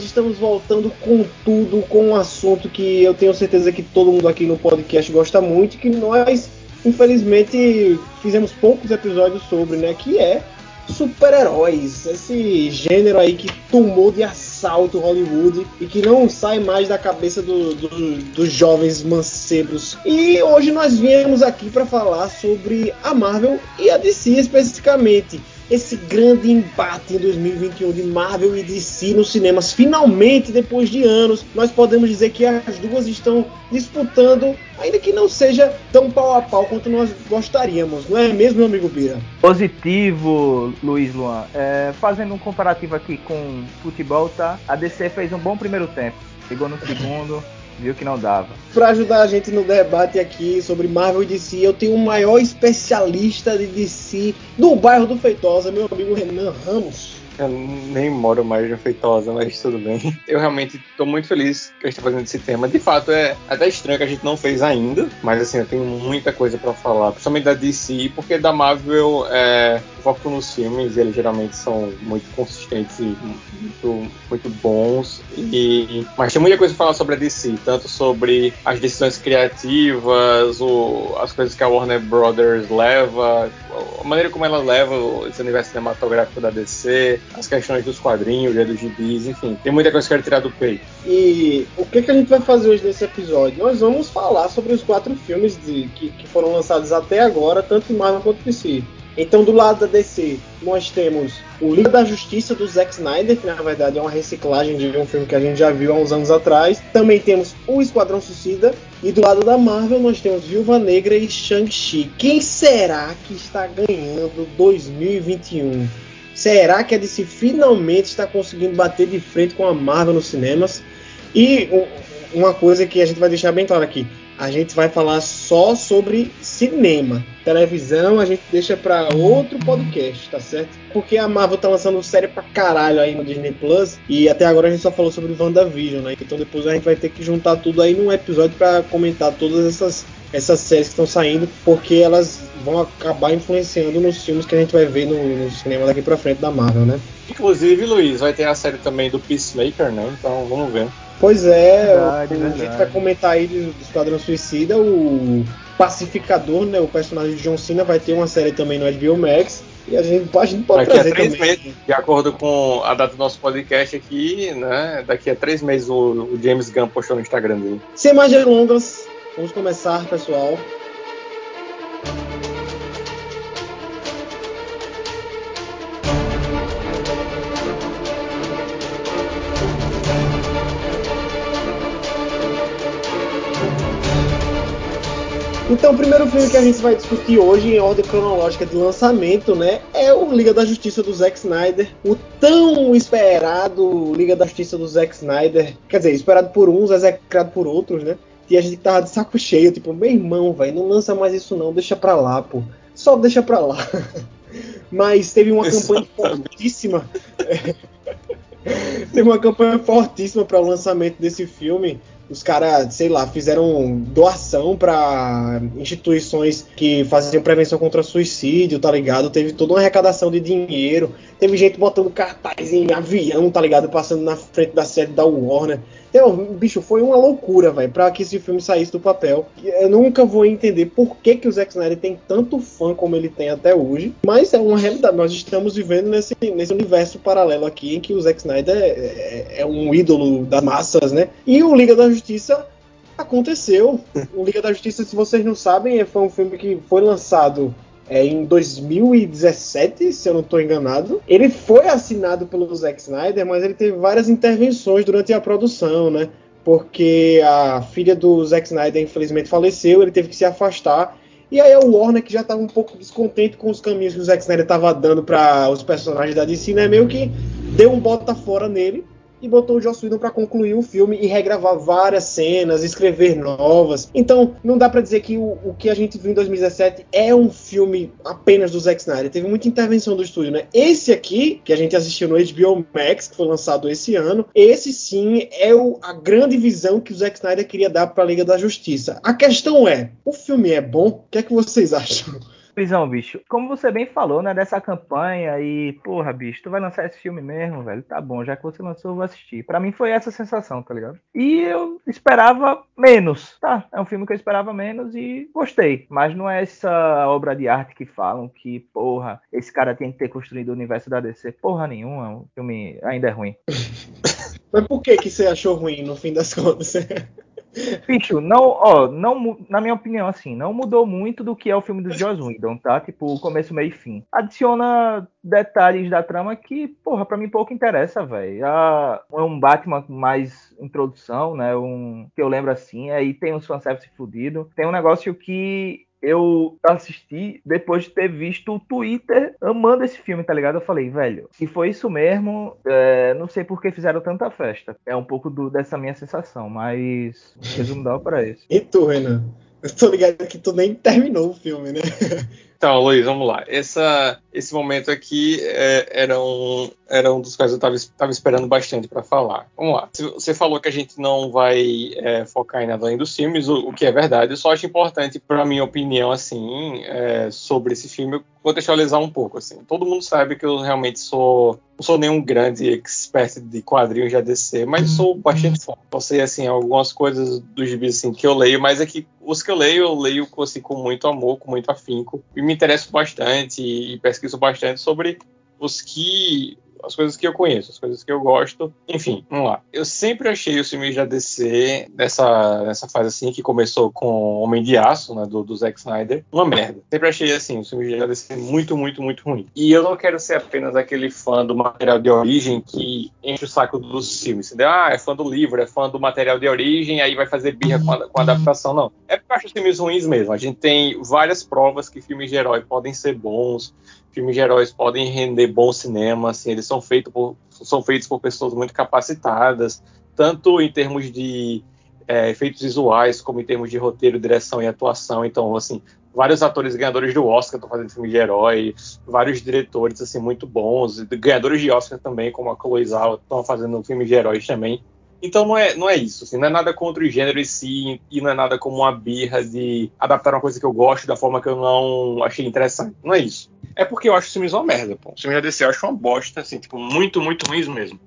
nós estamos voltando com tudo, com um assunto que eu tenho certeza que todo mundo aqui no podcast gosta muito, que nós, infelizmente, fizemos poucos episódios sobre, né? Que é super-heróis, esse gênero aí que tomou de assalto Hollywood e que não sai mais da cabeça do, do, dos jovens mancebos. E hoje nós viemos aqui para falar sobre a Marvel e a DC especificamente esse grande embate em 2021 de Marvel e DC nos cinemas. Finalmente, depois de anos, nós podemos dizer que as duas estão disputando, ainda que não seja tão pau a pau quanto nós gostaríamos, não é mesmo, meu amigo Bira? Positivo, Luiz Luan. É, fazendo um comparativo aqui com futebol, tá? A DC fez um bom primeiro tempo. Chegou no segundo, viu que não dava. Para ajudar a gente no debate aqui sobre Marvel e DC, eu tenho o maior especialista de DC do bairro do Feitosa, meu amigo Renan Ramos. Eu nem moro mais no Feitosa, mas tudo bem. Eu realmente estou muito feliz que a gente está fazendo esse tema. De fato, é até estranho que a gente não fez ainda, mas assim, eu tenho muita coisa para falar, principalmente da DC, porque da Marvel é, foco nos filmes, eles geralmente são muito consistentes e muito, muito bons. E, mas tem muita coisa para falar sobre a DC, tanto sobre as decisões criativas, o, as coisas que a Warner Brothers leva, a maneira como ela leva esse universo cinematográfico da DC, as questões dos quadrinhos, dos gibis, enfim, tem muita coisa que eu quero tirar do peito. E o que, que a gente vai fazer hoje nesse episódio? Nós vamos falar sobre os quatro filmes de, que, que foram lançados até agora, tanto em Marvel quanto em DC. Então, do lado da DC, nós temos o Liga da Justiça do Zack Snyder, que na verdade é uma reciclagem de um filme que a gente já viu há uns anos atrás. Também temos o Esquadrão Suicida. E do lado da Marvel, nós temos Viúva Negra e Shang-Chi. Quem será que está ganhando 2021? Será que a DC finalmente está conseguindo bater de frente com a Marvel nos cinemas? E uma coisa que a gente vai deixar bem claro aqui: a gente vai falar só sobre cinema. Televisão a gente deixa para outro podcast, tá certo? Porque a Marvel tá lançando série pra caralho aí no Disney Plus e até agora a gente só falou sobre WandaVision, né? Então depois a gente vai ter que juntar tudo aí num episódio para comentar todas essas essas séries que estão saindo, porque elas vão acabar influenciando nos filmes que a gente vai ver no, no, cinema daqui pra frente da Marvel, né? Inclusive, Luiz, vai ter a série também do Peacemaker, né? Então vamos ver. Pois é, verdade, o, verdade. a gente vai comentar aí do, do Esquadrão Suicida, o Pacificador, né? O personagem de John Cena vai ter uma série também no HBO Max. E a gente, a gente pode daqui trazer a três também. meses, de acordo com a data do nosso podcast aqui, né? Daqui a três meses o, o James Gunn postou no Instagram dele. Sem mais delongas, vamos começar, pessoal. Então, o primeiro filme que a gente vai discutir hoje, em ordem cronológica de lançamento, né, é o Liga da Justiça do Zack Snyder, o tão esperado Liga da Justiça do Zack Snyder, quer dizer, esperado por uns, execrado por outros, né? E a gente tava de saco cheio, tipo, meu irmão, velho, não lança mais isso não, deixa pra lá, pô. Só deixa pra lá. Mas teve uma campanha fortíssima. teve uma campanha fortíssima para o lançamento desse filme os caras, sei lá, fizeram doação para instituições que faziam prevenção contra suicídio, tá ligado? Teve toda uma arrecadação de dinheiro. Teve gente botando cartaz em avião, tá ligado? Passando na frente da sede da Warner. Então, bicho, foi uma loucura, velho, pra que esse filme saísse do papel. Eu nunca vou entender por que, que o Zack Snyder tem tanto fã como ele tem até hoje. Mas é uma realidade. Nós estamos vivendo nesse, nesse universo paralelo aqui em que o Zack Snyder é, é, é um ídolo das massas, né? E o Liga da Justiça aconteceu. O Liga da Justiça, se vocês não sabem, foi um filme que foi lançado é, em 2017, se eu não estou enganado. Ele foi assinado pelo Zack Snyder, mas ele teve várias intervenções durante a produção, né? Porque a filha do Zack Snyder infelizmente faleceu, ele teve que se afastar. E aí o Warner, que já estava um pouco descontente com os caminhos que o Zack Snyder estava dando para os personagens da DC, né? Meio que deu um bota fora nele e botou o Joss Whedon para concluir o filme e regravar várias cenas, escrever novas. Então, não dá para dizer que o, o, que a gente viu em 2017 é um filme apenas do Zack Snyder. Teve muita intervenção do estúdio, né? Esse aqui, que a gente assistiu no HBO Max, que foi lançado esse ano, esse sim é o, a grande visão que o Zack Snyder queria dar para a Liga da Justiça. A questão é, o filme é bom? O que é que vocês acham? Luizão, bicho, como você bem falou, né, dessa campanha e, porra, bicho, tu vai lançar esse filme mesmo, velho? Tá bom, já que você lançou, eu vou assistir. Pra mim foi essa sensação, tá ligado? E eu esperava menos, tá? É um filme que eu esperava menos e gostei. Mas não é essa obra de arte que falam que, porra, esse cara tem que ter construído o universo da DC. Porra nenhuma, o filme ainda é ruim. Mas por que que você achou ruim, no fim das contas? Bicho, não, ó, não, na minha opinião, assim, não mudou muito do que é o filme do Joss Whedon, tá? Tipo, começo, meio e fim. Adiciona detalhes da trama que, porra, pra mim pouco interessa, velho. É um Batman mais introdução, né? Um que eu lembro assim, aí tem uns fanservice fudido. Tem um negócio que eu assisti depois de ter visto o Twitter amando esse filme, tá ligado? Eu falei, velho, se foi isso mesmo, é, não sei por que fizeram tanta festa. É um pouco do, dessa minha sensação, mas resumo dá pra isso. E tu, Renan? Eu tô ligado que tu nem terminou o filme, né? Então, Luiz, vamos lá. Essa, esse momento aqui é, era, um, era um dos quais eu estava esperando bastante para falar. Vamos lá. Você falou que a gente não vai é, focar em nada além dos filmes, o, o, que é verdade. Eu só acho importante, para minha opinião, assim, é, sobre esse filme, contextualizar um pouco. Assim. Todo mundo sabe que eu realmente sou não sou nenhum grande expert de quadrinhos de ADC, mas sou bastante fã. Eu sei, assim, algumas coisas dos gibis assim, que eu leio, mas é que os que eu leio, eu leio assim, com muito amor, com muito afinco. E me interesso bastante e pesquiso bastante sobre os que as coisas que eu conheço, as coisas que eu gosto. Enfim, vamos lá. Eu sempre achei os filmes da DC nessa, nessa fase assim, que começou com Homem de Aço, né, do, do Zack Snyder, uma merda. Sempre achei assim, os filmes da DC muito, muito, muito ruim. E eu não quero ser apenas aquele fã do material de origem que enche o saco dos filmes. Entendeu? Ah, é fã do livro, é fã do material de origem, aí vai fazer birra com a, com a adaptação. Não. É porque eu acho filmes ruins mesmo. A gente tem várias provas que filmes de herói podem ser bons, filmes de heróis podem render bom cinema, assim, eles são feitos por, são feitos por pessoas muito capacitadas, tanto em termos de é, efeitos visuais, como em termos de roteiro, direção e atuação. Então, assim, vários atores ganhadores do Oscar estão fazendo filme de herói, vários diretores, assim, muito bons, ganhadores de Oscar também, como a Chloe Zhao, estão fazendo filmes de heróis também. Então não é, não é isso, assim, não é nada contra o gênero em si, e não é nada como uma birra de adaptar uma coisa que eu gosto da forma que eu não achei interessante. Não é isso. É porque eu acho os filmes uma merda, pô. Os filmes da DC eu acho uma bosta, assim, tipo, muito, muito ruins mesmo.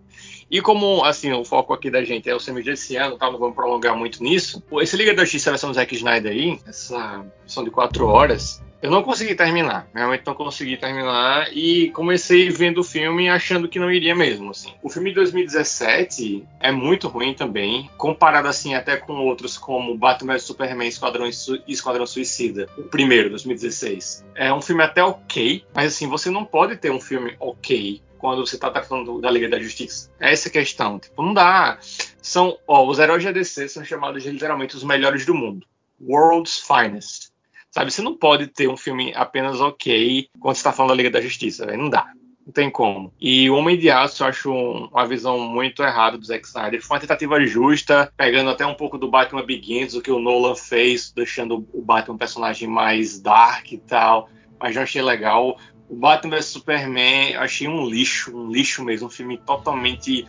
E como, assim, o foco aqui da gente é o filme desse ano, tá? Não vamos prolongar muito nisso. Esse Liga da Justiça, versão do Zack Snyder aí, essa versão de quatro horas, eu não consegui terminar, realmente não consegui terminar e comecei vendo o filme achando que não iria mesmo, assim. O filme de 2017 é muito ruim também, comparado assim até com outros como Batman vs Superman Esquadrão e Esquadrão Suicida, o primeiro, 2016. É um filme até ok, mas assim, você não pode ter um filme ok quando você está tratando da Liga da Justiça. É essa questão. Tipo, não dá. São, ó, os heróis de ADC são chamados de literalmente os melhores do mundo. World's Finest. Sabe, você não pode ter um filme apenas ok quando você está falando da Liga da Justiça, véio. não dá. Não tem como. E o Homem de Aço eu acho uma visão muito errada do Zack Snyder. Foi uma tentativa justa, pegando até um pouco do Batman Begins, o que o Nolan fez, deixando o Batman um personagem mais dark e tal. Mas já achei legal. O Batman vs Superman, achei um lixo, um lixo mesmo, um filme totalmente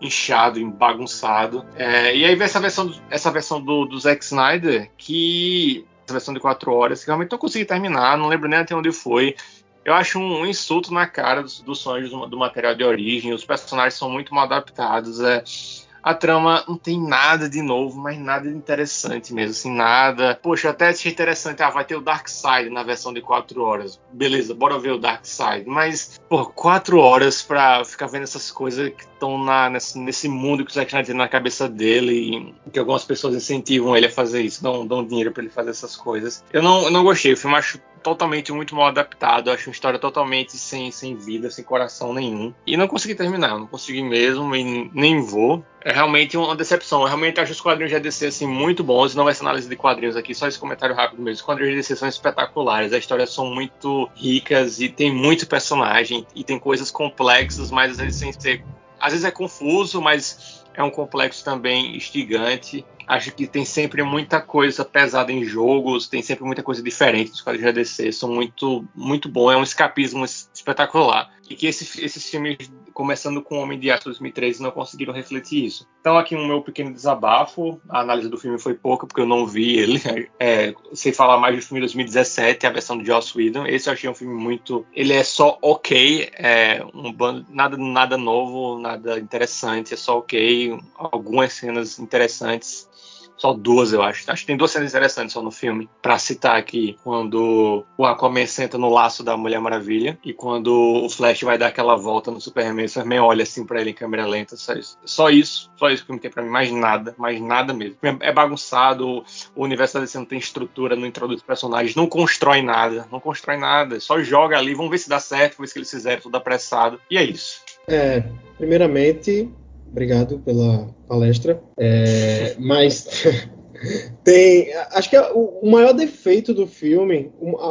inchado, bagunçado. É, e aí vem essa versão, essa versão do, do Zack Snyder que essa versão de quatro horas, que realmente não consegui terminar, não lembro nem até onde foi. Eu acho um, um insulto na cara dos, dos sonhos do, do, material de origem. Os personagens são muito mal adaptados. É, a trama não tem nada de novo, mas nada de interessante mesmo, assim, nada. Poxa, até achei interessante, ah, vai ter o Dark Side na versão de 4 horas. Beleza, bora ver o Dark Side. Mas, pô, 4 horas pra ficar vendo essas coisas que estão nesse, nesse mundo que o Zack Snyder tem na cabeça dele e que algumas pessoas incentivam ele a fazer isso, dão, dão dinheiro para ele fazer essas coisas. Eu não, eu não gostei, o filme acho totalmente muito mal adaptado. acho uma história totalmente sem, sem vida, sem coração nenhum. E não consegui terminar, não consegui mesmo e nem vou. É realmente uma decepção. Eu realmente acho os quadrinhos de ADC assim, muito bons. Não vai ser análise de quadrinhos aqui, só esse comentário rápido mesmo. Os quadrinhos de ADC são espetaculares. As histórias são muito ricas e tem muito personagem e tem coisas complexas, mas às vezes sem ser. Às vezes é confuso, mas é um complexo também instigante. Acho que tem sempre muita coisa pesada em jogos, tem sempre muita coisa diferente dos quadrinhos da DC. São muito, muito bom, é um escapismo espetacular. E que esse, esses filmes, começando com Homem de Aço 2013, não conseguiram refletir isso. Então, aqui um meu pequeno desabafo. A análise do filme foi pouca, porque eu não vi ele. É, falar mais do filme de 2017, a versão do Joss Whedon. Esse eu achei um filme muito. Ele é só ok, é um nada, nada novo, nada interessante, é só ok. Algumas cenas interessantes só duas, eu acho. Acho que tem duas cenas interessantes só no filme. Pra citar aqui, quando o Aquaman senta no laço da Mulher Maravilha e quando o Flash vai dar aquela volta no Superman, o Superman olha assim pra ele em câmera lenta. Só isso. Só isso, só isso que o filme tem pra mim. Mais nada, mais nada mesmo. É bagunçado, o universo da DC não tem estrutura, não introduz personagens, não constrói nada. Não constrói nada. Só joga ali, vamos ver se dá certo, vamos ver se eles fizeram tudo apressado. E é isso. É, primeiramente, obrigado pela palestra. É, mas tem. Acho que é o, maior defeito do filme,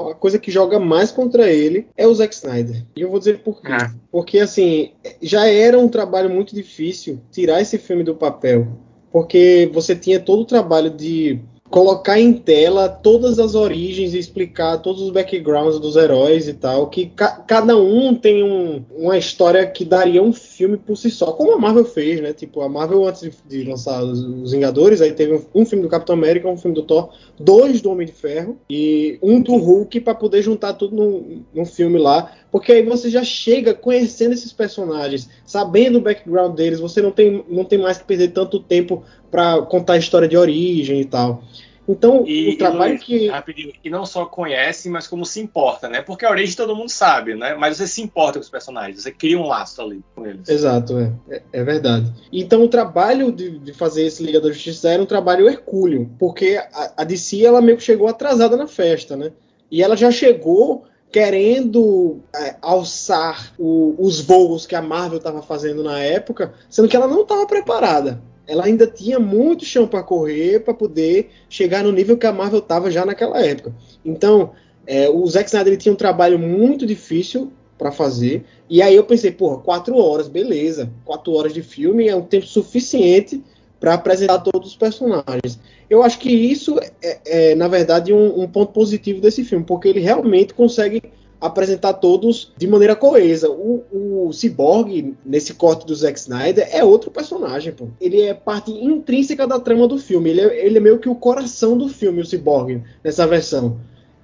a coisa que joga mais contra ele, é o Zack Snyder. E eu vou dizer por quê. Ah. Porque, assim, já era um trabalho muito difícil tirar esse filme do papel. Porque você tinha todo o trabalho de colocar em tela todas as origens e explicar todos os backgrounds dos heróis e tal, que ca cada um tem um, uma história que daria um filme por si só, como a Marvel fez, né? Tipo, a Marvel antes de, de lançar os, os, Vingadores, aí teve um, um, filme do Capitão América, um filme do Thor, dois do Homem de Ferro e um do Hulk para poder juntar tudo num, num filme lá, porque aí você já chega conhecendo esses personagens, sabendo o background deles, você não tem, não tem mais que perder tanto tempo para contar a história de origem e tal. Então, e, o trabalho e, que. Rapidinho, e não só conhece, mas como se importa, né? Porque a origem todo mundo sabe, né? Mas você se importa com os personagens, você cria um laço ali com eles. Exato, é, é, é verdade. Então, o trabalho de, de, fazer esse Liga da Justiça era um trabalho hercúleo, porque a, a DC ela meio que chegou atrasada na festa, né? E ela já chegou querendo é, alçar o, os voos que a Marvel estava fazendo na época, sendo que ela não estava preparada ela ainda tinha muito chão para correr para poder chegar no nível que a Marvel estava já naquela época. Então, é, o Zack Snyder tinha um trabalho muito difícil para fazer. E aí eu pensei, porra, quatro horas, beleza. Quatro horas de filme é um tempo suficiente para apresentar todos os personagens. Eu acho que isso é, é na verdade, um, um, ponto positivo desse filme, porque ele realmente consegue apresentar todos de maneira coesa. O, o Cyborg, nesse corte do Zack Snyder, é outro personagem, pô. Ele é parte intrínseca da trama do filme. Ele é, ele é meio que o coração do filme, o Cyborg, nessa versão.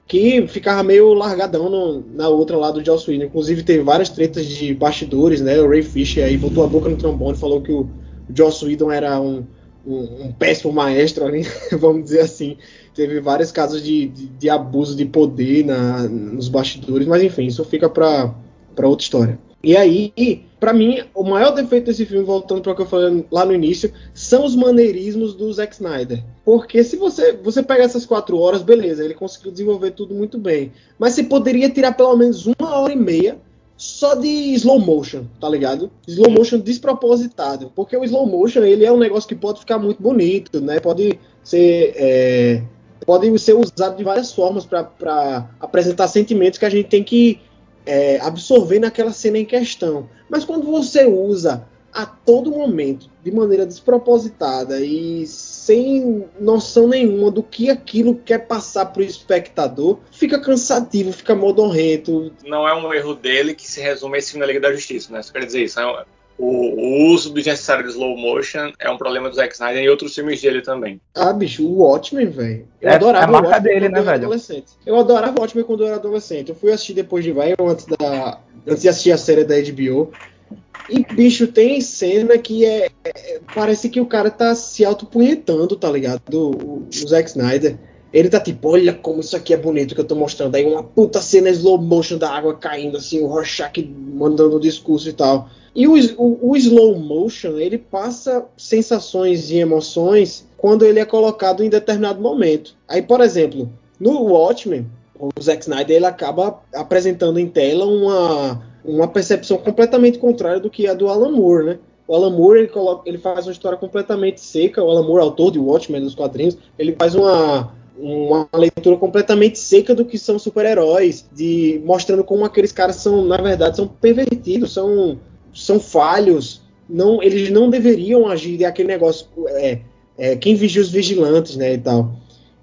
Que ficava meio largadão no, na outra lá do Joss Whedon. Inclusive, teve várias tretas de bastidores, né? O Ray Fisher aí botou a boca no trombone, falou que o, o Joss Whedon era um, um, um péssimo maestro ali, vamos dizer assim teve vários casos de, de, de abuso de poder na, nos bastidores, mas enfim, isso fica para outra história. E aí, para mim, o maior defeito desse filme, voltando para o que eu falei lá no início, são os maneirismos do Zack Snyder. Porque se você, você pega essas quatro horas, beleza, ele conseguiu desenvolver tudo muito bem. Mas você poderia tirar pelo menos uma hora e meia só de slow motion, tá ligado? Slow motion despropositado. Porque o slow motion, ele é um negócio que pode ficar muito bonito, né? Pode ser... É podem ser usados de várias formas para apresentar sentimentos que a gente tem que é, absorver naquela cena em questão. Mas quando você usa a todo momento, de maneira despropositada e sem noção nenhuma do que aquilo quer passar para o espectador, fica cansativo, fica modorrento. Não é um erro dele que se resume a esse filme da Liga da Justiça, né? Isso quer dizer isso. É o, o, uso desnecessário de slow motion é um problema do Zack Snyder e outros filmes dele também. Ah, bicho, o Watchmen, velho. Eu é, adorava é a marca o Watchmen dele, né, velho? Adolescente. Eu adorava o Watchmen quando eu era adolescente. Eu fui assistir depois de velho, antes, da, antes de assistir a série da HBO. E, bicho, tem cena que é, é Parece que o cara tá se autopunhetando, tá ligado? O, o Zack Snyder. Ele tá tipo, olha como isso aqui é bonito que eu tô mostrando. Aí uma puta cena slow motion da água caindo, assim, o Rorschach mandando o discurso e tal. E o, o, o, slow motion, ele passa sensações e emoções quando ele é colocado em determinado momento. Aí, por exemplo, no Watchmen, o Zack Snyder ele acaba apresentando em tela uma, uma percepção completamente contrária do que a do Alan Moore, né? O Alan Moore ele, coloca, ele faz uma história completamente seca. O Alan Moore, autor de Watchmen dos quadrinhos, ele faz uma, uma leitura completamente seca do que são super-heróis, de mostrando como aqueles caras são, na verdade, são pervertidos, são são falhos, não, eles não deveriam agir aquele negócio. É, é, quem vigia os vigilantes, né, e tal.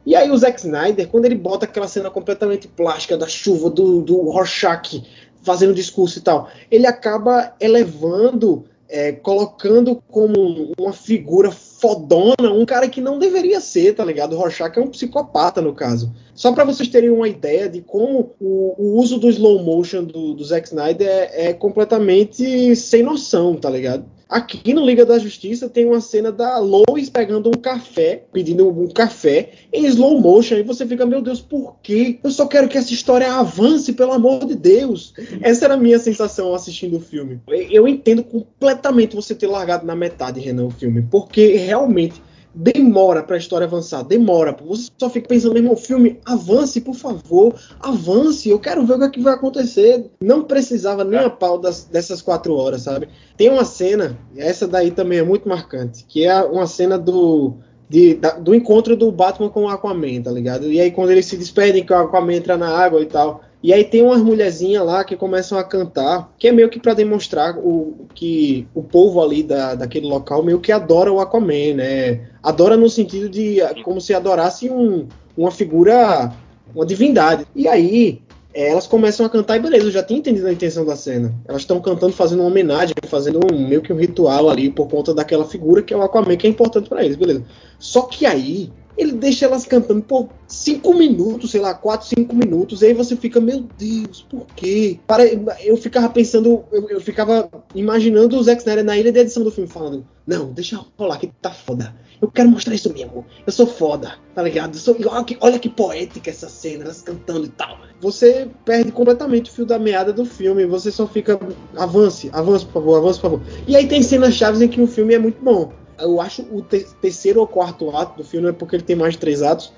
E aí o Zack Snyder, quando ele bota aquela cena completamente plástica da chuva, do, do Rorschach fazendo discurso e tal, ele acaba elevando, é, colocando como uma figura fodona, um cara que não deveria ser, tá ligado? O Rorschach é um psicopata, no caso. Só para vocês terem uma ideia de como o, o uso do slow motion do, do Zack Snyder é, é completamente sem noção, tá ligado? Aqui no Liga da Justiça tem uma cena da Lois pegando um café, pedindo um café em slow motion, e você fica, meu Deus, por quê? Eu só quero que essa história avance, pelo amor de Deus. Essa era a minha sensação assistindo o filme. Eu entendo completamente você ter largado na metade, Renan, o filme, porque realmente demora para a história avançar, demora. Você só fica pensando, irmão, filme, avance, por favor, avance, eu quero ver o que, é que vai acontecer. Não precisava nem a pau das, dessas quatro horas, sabe? Tem uma cena, essa daí também é muito marcante, que é uma cena do. De, da, do encontro do Batman com o Aquaman, tá ligado? E aí quando eles se despedem, que o Aquaman entra na água e tal. E aí tem umas mulherzinhas lá que começam a cantar, que é meio que para demonstrar o que o povo ali da, daquele local meio que adora o Aquaman, né? Adora no sentido de como se adorasse um, uma figura, uma divindade. E aí é, elas começam a cantar e beleza, eu já tinha entendido a intenção da cena. Elas estão cantando, fazendo uma homenagem, fazendo um, meio que um ritual ali por conta daquela figura que é o Aquaman, que é importante para eles, beleza. Só que aí ele deixa elas cantando por 5 minutos, sei lá, 4, 5 minutos, e aí você fica, meu Deus, por quê? Para, eu ficava pensando, eu, eu, ficava imaginando o Zack Snyder na ilha de edição do filme falando, não, deixa rolar que tá foda. Eu quero mostrar isso mesmo. Eu sou foda, tá ligado? Sou, olha, que, olha que poética essa cena, elas cantando e tal. Você perde completamente o fio da meada do filme, você só fica, avance, avance, por favor, avance, por favor. E aí tem cenas chaves em que o filme é muito bom eu acho o te terceiro ou quarto ato do filme, é porque ele tem mais de três atos,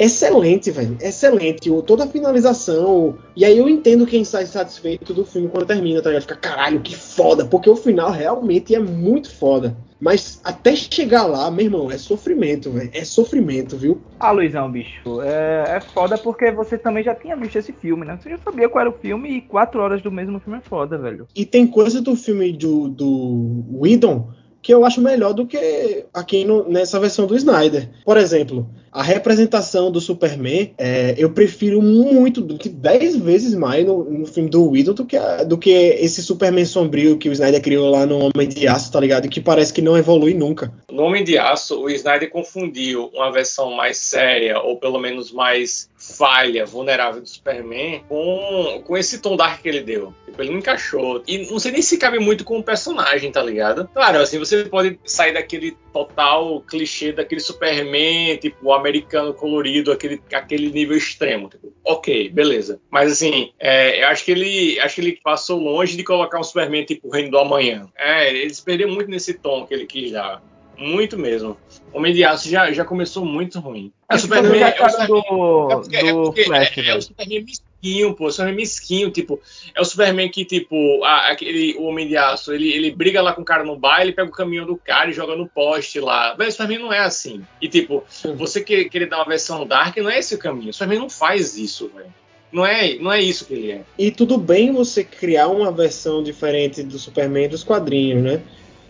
excelente, velho. Excelente. O, toda a finalização. E aí eu entendo quem sai satisfeito do filme quando termina, tá ligado? Fica, caralho, que foda. Porque o final realmente é muito foda. Mas até chegar lá, meu irmão, é sofrimento, velho. É sofrimento, viu? Ah, Luizão, bicho. É, é foda porque você também já tinha visto esse filme, né? Você já sabia qual era o filme e quatro horas do mesmo filme é foda, velho. E tem coisa do filme do, do Whedon que eu acho melhor do que aqui no, nessa versão do Snyder. Por exemplo, a representação do Superman, é, eu prefiro muito, do que 10 vezes mais no, no filme do Widow do que, a, do que esse Superman sombrio que o Snyder criou lá no Homem de Aço, tá ligado? Que parece que não evolui nunca. No Homem de Aço, o Snyder confundiu uma versão mais séria, ou pelo menos mais falha, vulnerável do Superman com, com esse tom dark que ele deu. Tipo, ele não encaixou. E não sei nem se cabe muito com o personagem, tá ligado? Claro, assim, você pode sair daquele total clichê daquele Superman, tipo, americano colorido, aquele, aquele nível extremo. Tipo, ok, beleza. Mas assim, é, eu acho que ele acho que ele passou longe de colocar um Superman tipo o Reino do Amanhã. É, eles perderam muito nesse tom que ele quis dar. Muito mesmo. Homem de Aço já, já começou muito ruim. É o Superman, é o Superman do, é porque, é porque Flash, é, é, o Superman mesquinho, pô. O Superman mesquinho, tipo. É o Superman que, tipo, a, aquele, o Homem de Aço, ele, ele briga lá com o cara no baile, pega o caminhão do cara e joga no poste lá. Mas o Superman não é assim. E, tipo, você que, querer dar uma versão Dark, não é esse o caminho. O Superman não faz isso, velho. Não é, não é isso que ele é. E tudo bem você criar uma versão diferente do Superman dos quadrinhos, né?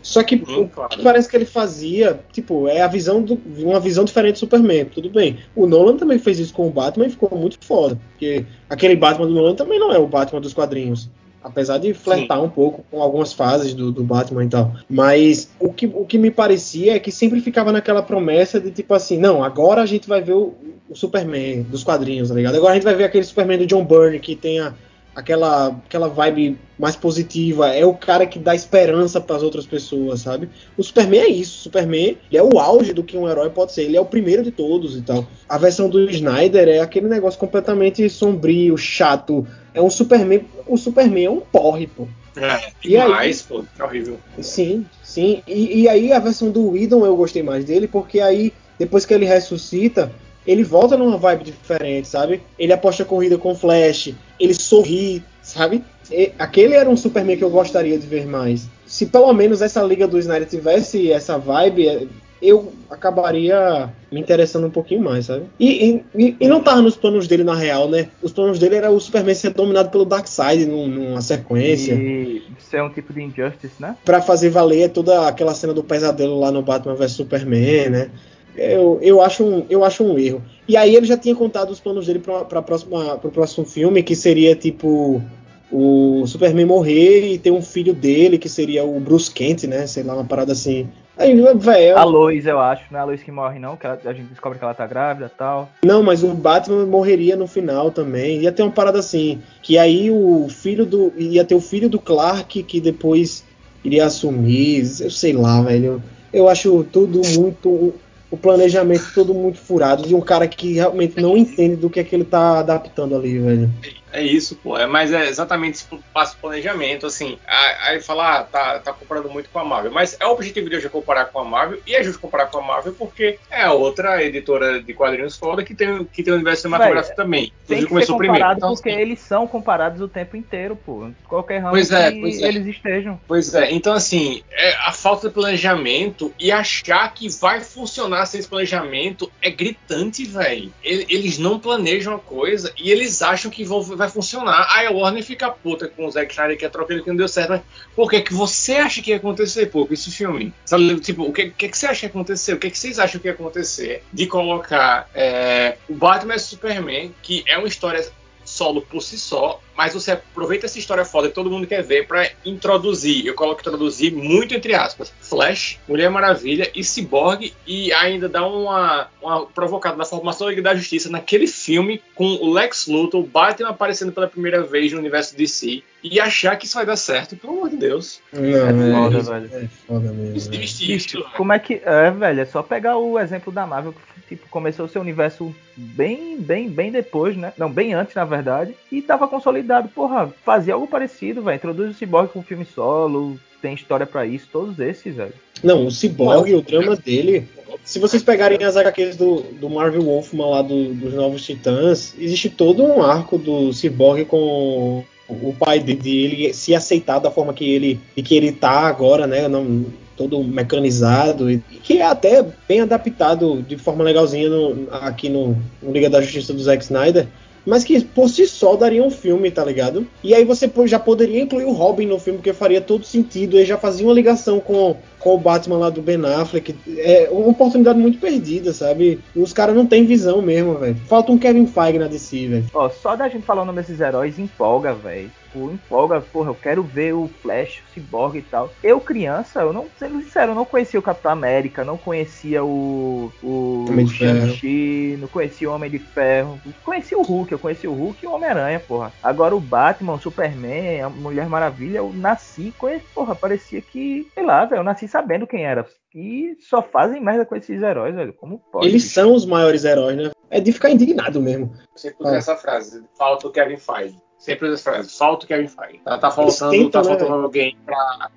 Só que hum, o claro. que parece que ele fazia, tipo, é a visão do, uma visão diferente do Superman. Tudo bem. O Nolan também fez isso com o Batman e ficou muito foda. Porque aquele Batman do Nolan também não é o Batman dos quadrinhos. Apesar de flertar Sim. um pouco com algumas fases do, do, Batman e tal. Mas o que, o que me parecia é que sempre ficava naquela promessa de tipo assim, não, agora a gente vai ver o, o Superman dos quadrinhos, tá ligado? Agora a gente vai ver aquele Superman do John Byrne que tem a, aquela, aquela vibe mais positiva, é o cara que dá esperança para as outras pessoas, sabe? O Superman é isso, o Superman é o auge do que um herói pode ser, ele é o primeiro de todos e tal. A versão do Snyder é aquele negócio completamente sombrio, chato. É um Superman, o Superman é um porre, pô. É, e demais, aí, pô, é horrível. Sim, sim. E, e aí a versão do Whedon eu gostei mais dele, porque aí, depois que ele ressuscita, ele volta numa vibe diferente, sabe? Ele aposta corrida com Flash, ele sorri, sabe? E aquele era um Superman que eu gostaria de ver mais. Se pelo menos essa liga do Snyder tivesse essa vibe, eu acabaria me interessando um pouquinho mais, sabe? E, e, e não tava nos planos dele na real, né? Os planos dele era o Superman ser dominado pelo Darkseid num, numa sequência. E isso é um tipo de injustice, né? Pra fazer valer toda aquela cena do pesadelo lá no Batman vs Superman, né? Eu, eu, acho um, eu acho um erro. E aí ele já tinha contado os planos dele para o próximo filme, que seria tipo o Superman morrer e ter um filho dele, que seria o Bruce Kent, né? Sei lá, uma parada assim. Aí, véio, a Lois, eu acho, não é a Lois que morre, não, que ela, a gente descobre que ela tá grávida e tal. Não, mas o Batman morreria no final também. Ia ter uma parada assim, que aí o filho do. ia ter o filho do Clark que depois iria assumir. Eu sei lá, velho. Eu acho tudo muito o planejamento todo muito furado de um cara que realmente não entende do que é que ele tá adaptando ali, velho. É isso, pô. É, mas é exatamente esse passo planejamento, assim. Aí falar, ah, tá, tá comparando muito com a Marvel. Mas é o objetivo de hoje comparar com a Marvel, e é justo comparar com a Marvel porque é a outra editora de quadrinhos foda que tem, que tem o universo cinematográfico também. Tem que começou ser comparado primeiro. Então, porque assim, eles são comparados o tempo inteiro, pô. Qualquer ramo pois é, que pois é. eles estejam. Pois é, então assim, é, a falta de planejamento e achar que vai funcionar sem esse planejamento é gritante, velho. Eles não planejam a coisa e eles acham que vão vai funcionar. Aí a Warner fica puta com o Zack Snyder que é troca que não deu certo. Mas por que, que você acha que ia acontecer, pô, com esse filme? Sabe, tipo, o que, que, que você acha que ia acontecer? O que, que vocês acham que ia acontecer de colocar é, o Batman e Superman, que é uma história solo por si só, mas você aproveita essa história foda que todo mundo quer ver para introduzir, eu coloco introduzir muito entre aspas, Flash, Mulher Maravilha e Cyborg e ainda dá uma, uma provocada na formação da Liga da Justiça naquele filme com o Lex Luthor, o Batman aparecendo pela primeira vez no universo DC e achar que isso vai dar certo, pelo amor de Deus. Não, é, foda, é, velho. É foda mesmo. Isso, como é que. É, velho, é só pegar o exemplo da Marvel que tipo, começou o seu universo bem, bem, bem depois, né? Não, bem antes, na verdade, e tava consolidado. Porra, fazia algo parecido, velho. Introduz o Cyborg com um filme solo, tem história para isso, todos esses, velho. Não, o Cyborg, o drama dele. Se vocês pegarem as HQs do, do Marvel Wolfman lá do, dos Novos Titãs, existe todo um arco do Cyborg com o pai dele se aceitar da forma que ele, que ele tá agora, né? Não, todo mecanizado e que é até bem adaptado de forma legalzinha no, aqui no, no, Liga da Justiça do Zack Snyder. Mas que por si só daria um filme, tá ligado? E aí você já poderia incluir o Robin no filme, porque faria todo sentido. E já fazia uma ligação com, com o Batman lá do Ben Affleck. É uma oportunidade muito perdida, sabe? Os caras não têm visão mesmo, velho. Falta um Kevin Feige na DC, velho. Ó, só da gente falando desses heróis empolga, velho empolga, porra, eu quero ver o Flash, o Cyborg e tal. Eu, criança, eu não, sendo sincero, eu não conhecia o Capitão América, não conhecia o, o Shang-Chi, não conhecia o Homem de Ferro. Conhecia o Hulk, eu conhecia o Hulk e o Homem-Aranha, porra. Agora o Batman, o Superman, a Mulher Maravilha, eu nasci com porra, parecia que, sei lá, velho, eu nasci sabendo quem era. E só fazem merda com esses heróis, velho. Como pode? Eles bicho? são os maiores heróis, né? É de ficar indignado mesmo. Você usa ah. essa frase, falta o Kevin Feige. Sempre usa essa frase, falta o Kevin Feige. Tá, tá faltando, tentam, tá né? faltando alguém pra.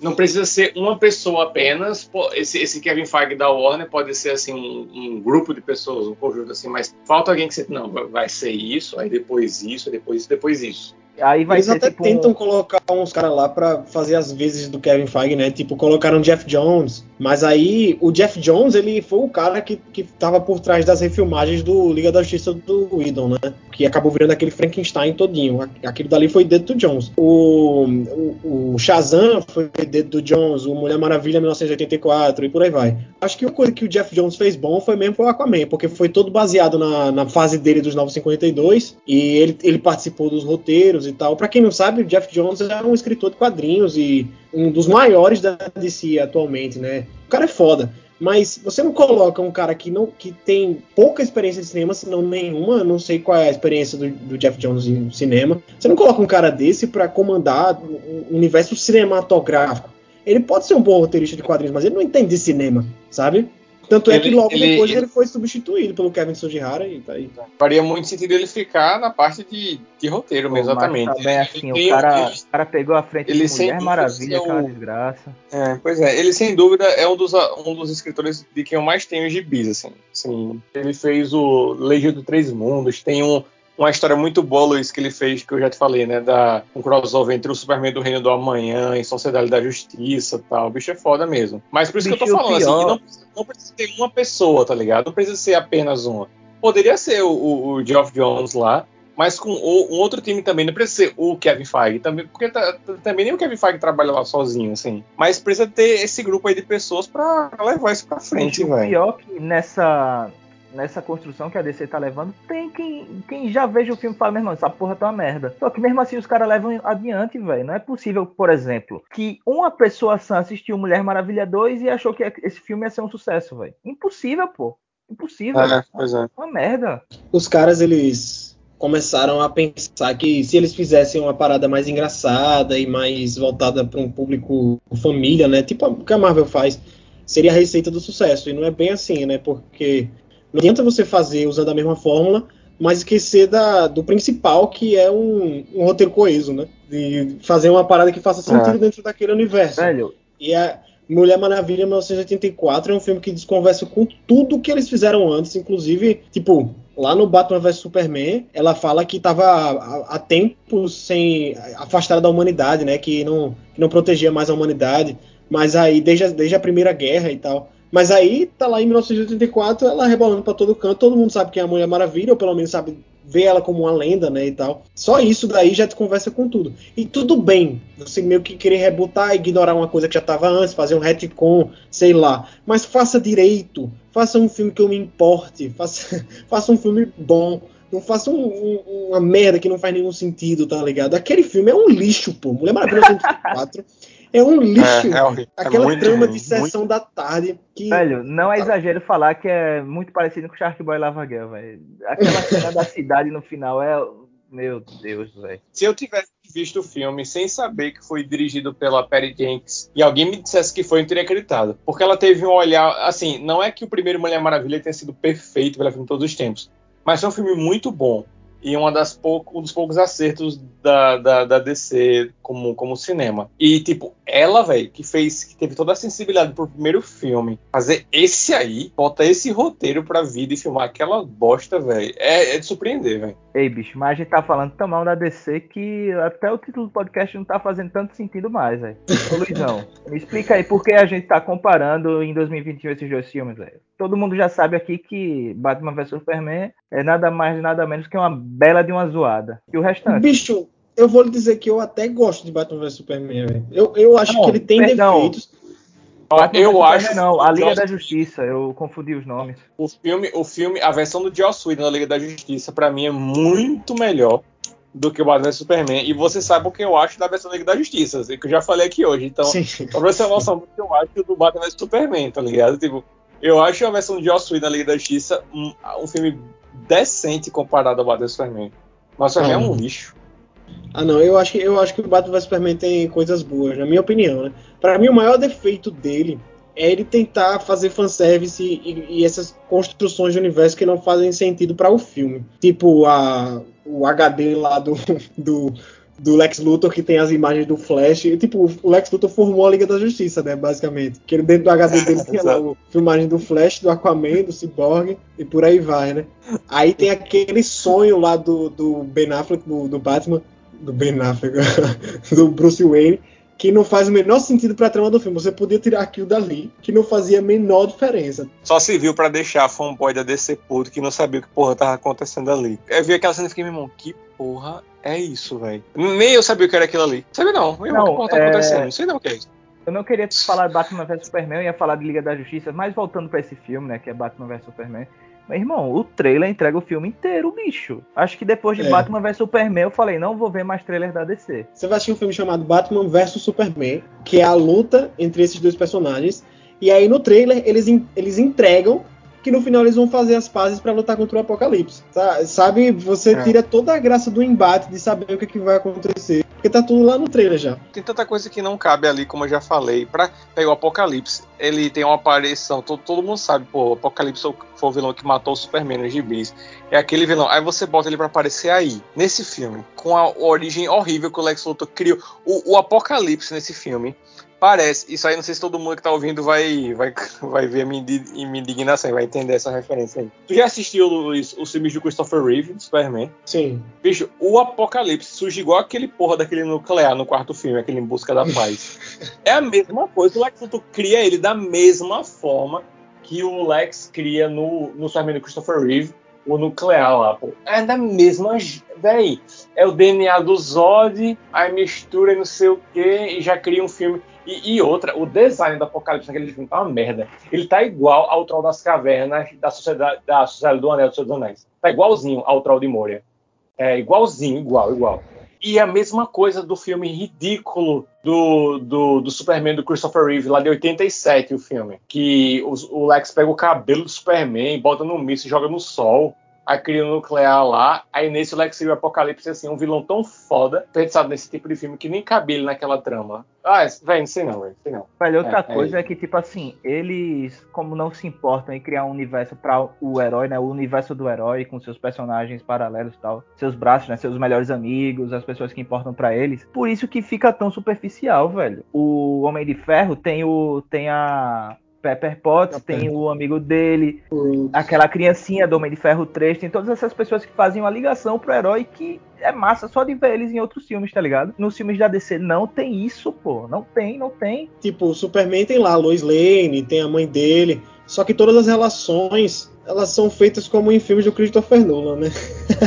Não precisa ser uma pessoa apenas. Esse, esse Kevin Feige da Warner pode ser assim um, um, grupo de pessoas, um conjunto assim, mas falta alguém que você não vai ser isso, aí depois isso, depois isso, depois isso. Aí vai Eles até tipo tentam um... colocar uns caras lá para fazer as vezes do Kevin Feige, né? Tipo, colocaram Jeff Jones. Mas aí, o Jeff Jones, ele foi o cara que, que tava por trás das refilmagens do Liga da Justiça do Whedon, né? Que acabou virando aquele Frankenstein todinho. Aquilo dali foi dedo do Jones. O, o, o Shazam foi dedo do Jones. O Mulher Maravilha 1984 e por aí vai. Acho que a coisa que o Jeff Jones fez bom foi mesmo o Aquaman, porque foi todo baseado na, na fase dele dos 952 e ele, ele participou dos roteiros e tal. Para quem não sabe, o Jeff Jones é um escritor de quadrinhos e um dos maiores da DC atualmente, né? O cara é foda. Mas você não coloca um cara que não que tem pouca experiência de cinema, se não nenhuma, não sei qual é a experiência do, do Jeff Jones em cinema. Você não coloca um cara desse para comandar um universo cinematográfico. Ele pode ser um bom roteirista de quadrinhos, mas ele não entende de cinema, sabe? Tanto é que logo ele, depois ele, ele, foi substituído pelo Kevin Sujihara e tá aí. Faria muito sentido ele ficar na parte de, de roteiro Pô, mesmo, exatamente. Também assim, o cara, o cara pegou a frente ele de Mulher Maravilha, é aquela desgraça. É, pois é, ele sem dúvida é um dos, um dos escritores de quem eu mais tenho gibis, assim. assim ele fez o Legião dos Três Mundos, tem um uma história muito boa, Luiz, que ele fez, que eu já te falei, né? Da, um crossover entre o Superman do Reino do Amanhã e Sociedade da Justiça e tal. O bicho é foda mesmo. Mas por isso bicho que eu tô falando, assim, não, não, precisa ter uma pessoa, tá ligado? Não precisa ser apenas uma. Poderia ser o, o, o Geoff Jones lá, mas com o, um outro time também. Não precisa ser o Kevin Feige, também, porque tá, também nem o Kevin Feige trabalha lá sozinho, assim. Mas precisa ter esse grupo aí de pessoas para levar isso pra frente, velho. Pior que nessa nessa construção que a DC tá levando, tem quem, quem já veja o filme e fala, meu irmão, essa porra tá uma merda. Só que mesmo assim os caras levam adiante, velho. Não é possível, por exemplo, que uma pessoa sã assistiu Mulher Maravilha 2 e achou que esse filme ia ser um sucesso, velho. Impossível, pô. Impossível. É, pois é. Uma merda. Os caras, eles começaram a pensar que se eles fizessem uma parada mais engraçada e mais voltada para um público família, né? Tipo o que a Marvel faz, seria a receita do sucesso. E não é bem assim, né? Porque não adianta você fazer usando a mesma fórmula, mas esquecer da, do principal, que é um, um roteiro coeso, né? De fazer uma parada que faça sentido é. dentro daquele universo. Velho. E a Mulher Maravilha 1984 é um filme que desconversa com tudo que eles fizeram antes, inclusive, tipo, lá no Batman vs Superman, ela fala que estava há, há tempo sem afastada da humanidade, né? Que não, que não protegia mais a humanidade. Mas aí, desde a, desde a Primeira Guerra e tal. Mas aí, tá lá em 1984, ela rebolando para todo canto, todo mundo sabe quem é a Mulher Maravilha, ou pelo menos sabe ver ela como uma lenda, né, e tal. Só isso daí já te conversa com tudo. E tudo bem, você meio que querer rebutar, ignorar uma coisa que já estava antes, fazer um retcon, sei lá. Mas faça direito, faça um filme que eu me importe, faça, faça um filme bom. Não faça um, um, uma merda que não faz nenhum sentido, tá ligado? Aquele filme é um lixo, pô. Mulher Maravilha 104 É um lixo. É, é, Aquela é trama ruim, de sessão muito... da tarde. Que... Velho, não é exagero falar que é muito parecido com Shark Boy Lava Girl, velho. Aquela cena da cidade no final é. Meu Deus, velho. Se eu tivesse visto o filme sem saber que foi dirigido pela Perry Jenkins e alguém me dissesse que foi, eu teria acreditado. Porque ela teve um olhar. Assim, não é que o primeiro Mulher Maravilha tenha sido perfeito pela filme todos os tempos, mas é um filme muito bom e uma das pouco, um dos poucos acertos da, da, da DC como, como cinema. E, tipo, ela, velho, que fez, que teve toda a sensibilidade pro primeiro filme, fazer esse aí, botar esse roteiro pra vida e filmar aquela bosta, velho, é, é, de surpreender, velho. Ei, bicho, mas a gente tá falando tão mal da DC que até o título do podcast não tá fazendo tanto sentido mais, velho. Luizão, me explica aí por que a gente tá comparando em 2021 esses dois filmes, velho. Todo mundo já sabe aqui que Batman vs Superman é nada mais nada menos que uma bela de uma zoada. E o restante? Bicho, eu vou lhe dizer que eu até gosto de Batman vs Superman, velho. Eu, eu acho não, que ele tem perdão. defeitos. Batman eu acho não, a Liga Joss... da Justiça, eu confundi os nomes. O filme, o filme, a versão do Joss Whedon da Liga da Justiça para mim é muito melhor do que o Batman vs Superman. E você sabe o que eu acho da versão da Liga da Justiça, que eu já falei aqui hoje. Então, pra você ter noção do que eu acho do Batman vs Superman, tá ligado? Tipo, eu acho a versão de Joss Whedon da Liga da Justiça um, um filme decente comparado ao Batman vs Superman. Mas Superman ah, é um lixo. Ah, não, eu acho, que, eu acho que o Batman vs Superman tem coisas boas, na minha opinião, né? Pra mim, o maior defeito dele é ele tentar fazer fanservice e, e essas construções de universo que não fazem sentido para o filme. Tipo, a, o HD lá do, do do Lex Luthor que tem as imagens do Flash. E, tipo, o Lex Luthor formou a Liga da Justiça, né? Basicamente. Que ele, dentro do HD dele tinha lá a filmagem do Flash, do Aquaman, do Cyborg e por aí vai, né? Aí tem aquele sonho lá do, do Ben Affleck, do, do Batman, do Ben Affleck, do Bruce Wayne, que não faz o menor sentido pra trama do filme. Você podia tirar aquilo dali, que não fazia a menor diferença. Só se viu para deixar a fanboy da DC puto que não sabia o que porra tava acontecendo ali. Eu vi aquela cena e fiquei, meu irmão, que porra é isso, velho? Nem eu sabia o que era aquilo ali. Sabia não, meu irmão, não, que porra tá é... acontecendo? Não sei não o que é isso. Eu não queria falar de Batman vs Superman, eu ia falar de Liga da Justiça, mas voltando para esse filme, né, que é Batman vs Superman. Meu irmão, o trailer entrega o filme inteiro, bicho. Acho que depois de é. Batman vs Superman, eu falei, não vou ver mais trailer da DC. Você vai assistir um filme chamado Batman vs Superman, que é a luta entre esses dois personagens. E aí no trailer eles, eles entregam que no final eles vão fazer as pazes para lutar contra o Apocalipse. Tá? Sabe, você é. tira toda a graça do embate de saber o que, é que vai acontecer. Porque tá tudo lá no trailer já. Tem tanta coisa que não cabe ali, como eu já falei. Pra pegar o Apocalipse, ele tem uma aparição, todo, todo mundo sabe, pô, o Apocalipse foi o vilão que matou o Superman nos gibis. É aquele vilão. Aí você bota ele para aparecer aí, nesse filme, com a origem horrível que o Lex Luthor criou. O, o Apocalipse nesse filme Parece. Isso aí, não sei se todo mundo que tá ouvindo vai, vai, vai ver a minha, minha indignação, vai entender essa referência aí. Tu já assistiu, Luiz, os filmes do Christopher Reeve, do Superman? Sim. Bicho, o Apocalipse surge igual aquele porra daquele nuclear no quarto filme, aquele Em Busca da Paz. é a mesma coisa. O Lex Luthor cria ele da mesma forma que o Lex cria no, no Superman do Christopher Reeve o nuclear lá, pô. É da mesma. Véi, é o DNA do Zod, aí mistura e não sei o que, e já cria um filme. E, e, outra, o design do Apocalipse naquele filme tá uma merda. Ele tá igual ao Troll das Cavernas da Sociedade, da Sociedade do Anel dos Seus Anéis. Tá igualzinho ao Troll de Moria. É igualzinho, igual, igual. E a mesma coisa do filme ridículo do, do, do, Superman do Christopher Reeve, lá de 87, o filme. Que o, o Lex pega o cabelo do Superman, bota no míssil e joga no sol a cria nuclear lá. Aí nesse Lex o Apocalipse, assim, um vilão tão foda, pensado nesse tipo de filme que nem cabia ele naquela trama. Ah, velho, não sei não, velho, sei não. Velho, outra é, é coisa é, é, que, tipo assim, eles, como não se importam em criar um universo para o herói, né? O universo do herói, com seus personagens paralelos e tal, seus braços, né? Seus melhores amigos, as pessoas que importam para eles. Por isso que fica tão superficial, velho. O Homem de Ferro tem o. tem a Pepper Potts, tem o amigo dele, aquela criancinha do Homem de Ferro 3, tem todas essas pessoas que fazem uma ligação pro herói que é massa só de ver eles em outros filmes, tá ligado? Nos filmes da DC não tem isso, pô. Não tem, não tem. Tipo, o Superman tem lá a Lois Lane, tem a mãe dele, só que todas as relações, elas são feitas como em filmes do Christopher Nolan, né?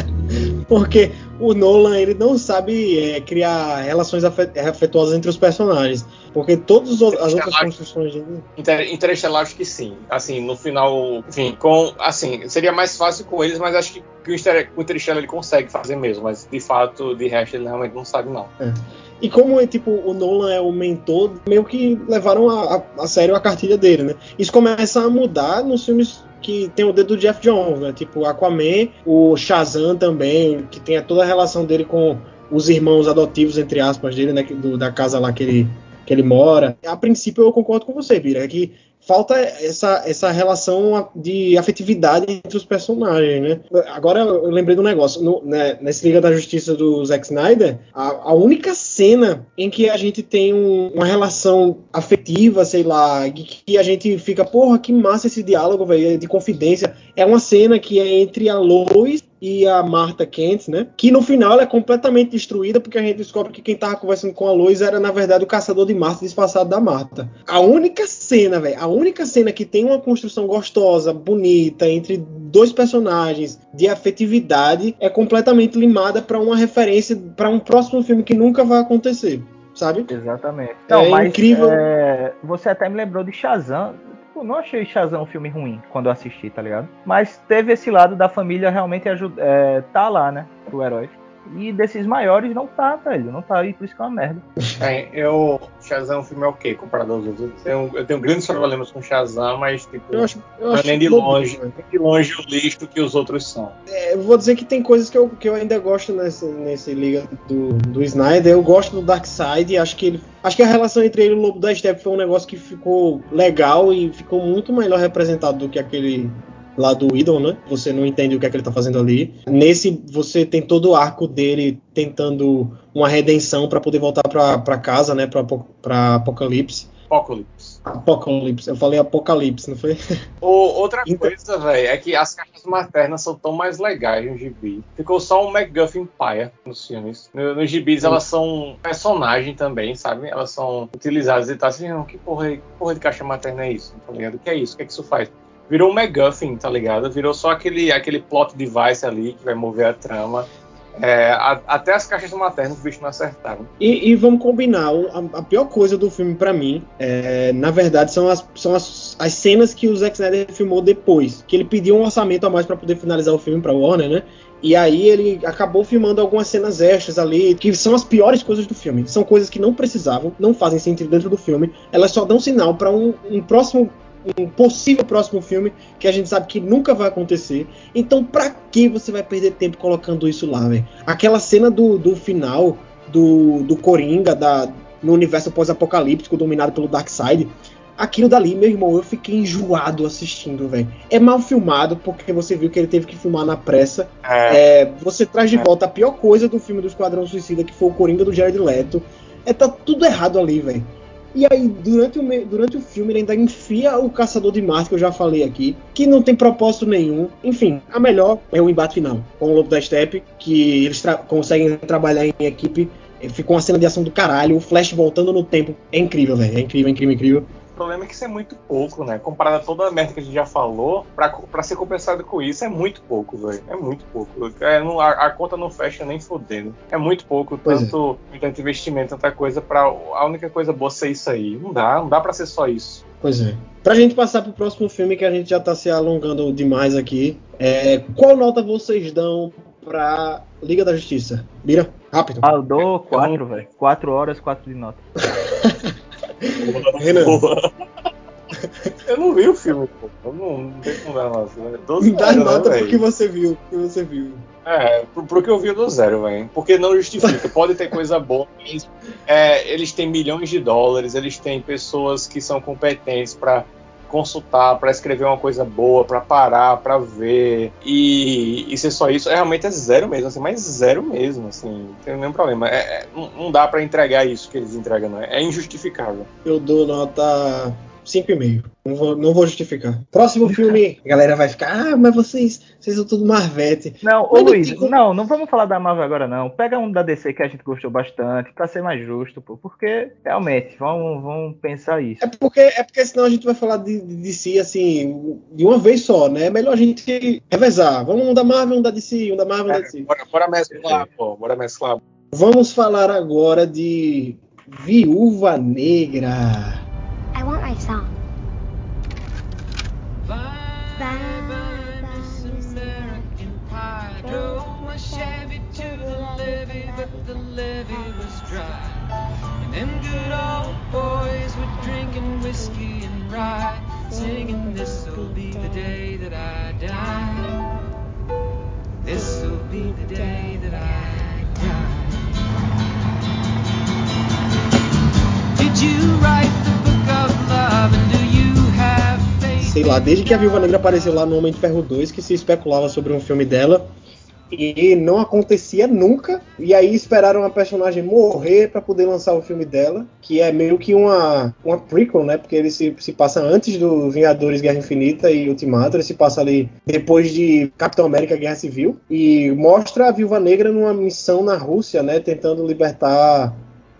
Porque o Nolan ele não sabe é, criar relações afetuosas entre os personagens. Porque todas as outras construções dele. Interestelar, acho que sim. Assim, no final, enfim, com. Assim, seria mais fácil com eles, mas acho que, que o Interestelar ele consegue fazer mesmo. Mas de fato, de resto, ele realmente não sabe, não. É. E como tipo, o Nolan é o mentor, meio que levaram a, a, a sério a cartilha dele, né? Isso começa a mudar nos filmes que tem o dedo do Jeff Jones, né? Tipo Aquaman, o Shazam também, que tem toda a relação dele com os irmãos adotivos, entre aspas, dele, né? Do, da casa lá que ele, que ele mora. A princípio eu concordo com você, Bira, é que falta essa, essa relação de afetividade entre os personagens, né? Agora eu lembrei do negócio. No, né, nesse Liga da Justiça do Zack Snyder, a, a única cena em que a gente tem um, uma relação afetiva, sei lá, que, que, a gente fica, porra, que massa esse diálogo, velho, de confidência, é uma cena que é entre a Lois e a Marta Kent, né? Que no final ela é completamente destruída porque a gente descobre que quem tava conversando com a Lois era na verdade o caçador de Marta disfarçado da Marta. A única cena, velho, a única cena que tem uma construção gostosa, bonita entre dois personagens de afetividade é completamente limada para uma referência para um próximo filme que nunca vai acontecer sabe? Exatamente. Não, é mas, incrível. É, você até me lembrou de Shazam não achei Shazam um filme ruim quando eu assisti, tá ligado? Mas teve esse lado da família realmente ajuda, é, tá lá, né? Pro herói. E desses maiores não tá, velho. Não tá aí, por isso que é uma merda. É, eu. Shazam é um filme ok comparado aos outros. Eu tenho, eu tenho grandes problemas com Shazam, mas, tipo, eu acho, eu acho nem de longe, nem de longe o lixo que os outros são. É, eu vou dizer que tem coisas que eu, que eu ainda gosto nesse, nesse Liga do, do Snyder. Eu gosto do Darkseid, acho que ele. Acho que a relação entre ele e o Lobo da Steppe foi um negócio que ficou legal e ficou muito melhor representado do que aquele lá do Idol, né? Você não entende o que é que ele tá fazendo ali. Nesse, você tem todo o arco dele tentando uma redenção para poder voltar para casa, né? Para Apocalipse. Apocalipse. Apocalipse. Eu falei Apocalipse, não foi? O, outra então... coisa, velho, é que as caixas maternas são tão mais legais no gibi. Ficou só um MacGuffin paia nos filmes. Nos no gibis elas são personagem também, sabe? Elas são utilizadas e tá assim, que porra, que porra de caixa materna é isso? Tá ligado? O que é isso? O que é que isso faz? Virou um MacGuffin, tá ligado? Virou só aquele, aquele plot device ali que vai mover a trama. É, a, até as caixas maternas o bicho não acertaram. E, e vamos combinar, a, a, pior coisa do filme para mim, é, na verdade, são, as, são as, as cenas que o Zack Snyder filmou depois. Que ele pediu um orçamento a mais para poder finalizar o filme pra Warner, né? E aí ele acabou filmando algumas cenas extras ali, que são as piores coisas do filme. São coisas que não precisavam, não fazem sentido dentro do filme. Elas só dão sinal para um, um próximo um possível próximo filme que a gente sabe que nunca vai acontecer. Então, pra que você vai perder tempo colocando isso lá, velho? Aquela cena do, do final do, do Coringa, da, no universo pós-apocalíptico dominado pelo Darkseid. Aquilo dali, meu irmão, eu fiquei enjoado assistindo, velho. É mal filmado, porque você viu que ele teve que filmar na pressa. É. É, você traz de volta a pior coisa do filme do Esquadrão Suicida, que foi o Coringa do Jared Leto. É, tá tudo errado ali, velho E aí, durante o, durante o filme, ele ainda enfia o Caçador de Marte, que eu já falei aqui, que não tem propósito nenhum. Enfim, a melhor é o embate final, com o Lobo da Steppe, que eles tra conseguem trabalhar em equipe. Ficou uma cena de ação do caralho, o Flash voltando no tempo. É incrível, velho. É incrível, incrível, incrível. O problema é que isso é muito pouco, né? Comparado a toda a merda que a gente já falou, pra, pra ser compensado com isso, é muito pouco, velho. É muito pouco. É, não, a, a, conta não fecha nem fodendo. É muito pouco, pois tanto, é. tanto investimento, tanta coisa, pra a única coisa boa ser isso aí. Não dá, não dá pra ser só isso. Pois é. Pra gente passar pro próximo filme, que a gente já tá se alongando demais aqui, é, qual nota vocês dão pra Liga da Justiça? Mira, rápido. Ah, eu dou 4, velho. 4 horas, 4 de nota. Renan. Eu não vi o filme, pô. Eu não, não tenho como dar nota. Né? Dá zero, nota né, porque você viu. Porque você viu. É, pro, pro que eu vi do zero, velho. Porque não justifica. Pode ter coisa boa. Eles, é, eles têm milhões de dólares, eles têm pessoas que são competentes para consultar, para escrever uma coisa boa, para parar, para ver e, e ser só isso, é, realmente é zero mesmo, assim, mas zero mesmo, assim, não tem nenhum problema. É, é, não, dá para entregar isso que eles entregam, não é, é injustificável. Eu dou nota 5,5. Não vou, não vou justificar. Próximo filme, a galera vai ficar, ah, mas vocês, vocês são tudo Marvete. Não, ô Luiz, não, não, não vamos falar da Marvel agora, não. Pega um da DC que a gente gostou bastante, pra ser mais justo, pô. Porque, realmente, vamos, vamos pensar isso. É porque, é porque senão a gente vai falar de, de DC, assim, de uma vez só, né? É melhor a gente revezar. Vamos um da Marvel, um da DC, um da Marvel, um da DC. Bora, bora mesclar, pô. Bora mesclar. Vamos falar agora de Viúva Negra. Rye, singing, be the day that I die. Be the day that I die. Did you write the book of love and do you sei lá, desde que a Viúva Negra apareceu lá no Homem de Ferro 2, que se especulava sobre um filme dela e não acontecia nunca. E aí esperaram a personagem morrer para poder lançar o filme dela, que é meio que uma, uma prequel, né? Porque ele se, se passa antes do Vingadores Guerra Infinita e Ultimato, ele se passa ali depois de Capitão América Guerra Civil e mostra a Viúva Negra numa missão na Rússia, né? Tentando libertar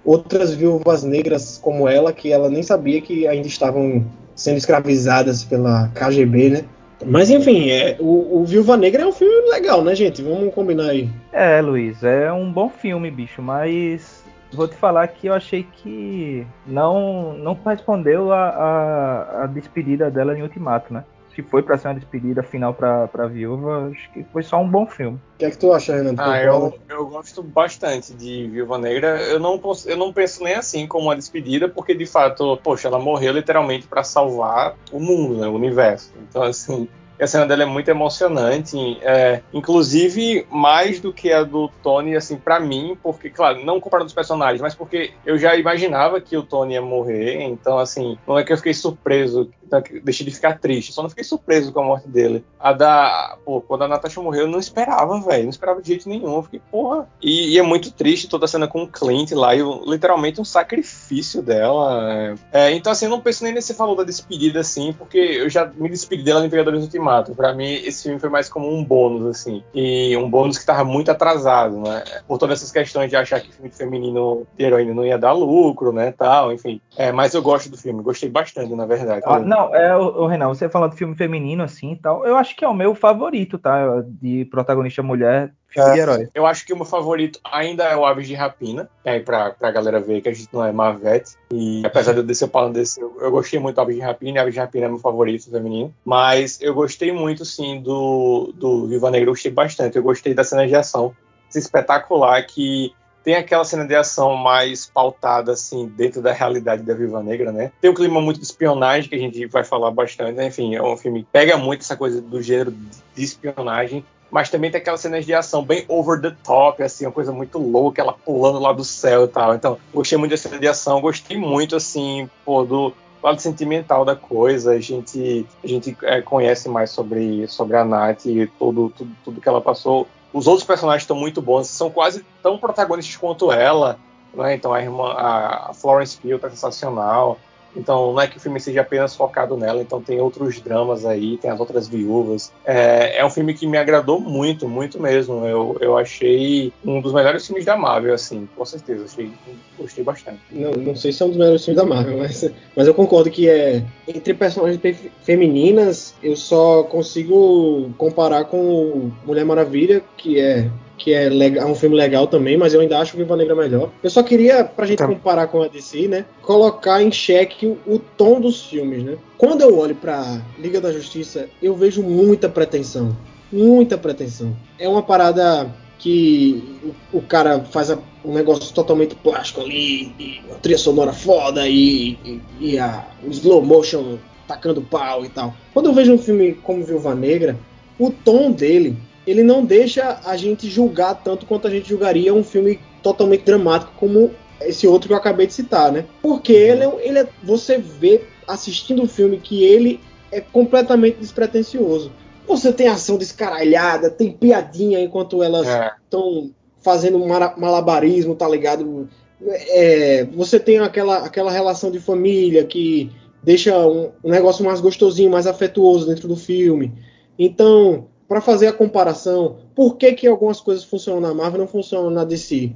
outras viúvas negras como ela, que ela nem sabia que ainda estavam sendo escravizadas pela KGB, né? Mas enfim, é, o, o Viúva Negra é um filme legal, né, gente? Vamos combinar aí. É, Luiz, é um bom filme, bicho, mas vou te falar que eu achei que não não correspondeu a despedida dela em Ultimato, né? Se foi para ser uma despedida final para a viúva, acho que foi só um bom filme. O que é que tu acha, Renan? Ah, eu, eu gosto bastante de Viúva Negra. Eu não, eu não penso nem assim como uma despedida, porque de fato, poxa, ela morreu literalmente para salvar o mundo, né, o universo. Então, assim, a cena dela é muito emocionante, é, inclusive mais do que a do Tony, assim, para mim, porque, claro, não comparando os personagens, mas porque eu já imaginava que o Tony ia morrer, então, assim, não é que eu fiquei surpreso, então, deixei de ficar triste, só não fiquei surpreso com a morte dele. A da, pô, quando a Natasha morreu, eu não esperava, velho, não esperava de jeito nenhum, eu fiquei, porra, e, e, é muito triste toda a cena com o Clint lá, e literalmente um sacrifício dela. É, então, assim, eu não penso nem nesse falou da despedida, assim, porque eu já me despedi dela em Vingadores Ultimato Ultimato. Para mim, esse filme foi mais como um bônus, assim. E um bônus que tava muito atrasado, né? Por todas essas questões de achar que filme feminino de heroína não ia dar lucro, né? Tal, enfim. É, mas eu gosto do filme, gostei bastante, na verdade. Ah, não, é, o, Renan, você falando de filme feminino, assim tal, eu acho que é o meu favorito, tá? De protagonista mulher filme de herói. Eu acho que o meu favorito ainda é o Aves de Rapina, aí pra, pra galera ver que a gente não é Marvete. E apesar de eu descer falando desse, eu, eu, gostei muito do Aves de Rapina, e Aves de Rapina é meu favorito feminino. Mas eu gostei muito, sim, do, do Viva Negra, eu gostei bastante. Eu gostei da cena de ação. espetacular que tem aquela cena de ação mais pautada, assim, dentro da realidade da Viva Negra, né? Tem um clima muito de espionagem, que a gente vai falar bastante. Enfim, é um filme que pega muito essa coisa do gênero de espionagem mas também tem aquelas cenas de ação bem over the top, assim, uma coisa muito louca, ela pulando lá do céu e tal. Então, gostei muito da cena de ação, gostei muito, assim, pô, do lado sentimental da coisa. A gente, a gente é, conhece mais sobre, sobre a Nath e tudo, tudo, tudo que ela passou. Os outros personagens estão muito bons, são quase tão protagonistas quanto ela. né? Então a irmã, a Florence Pugh tá sensacional. Então não é que o filme seja apenas focado nela, então tem outros dramas aí, tem as outras viúvas. É, é um filme que me agradou muito, muito mesmo. Eu, eu achei um dos melhores filmes da Marvel, assim, com certeza. Achei, gostei bastante. Não, não sei se é um dos melhores filmes da Marvel, mas, mas eu concordo que é entre personagens femininas, eu só consigo comparar com Mulher Maravilha, que é que é, legal, é um filme legal também, mas eu ainda acho o Viva Negra melhor. Eu só queria, pra gente tá. comparar com a DC, né, colocar em xeque o, o, tom dos filmes, né. Quando eu olho pra Liga da Justiça, eu vejo muita pretensão, muita pretensão. É uma parada que o, o cara faz a, um negócio totalmente plástico ali, e uma trilha sonora foda e, e, e a, o slow motion tacando pau e tal. Quando eu vejo um filme como Viúva Negra, o tom dele ele não deixa a gente julgar tanto quanto a gente julgaria um filme totalmente dramático como esse outro que eu acabei de citar, né? Porque ele é, ele é, você vê assistindo o filme que ele é completamente despretensioso. Você tem ação descaralhada, tem piadinha enquanto elas estão é. fazendo malabarismo, tá ligado? É, você tem aquela, aquela relação de família que deixa um, um negócio mais gostosinho, mais afetuoso dentro do filme. Então, para fazer a comparação, por que, que algumas coisas funcionam na Marvel e não funcionam na DC?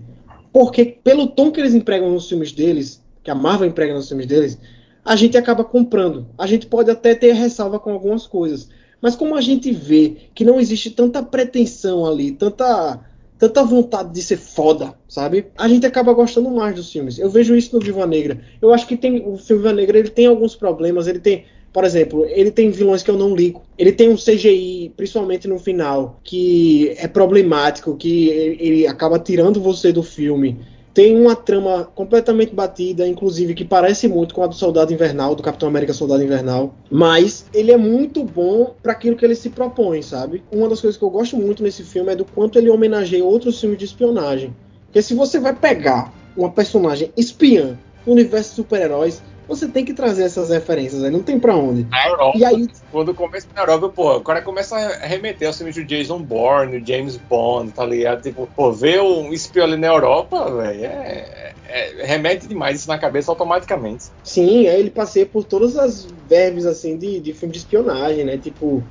Porque pelo tom que eles empregam nos filmes deles, que a Marvel emprega nos filmes deles, a gente acaba comprando. A gente pode até ter ressalva com algumas coisas, mas como a gente vê que não existe tanta pretensão ali, tanta tanta vontade de ser foda, sabe? A gente acaba gostando mais dos filmes. Eu vejo isso no Viva Negra. Eu acho que tem o Viva Negra, ele tem alguns problemas, ele tem por exemplo, ele tem vilões que eu não ligo. Ele tem um CGI, principalmente no final, que é problemático, que ele acaba tirando você do filme. Tem uma trama completamente batida, inclusive que parece muito com a do Soldado Invernal, do Capitão América Soldado Invernal, mas ele é muito bom para aquilo que ele se propõe, sabe? Uma das coisas que eu gosto muito nesse filme é do quanto ele homenageia outros filmes de espionagem. Porque se você vai pegar uma personagem espiã no universo de super-heróis, você tem que trazer essas referências aí, não tem pra onde. Na Europa, e aí, quando começa na Europa, pô, o cara começa a remeter aos filmes do Jason Bourne, James Bond, tá ligado? Tipo, pô, ver um espião ali na Europa, velho, é, é, remete demais isso na cabeça automaticamente. Sim, aí ele passeia por todas as verbes, assim, de, de filme de espionagem, né? Tipo,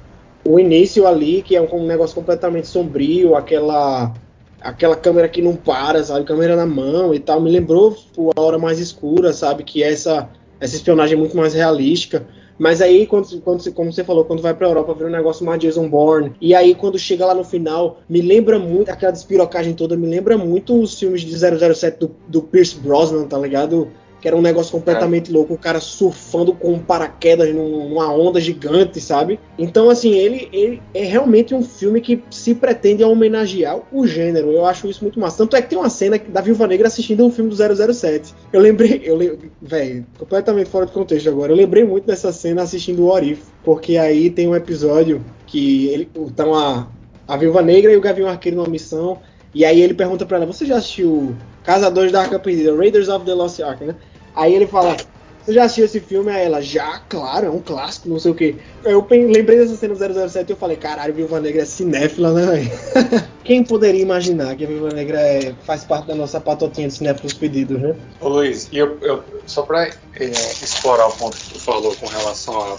o início ali, que é um, um negócio completamente sombrio, aquela aquela câmera que não para, sabe? Câmera na mão e tal. Me lembrou pô, a hora mais escura, sabe? Que é essa essa espionagem é muito mais realística. Mas aí, quando, quando, como você falou, quando vai pra Europa, vira um negócio mais Jason Bourne. E aí, quando chega lá no final, me lembra muito, aquela despirocagem toda, me lembra muito os filmes de 007 do, do Pierce Brosnan, tá ligado? Que era um negócio completamente é. louco, o cara surfando com um paraquedas numa onda gigante, sabe? Então, assim, ele, ele é realmente um filme que se pretende homenagear o gênero. Eu acho isso muito massa. Tanto é que tem uma cena da Viúva Negra assistindo um filme do 007. Eu lembrei, eu velho, completamente fora de contexto agora. Eu lembrei muito dessa cena assistindo o Orif, porque aí tem um episódio que ele estão a, a Viúva Negra e o Gavião Arqueiro numa missão e aí ele pergunta pra ela: Você já assistiu Caçadores da Arca Perdida, Raiders of the Lost Ark, né? Aí ele fala: Você já assistiu esse filme? Aí ela: Já, claro, é um clássico, não sei o quê. Eu lembrei dessa cena do 007 e eu falei: Caralho, Viúva Negra é cinéfila, né? Quem poderia imaginar que a Viúva Negra é, faz parte da nossa patotinha de cinéfilos pedidos, né? Ô Luiz, eu, eu, só pra é, explorar o ponto que tu falou com relação a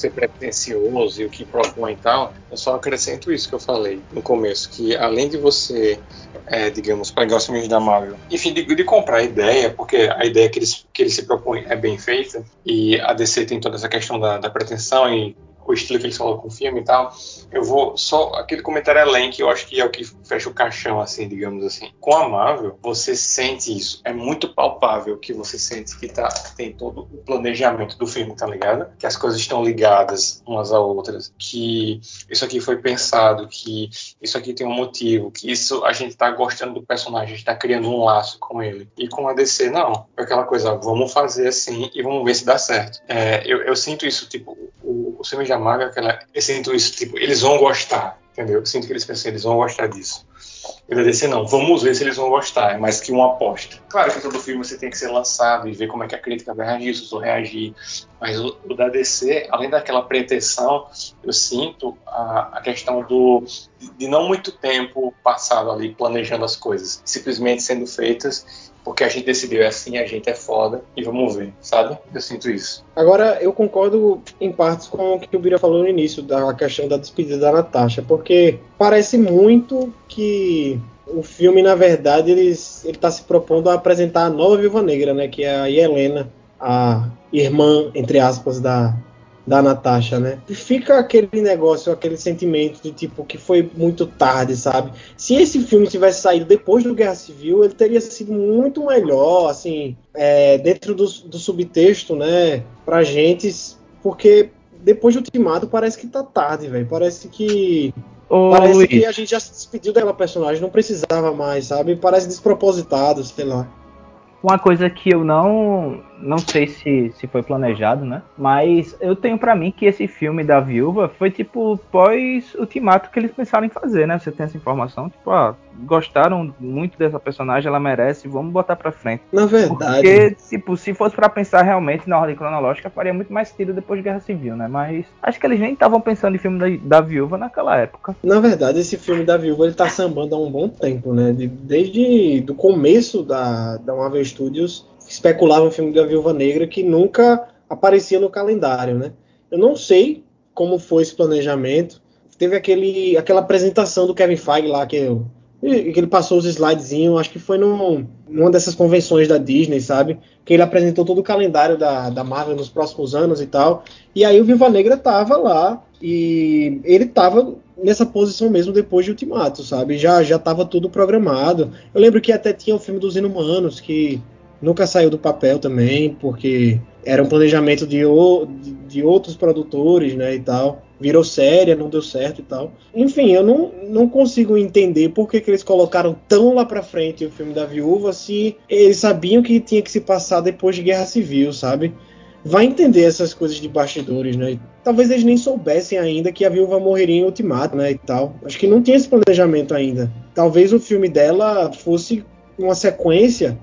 ser pretencioso e o que propõe e tal, eu só acrescento isso que eu falei no começo, que além de você, é, digamos, pegar os filmes da Marvel, enfim, de, de, comprar a ideia, porque a ideia que eles, que eles se propõem é bem feita, e a DC tem toda essa questão da, da pretensão e o estilo que eles com o filme e tal, eu vou só aquele comentário além que eu acho que é o que fecha o caixão, assim, digamos assim. Com a Marvel, você sente isso. É muito palpável que você sente que tá, tem todo o planejamento do filme, tá ligado? Que as coisas estão ligadas umas a outras, que isso aqui foi pensado, que isso aqui tem um motivo, que isso a gente tá gostando do personagem, a gente tá criando um laço com ele. E com a DC, não. É aquela coisa, vamos fazer assim e vamos ver se dá certo. É, eu, eu sinto isso, tipo, o, o de Amaga, aquela, sinto isso, tipo, eles vão gostar, entendeu? Eu sinto que eles pensam, eles vão gostar disso. DC não, vamos ver se eles vão gostar, é mais que uma aposta. Claro que todo filme você tem que ser lançado e ver como é que a crítica vai reagir, se eu reagir, mas o, o, da DC, além daquela pretensão, eu sinto a, a questão do de, de não muito tempo passado ali planejando as coisas, simplesmente sendo feitas porque a gente decidiu é assim, a gente é foda e vamos ver, sabe? Eu sinto isso. Agora, eu concordo em partes com o que o Bira falou no início, da questão da despedida da Natasha, porque parece muito que o filme, na verdade, ele, ele tá se propondo a apresentar a nova Viúva Negra, né? Que é a Helena, a irmã, entre aspas, da, da Natasha, né? E fica aquele negócio, aquele sentimento de tipo que foi muito tarde, sabe? Se esse filme tivesse saído depois do Guerra Civil, ele teria sido muito melhor, assim, é, dentro do, do subtexto, né? Pra gente, porque depois do Ultimato parece que tá tarde, velho. Parece que Ô, Parece Luiz. que a gente já se despediu daquela personagem, não precisava mais, sabe? Parece despropositado, sei lá. Uma coisa que eu não não sei se, se foi planejado, né? Mas eu tenho para mim que esse filme da viúva foi tipo pós ultimato que eles pensaram em fazer, né? Você tem essa informação, tipo, ah, gostaram muito dessa personagem, ela merece, vamos botar pra frente. Na verdade. Porque, tipo, se fosse para pensar realmente na ordem cronológica, faria muito mais sentido depois de Guerra Civil, né? Mas acho que eles nem estavam pensando em filme da, da viúva naquela época. Na verdade, esse filme da viúva ele tá sambando há um bom tempo, né? Desde do começo da, da Marvel Studios especulava um filme da Viúva Negra que nunca aparecia no calendário, né? Eu não sei como foi esse planejamento. Teve aquele, aquela apresentação do Kevin Feige lá que, que ele passou os slidezinhos, acho que foi num, numa dessas convenções da Disney, sabe? Que ele apresentou todo o calendário da, da Marvel nos próximos anos e tal. E aí o Viúva Negra tava lá e ele tava nessa posição mesmo depois de Ultimato, sabe? Já já tava tudo programado. Eu lembro que até tinha o filme dos Inumanos que nunca saiu do papel também, porque era um planejamento de, de, de, outros produtores, né, e tal. Virou séria, não deu certo e tal. Enfim, eu não, não consigo entender por que, que eles colocaram tão lá pra frente o filme da viúva se eles sabiam que tinha que se passar depois de Guerra Civil, sabe? Vai entender essas coisas de bastidores, né? Talvez eles nem soubessem ainda que a viúva morreria em Ultimato, né, e tal. Acho que não tinha esse planejamento ainda. Talvez o filme dela fosse uma sequência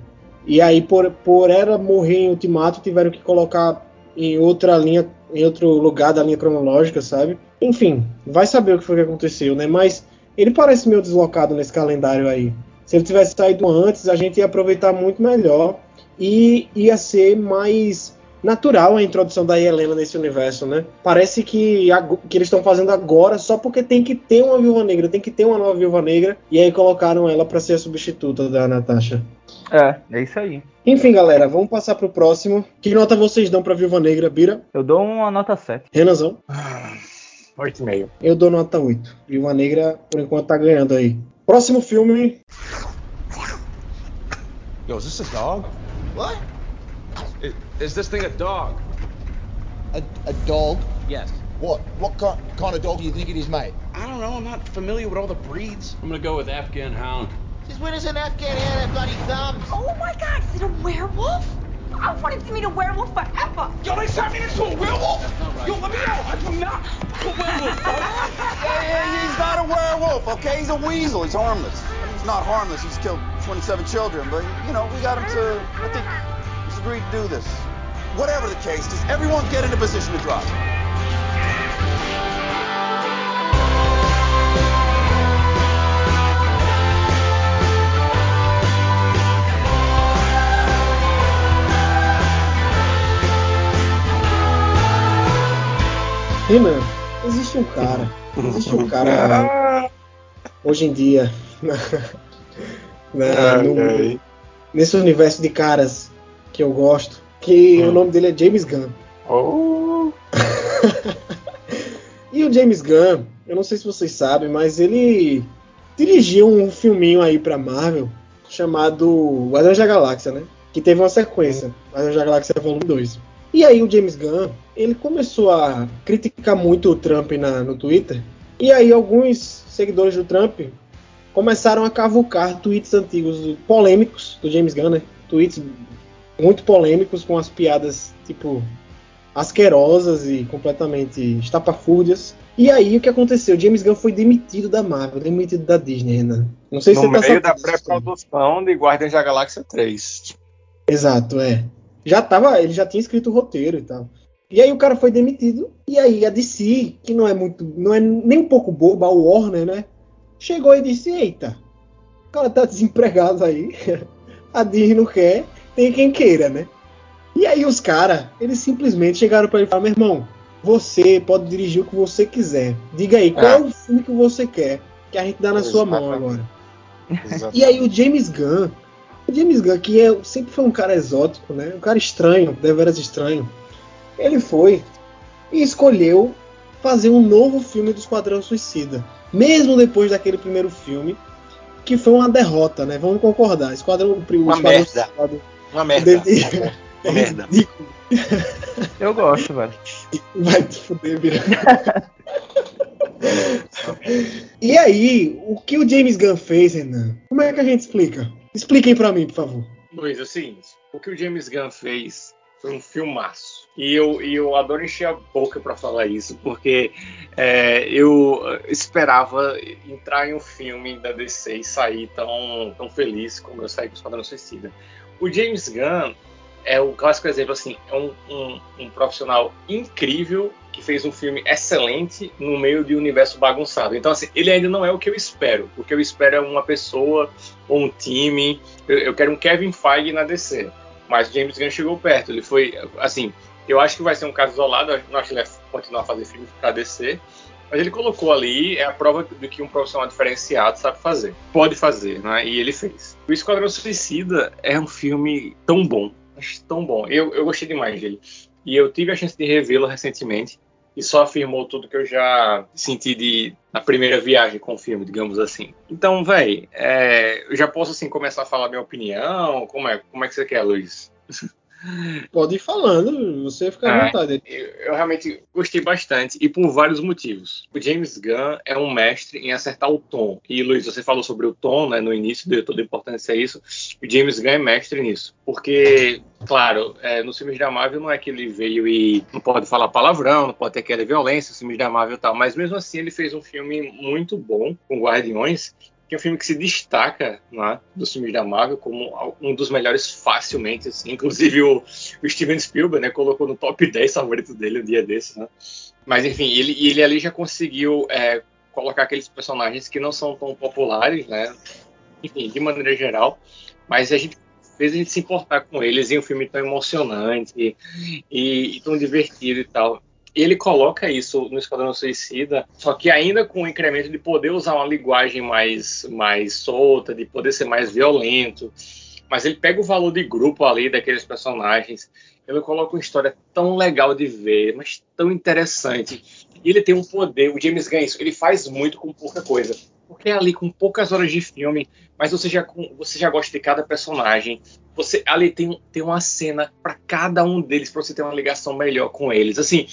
e aí, por, por ela morrer em Ultimato, tiveram que colocar em outra linha, em outro lugar da linha cronológica, sabe? Enfim, vai saber o que foi que aconteceu, né? Mas ele parece meio deslocado nesse calendário aí. Se ele tivesse saído antes, a gente ia aproveitar muito melhor e ia ser mais natural a introdução da Helena nesse universo, né? Parece que, a, que eles estão fazendo agora só porque tem que ter uma viúva negra, tem que ter uma nova viúva negra, e aí colocaram ela para ser a substituta da Natasha. É, é isso aí. Enfim, galera, vamos passar pro próximo. Que nota vocês dão pra Viúva Negra, Bira? Eu dou uma nota 7. Renanzão? 8,5. Eu dou nota 8. Viúva Negra, por enquanto, tá ganhando aí. Próximo filme. Yo, is this a dog? What? Is, is this thing a dog? A, a dog? Yes. What? What kind, kind of dog do you think it is, mate? I don't know. I'm not familiar with all the breeds. I'm gonna go with Afghan Hound. Since when does an Afghan hound have bloody thumbs? Oh my god, is it a werewolf? I wanted to meet a werewolf forever. Yo, they turned me into a werewolf? Right. Yo, let me out. I do not a werewolf, yeah, yeah, he's not a werewolf, okay? He's a weasel. He's harmless. He's not harmless. He's killed 27 children, but, you know, we got him to, I think, to do this. Whatever the case, does everyone get in a position to drop? Renan, existe um cara, existe um cara hoje em dia na, no, nesse universo de caras que eu gosto, que hum. o nome dele é James Gunn. Oh. e o James Gunn, eu não sei se vocês sabem, mas ele dirigiu um filminho aí pra Marvel chamado Guardiões da Galáxia, né? Que teve uma sequência, hum. Guardiões da Galáxia Volume 2. E aí o James Gunn, ele começou a criticar muito o Trump na, no Twitter. E aí alguns seguidores do Trump começaram a cavucar tweets antigos polêmicos do James Gunn, né? Tweets muito polêmicos com as piadas tipo asquerosas e completamente estapafúrdias. E aí o que aconteceu? James Gunn foi demitido da Marvel, demitido da Disney, né? Não sei no se você tá meio da pré-produção de Guardiões da Galáxia 3. Exato, é já tava, ele já tinha escrito o roteiro e tal. E aí o cara foi demitido. E aí a DC, que não é muito, não é nem um pouco boba, a Warner, né? Chegou e disse: "Eita, o cara tá desempregado aí. a Disney não quer, tem quem queira, né? E aí os caras, eles simplesmente chegaram para ele e falaram, meu irmão, você pode dirigir o que você quiser. Diga aí, qual é, é o filme que você quer? Que a gente dá na Exatamente. sua mão agora. Exatamente. E aí o James Gunn, o James Gunn, que é, sempre foi um cara exótico, né? Um cara estranho, deveras estranho. Ele foi e escolheu fazer um novo filme do Esquadrão Suicida. Mesmo depois daquele primeiro filme, que foi uma derrota, né? Vamos concordar. Esquadrão, o uma Esquadrão merda. Suicida, uma merda. Uma merda. Eu gosto, velho. Vai te fuder, vira. e aí, o que o James Gunn fez, Renan? Como é que a gente explica? Expliquem para mim, por favor. Luiz, é o seguinte: o que o James Gunn fez foi um filmaço. E eu, e eu adoro encher a boca para falar isso, porque é, eu esperava entrar em um filme da DC e sair tão, tão feliz como eu saí com o Esquadrão Suicida. O James Gunn é o clássico exemplo, assim, é um, um, um, profissional incrível que fez um filme excelente no meio de um universo bagunçado. Então, assim, ele ainda não é o que eu espero. O que eu espero é uma pessoa ou um time. Eu, eu quero um Kevin Feige na DC. Mas o James Gunn chegou perto. Ele foi, assim, eu acho que vai ser um caso isolado. Não acho que ele vai continuar a fazer filmes para DC. Mas ele colocou ali, é a prova de que um profissional diferenciado sabe fazer. Pode fazer, né? E ele fez. O Esquadrão Suicida é um filme tão bom, Acho tão bom. Eu, eu gostei demais dele. E eu tive a chance de revê-lo recentemente e só afirmou tudo que eu já senti de, na primeira viagem com o filme, digamos assim. Então, velho, é, eu já posso assim começar a falar minha opinião. Como é, como é que você quer, Luiz? Pode ir falando, você fica à ah, vontade. Eu, eu, realmente gostei bastante e por vários motivos. O James Gunn é um mestre em acertar o tom. E Luiz, você falou sobre o tom, né, no início, deu toda a importância a isso. O James Gunn é mestre nisso. Porque, claro, é, nos filmes da Marvel não é que ele veio e não pode falar palavrão, não pode ter aquela violência, os filmes da Marvel e tal. Mas mesmo assim, ele fez um filme muito bom com Guardiões é um filme que se destaca né, dos filmes da Marvel como um dos melhores facilmente, assim. Inclusive o, o Steven Spielberg, né, colocou no top 10 favoritos dele um dia desses, né? Mas enfim, ele, ele ali já conseguiu é, colocar aqueles personagens que não são tão populares, né? Enfim, de maneira geral, mas a gente fez a gente se importar com eles em um filme tão emocionante e, e tão divertido e tal ele coloca isso no Esquadrão Suicida, só que ainda com o incremento de poder usar uma linguagem mais, mais solta, de poder ser mais violento. Mas ele pega o valor de grupo ali daqueles personagens, ele coloca uma história tão legal de ver, mas tão interessante. E ele tem um poder, o James Gunn, ele faz muito com pouca coisa. Porque é ali com poucas horas de filme, mas você já, você já gosta de cada personagem. Você ali tem, tem uma cena para cada um deles para você ter uma ligação melhor com eles. Assim,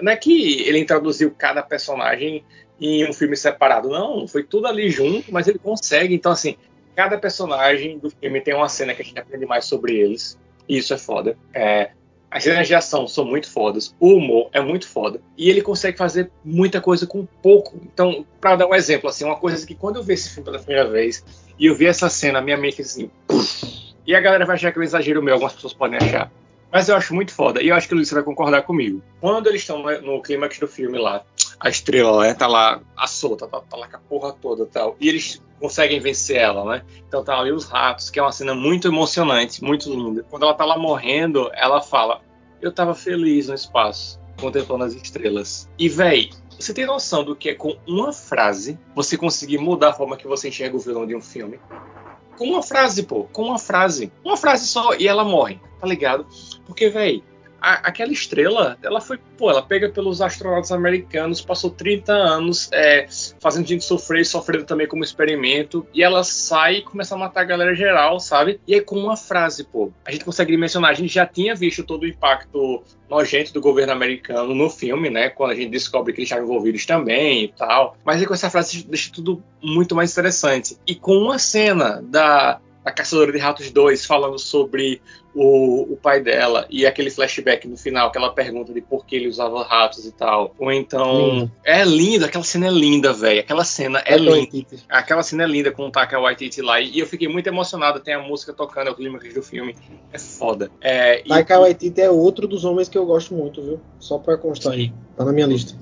não é que ele introduziu cada personagem em um filme separado, não. Foi tudo ali junto, mas ele consegue. Então, assim, cada personagem do filme tem uma cena que a gente aprende mais sobre eles. E isso é foda. É, as cenas de ação são muito fodas, o humor é muito foda. E ele consegue fazer muita coisa com pouco. Então, para dar um exemplo, assim, uma coisa que quando eu vi esse filme pela primeira vez e eu vi essa cena, minha mente assim. Puff, e a galera vai achar que é um exagero meu, algumas pessoas podem achar. Mas eu acho muito foda. E eu acho que o Luiz vai concordar comigo. Quando eles estão no clímax do filme lá, a estrela né, tá lá a solta, tá, tá lá com a porra toda e tal. E eles conseguem vencer ela, né? Então tá ali os ratos, que é uma cena muito emocionante, muito linda. Quando ela tá lá morrendo, ela fala: Eu tava feliz no espaço, contemplando as estrelas. E véi, você tem noção do que é com uma frase você conseguir mudar a forma que você enxerga o vilão de um filme? Com uma frase, pô. Com uma frase. Uma frase só e ela morre, tá ligado? Porque, velho, aquela estrela, ela foi, pô, ela pega pelos astronautas americanos, passou 30 anos é, fazendo gente sofrer, sofrendo também como experimento, e ela sai e começa a matar a galera geral, sabe? E aí com uma frase, pô, a gente consegue mencionar, a gente já tinha visto todo o impacto nojento do governo americano no filme, né? Quando a gente descobre que eles estavam envolvidos também e tal. Mas aí com essa frase deixa tudo muito mais interessante. E com uma cena da a Caçadora de Ratos 2 falando sobre o, o, pai dela e aquele flashback no final, aquela pergunta de por que ele usava ratos e tal. Ou então. É lindo, aquela cena é linda, velho. Aquela cena é, é linda. Aquela cena é linda com o Taka Waititi lá. E eu fiquei muito emocionado. Tem a música tocando, é o clima do filme. É foda. É, Taika Waititi é outro dos homens que eu gosto muito, viu? Só pra constar aí. Tá na minha lista.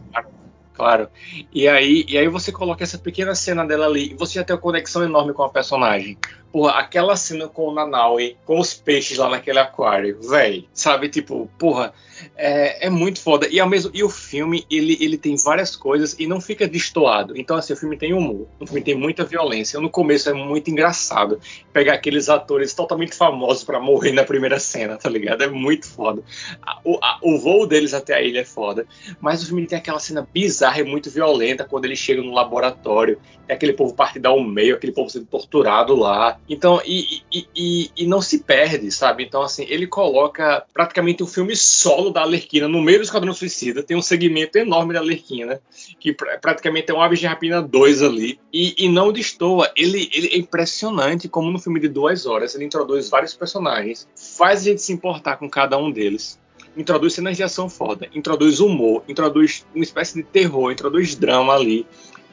Claro. E aí, e aí você coloca essa pequena cena dela ali e você já tem uma conexão enorme com a personagem. Porra, aquela cena com o Nanaui, com os peixes lá naquele aquário, velho, sabe? Tipo, porra, é, é, muito foda. E, ao mesmo, e o filme, ele, ele tem várias coisas e não fica destoado. Então, assim, o filme tem humor, o filme tem muita violência. No começo é muito engraçado pegar aqueles atores totalmente famosos para morrer na primeira cena, tá ligado? É muito foda. O, a, o voo deles até a ilha é foda. Mas o filme tem aquela cena bizarra e muito violenta quando eles chegam no laboratório. Tem aquele povo partido ao meio, aquele povo sendo torturado lá. Então, e, e, e, e não se perde, sabe? Então, assim, ele coloca praticamente um filme solo da Alerquina no meio do Esquadrão Suicida. Tem um segmento enorme da Alerquina, que pr praticamente é um Aves de Rapina 2 ali. E, não destoa. Ele, ele é impressionante como no filme de duas horas ele introduz vários personagens, faz a gente se importar com cada um deles introduz cenas de ação foda, introduz humor, introduz uma espécie de terror, introduz drama ali.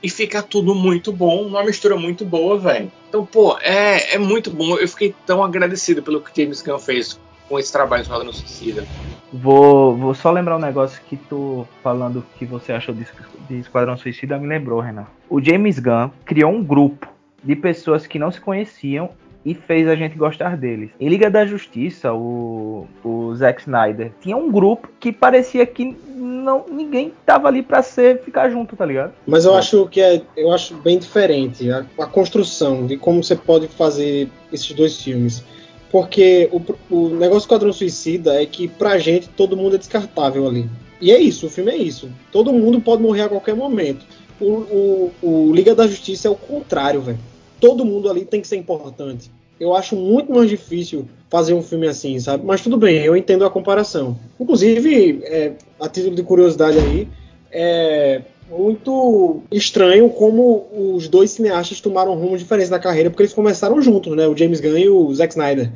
E fica tudo muito bom, uma mistura muito boa, velho. Então, pô, é, é muito bom. Eu fiquei tão agradecido pelo que James Gunn fez com esse trabalho de no Suicida. Vou, vou só lembrar um negócio que tu falando que você achou de, de Esquadrão Suicida me lembrou, Renan. O James Gunn criou um grupo de pessoas que não se conheciam e fez a gente gostar deles. Em Liga da Justiça, o, o Zack Snyder tinha um grupo que parecia que não ninguém tava ali para ser ficar junto, tá ligado? Mas eu é. acho que é, eu acho bem diferente a, a construção de como você pode fazer esses dois filmes. Porque o, o negócio do Quadrão Suicida é que pra gente todo mundo é descartável ali. E é isso, o filme é isso. Todo mundo pode morrer a qualquer momento. O, o, o Liga da Justiça é o contrário, velho. Todo mundo ali tem que ser importante. Eu acho muito mais difícil fazer um filme assim, sabe? Mas tudo bem, eu entendo a comparação. Inclusive, é, a título de curiosidade aí, é muito estranho como os dois cineastas tomaram rumos diferentes na carreira, porque eles começaram juntos, né? O James Gunn e o Zack Snyder.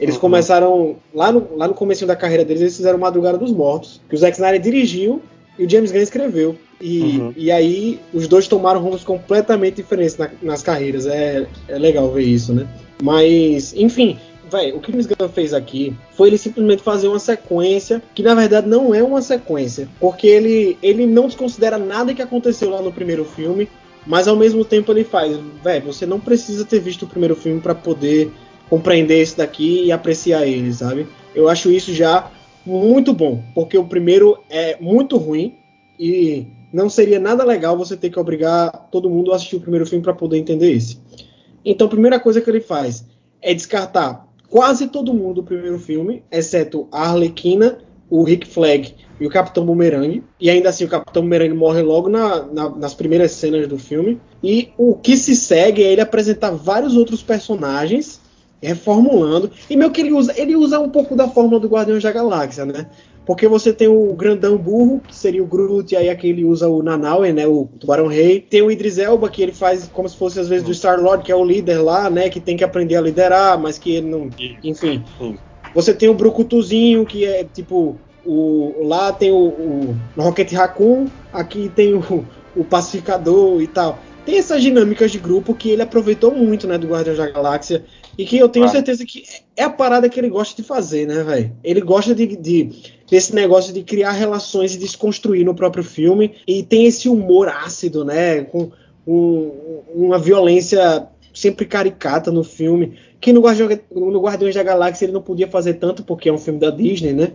Eles uhum. começaram lá no, lá no começo da carreira deles, eles fizeram Madrugada dos Mortos, que o Zack Snyder dirigiu e o James Gunn escreveu. E, uhum. e aí os dois tomaram rumos completamente diferentes na, nas carreiras. É, é legal ver isso, né? Mas, enfim, Véi, o que o Gunn fez aqui foi ele simplesmente fazer uma sequência que na verdade não é uma sequência, porque ele, ele não desconsidera nada que aconteceu lá no primeiro filme, mas ao mesmo tempo ele faz, velho, você não precisa ter visto o primeiro filme para poder compreender esse daqui e apreciar ele, sabe? Eu acho isso já muito bom, porque o primeiro é muito ruim e não seria nada legal você ter que obrigar todo mundo a assistir o primeiro filme para poder entender esse. Então, a primeira coisa que ele faz é descartar quase todo mundo do primeiro filme, exceto a Arlequina, o Rick Flag e o Capitão Boomerang. E ainda assim, o Capitão Boomerang morre logo na, na, nas primeiras cenas do filme. E o que se segue é ele apresentar vários outros personagens, reformulando. E meio que ele usa, ele usa um pouco da fórmula do Guardiões da Galáxia, né? Porque você tem o grandão burro, que seria o Groot, e aí aqui ele usa o Nanaue, né, o Tubarão Rei. Tem o Idris Elba, que ele faz como se fosse às vezes do Star-Lord, que é o líder lá, né, que tem que aprender a liderar, mas que ele não... Enfim. Você tem o Brucutuzinho, que é tipo... O, lá tem o, o Rocket Raccoon, aqui tem o, o Pacificador e tal. Tem essas dinâmicas de grupo que ele aproveitou muito, né, do Guardiões da Galáxia e que eu tenho ah. certeza que é a parada que ele gosta de fazer, né, velho? Ele gosta de, de, desse negócio de criar relações e desconstruir no próprio filme. E tem esse humor ácido, né? Com um, uma violência sempre caricata no filme. Que no, Guardião, no Guardiões da Galáxia ele não podia fazer tanto, porque é um filme da Disney, né?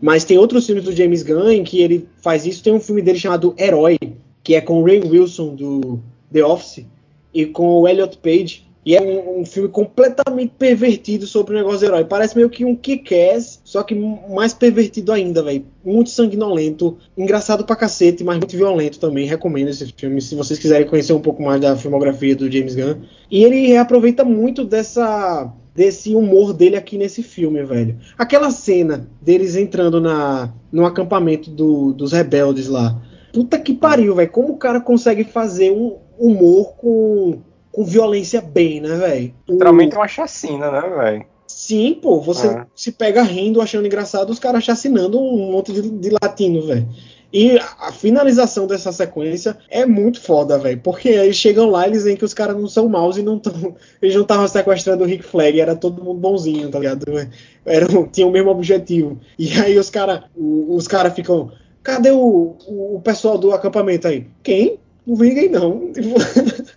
Mas tem outros filmes do James Gunn em que ele faz isso. Tem um filme dele chamado Herói, que é com o Ray Wilson do The Office e com o Elliot Page e é um, um, filme completamente pervertido sobre o negócio herói. Parece meio que um kick-ass, só que mais pervertido ainda, velho. Muito sanguinolento, engraçado pra cacete, mas muito violento também. Recomendo esse filme se vocês quiserem conhecer um pouco mais da filmografia do James Gunn. E ele reaproveita muito dessa desse humor dele aqui nesse filme, velho. Aquela cena deles entrando na no acampamento do, dos rebeldes lá. Puta que pariu, velho. Como o cara consegue fazer um humor com com violência bem, né, velho? Literalmente uma chacina, né, velho? Sim, pô, você é. se pega rindo, achando engraçado, os caras chacinando um monte de, de latino, velho. E a finalização dessa sequência é muito foda, velho. Porque eles chegam lá e eles veem que os caras não são maus e não tão. Eles não estavam sequestrando o Rick Flag, era todo mundo bonzinho, tá ligado? Era, tinha o mesmo objetivo. E aí os caras os cara ficam. Cadê o, o, o pessoal do acampamento aí? Quem? Não vi ninguém, não.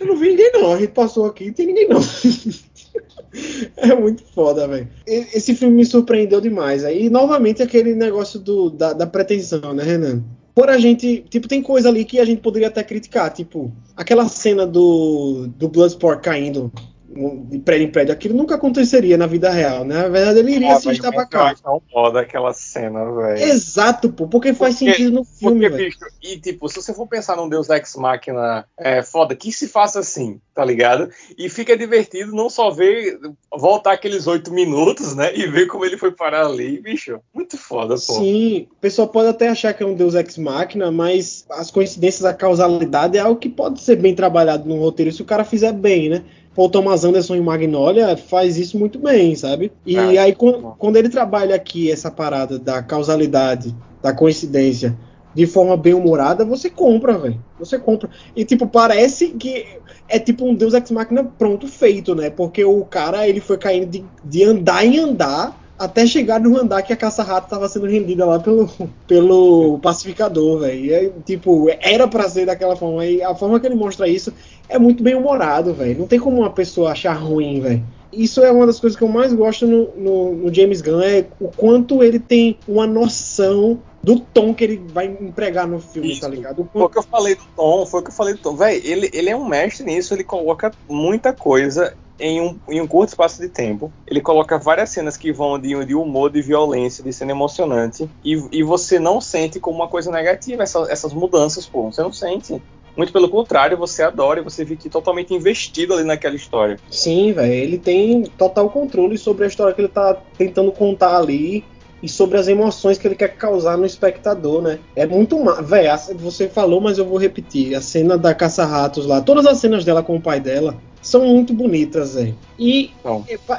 eu não vi ninguém, não. a gente passou aqui e tem ninguém não. é muito foda, velho. Esse filme me surpreendeu demais. Aí, novamente, aquele negócio do, da, da pretensão, né, Renan? por a gente, tipo, tem coisa ali que a gente poderia até criticar, tipo, aquela cena do, do Bloodsport caindo de prédio em prédio, aquilo nunca aconteceria na vida real, né? Na verdade, ele iria ah, se estabacar. tão foda aquela cena, velho. Exato, pô, porque faz porque, sentido no filme, porque, bicho, e tipo, se você for pensar num Deus Ex Machina é, foda, que se faça assim, tá ligado? E fica divertido não só ver, voltar aqueles oito minutos, né? E ver como ele foi parar ali, bicho. Muito foda, pô. Sim, o pessoal pode até achar que é um Deus Ex Machina, mas as coincidências, a causalidade é algo que pode ser bem trabalhado no roteiro se o cara fizer bem, né? Paul Thomas Anderson em Magnolia faz isso muito bem, sabe? E ah, aí quando, quando ele trabalha aqui essa parada da causalidade, da coincidência, de forma bem humorada, você compra, velho. Você compra. E tipo, parece que é tipo um Deus Ex Machina pronto feito, né? Porque o cara, ele foi caindo de, de andar em andar até chegar no andar que a caça-rato estava sendo rendida lá pelo, pelo pacificador, velho. Tipo, era pra ser daquela forma. E a forma que ele mostra isso é muito bem humorado, velho. Não tem como uma pessoa achar ruim, velho. Isso é uma das coisas que eu mais gosto no, no, no, James Gunn, é o quanto ele tem uma noção do tom que ele vai empregar no filme, Isso. tá ligado? Foi o que eu falei do tom, foi o que eu falei do tom. Véi, ele, ele é um mestre nisso, ele coloca muita coisa em um, em um curto espaço de tempo. Ele coloca várias cenas que vão de, de humor, de violência, de cena emocionante. E, e você não sente como uma coisa negativa essa, essas mudanças, pô. Você não sente. Muito pelo contrário, você adora e você fica totalmente investido ali naquela história. Sim, velho. Ele tem total controle sobre a história que ele tá tentando contar ali e sobre as emoções que ele quer causar no espectador, né? É muito mal. Véi, você falou, mas eu vou repetir. A cena da caça-ratos lá, todas as cenas dela com o pai dela são muito bonitas, velho. E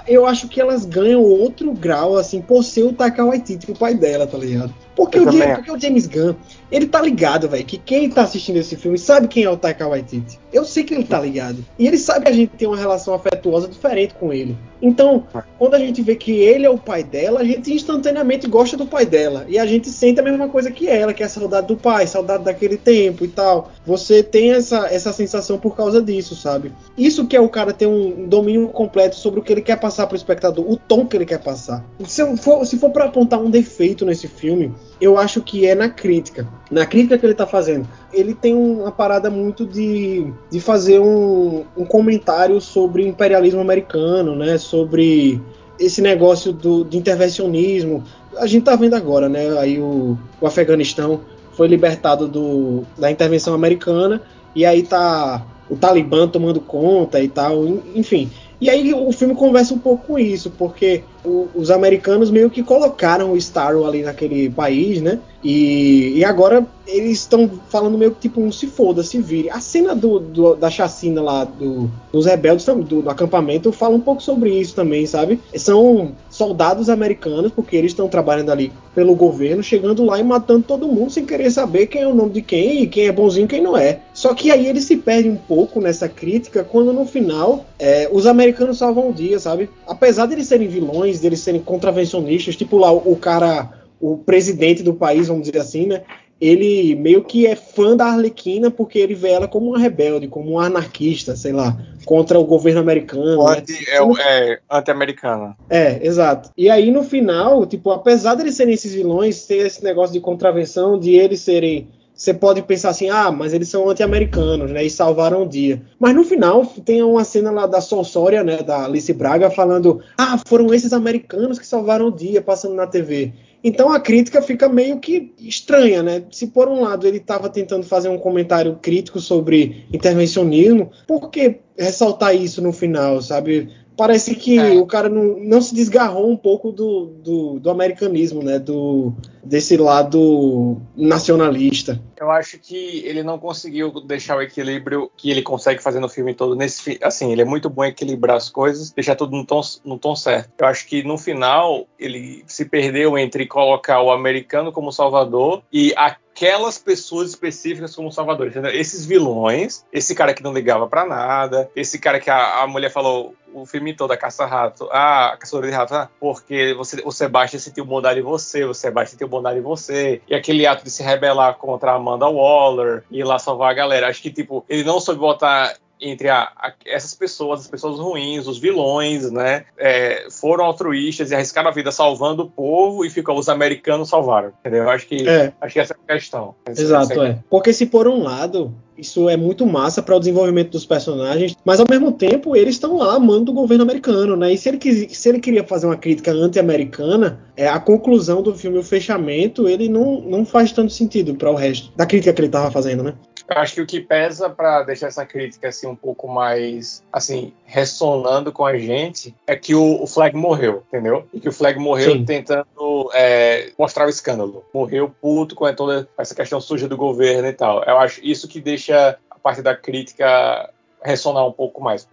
eu acho que elas ganham outro grau, assim, por ser o Taika Waititi, o pai dela, tá ligado? Porque, o James, porque o James Gunn, ele tá ligado, velho, que quem tá assistindo esse filme sabe quem é o Taika Waititi. Eu sei que ele tá ligado. E ele sabe que a gente tem uma relação afetuosa diferente com ele. Então, quando a gente vê que ele é o pai dela, a gente instantaneamente gosta do pai dela. E a gente sente a mesma coisa que ela, que é a saudade do pai, saudade daquele tempo e tal. Você tem essa, essa sensação por causa disso, sabe? Isso que é o cara ter um domínio completo sobre o que ele quer passar pro espectador, o tom que ele quer passar. Se for, se for para apontar um defeito nesse filme, eu acho que é na crítica. Na crítica que ele tá fazendo. Ele tem uma parada muito de, de fazer um, um comentário sobre o imperialismo americano, né? Sobre esse negócio do, de intervencionismo. A gente tá vendo agora, né? Aí o, o Afeganistão foi libertado do, da intervenção americana e aí tá o Talibã tomando conta e tal, enfim. E aí o filme conversa um pouco com isso, porque o, os americanos meio que colocaram o Starro ali naquele país, né? E, e agora eles estão falando meio que tipo um se foda, se vire. A cena do, do da chacina lá do, dos rebeldes do, do, acampamento fala um pouco sobre isso também, sabe? São soldados americanos, porque eles estão trabalhando ali pelo governo, chegando lá e matando todo mundo sem querer saber quem é o nome de quem e quem é bonzinho e quem não é. Só que aí ele se perde um pouco nessa crítica quando no final é, os americanos salvam o dia, sabe? Apesar de eles serem vilões, de eles serem contravencionistas, tipo lá o, cara o presidente do país, vamos dizer assim, né? Ele meio que é fã da Arlequina porque ele vê ela como uma rebelde, como um anarquista, sei lá, contra o governo americano. Né? Anti, é, é anti-americana. É, exato. E aí no final, tipo, apesar de eles serem esses vilões, ter esse negócio de contravenção, de eles serem você pode pensar assim, ah, mas eles são anti-americanos, né? E salvaram o dia. Mas no final tem uma cena lá da Solsória, né? Da Alice Braga falando, ah, foram esses americanos que salvaram o dia, passando na TV. Então a crítica fica meio que estranha, né? Se por um lado ele estava tentando fazer um comentário crítico sobre intervencionismo, por que ressaltar isso no final, sabe? Parece que é. o cara não, não, se desgarrou um pouco do, do, do, americanismo, né? Do, desse lado nacionalista. Eu acho que ele não conseguiu deixar o equilíbrio que ele consegue fazer no filme todo. Nesse, assim, ele é muito bom em equilibrar as coisas, deixar tudo no tom, no tom certo. Eu acho que no final ele se perdeu entre colocar o americano como salvador e a aquelas pessoas específicas como salvadores. Entendeu? Esses vilões, esse cara que não ligava para nada, esse cara que a, a mulher falou o filme todo, a caça-rato, ah, a caçadora de rato, ah, porque você, o Sebastian sentiu bondade em você, o Sebastian sentiu bondade em você, e aquele ato de se rebelar contra a Amanda Waller e ir lá salvar a galera. Acho que, tipo, ele não soube botar entre a, a, essas pessoas, as pessoas ruins, os vilões, né? É, foram altruístas e arriscaram a vida salvando o povo e ficou os americanos salvaram. Entendeu? Acho que, é. acho que essa é a questão. Exato, é. Porque se por um lado isso é muito massa para o desenvolvimento dos personagens, mas ao mesmo tempo eles estão lá amando o governo americano, né? E se ele, quis, se ele queria fazer uma crítica anti-americana, é, a conclusão do filme, o fechamento, ele não, não faz tanto sentido para o resto da crítica que ele estava fazendo, né? Acho que o que pesa para deixar essa crítica assim um pouco mais assim ressonando com a gente é que o, o Flag morreu, entendeu? E que o Flag morreu Sim. tentando é, mostrar o escândalo. Morreu puto com toda essa questão suja do governo e tal. Eu acho isso que deixa a parte da crítica ressonar um pouco mais.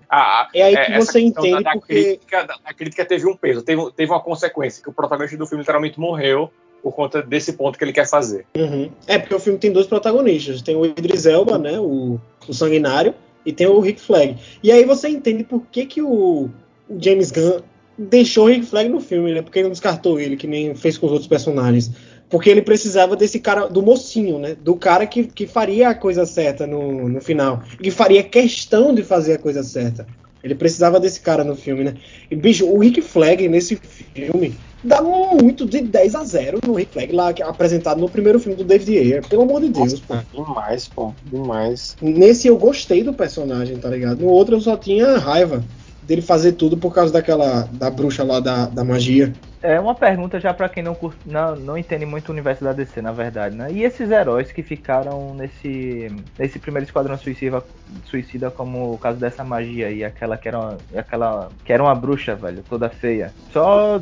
É aí que é, você entende da, da porque... Crítica, a crítica teve um peso, teve, teve uma consequência, que o protagonista do filme literalmente morreu por conta desse ponto que ele quer fazer. Uhum. É, porque o filme tem dois protagonistas. Tem o Idris Elba, né, o, o sanguinário, e tem o Rick Flag. E aí você entende por que, que o, o James Gunn deixou o Rick Flag no filme, né? Porque ele não descartou ele, que nem fez com os outros personagens. Porque ele precisava desse cara, do mocinho, né? Do cara que, que faria a coisa certa no, no final. Que faria questão de fazer a coisa certa. Ele precisava desse cara no filme, né? E, bicho, o Rick Flag nesse filme dá muito de 10 a 0 no Rick Flag lá apresentado no primeiro filme do David Ayer. Pelo amor de Deus, Nossa, pô. Demais, pô. Demais. Nesse eu gostei do personagem, tá ligado? No outro eu só tinha raiva dele fazer tudo por causa daquela da bruxa lá da, da magia. É uma pergunta já para quem não, não, não entende muito o universo da DC, na verdade, né? E esses heróis que ficaram nesse, nesse primeiro esquadrão suicida, suicida, como o caso dessa magia e aquela que era uma, aquela que era uma bruxa, velho, toda feia. Só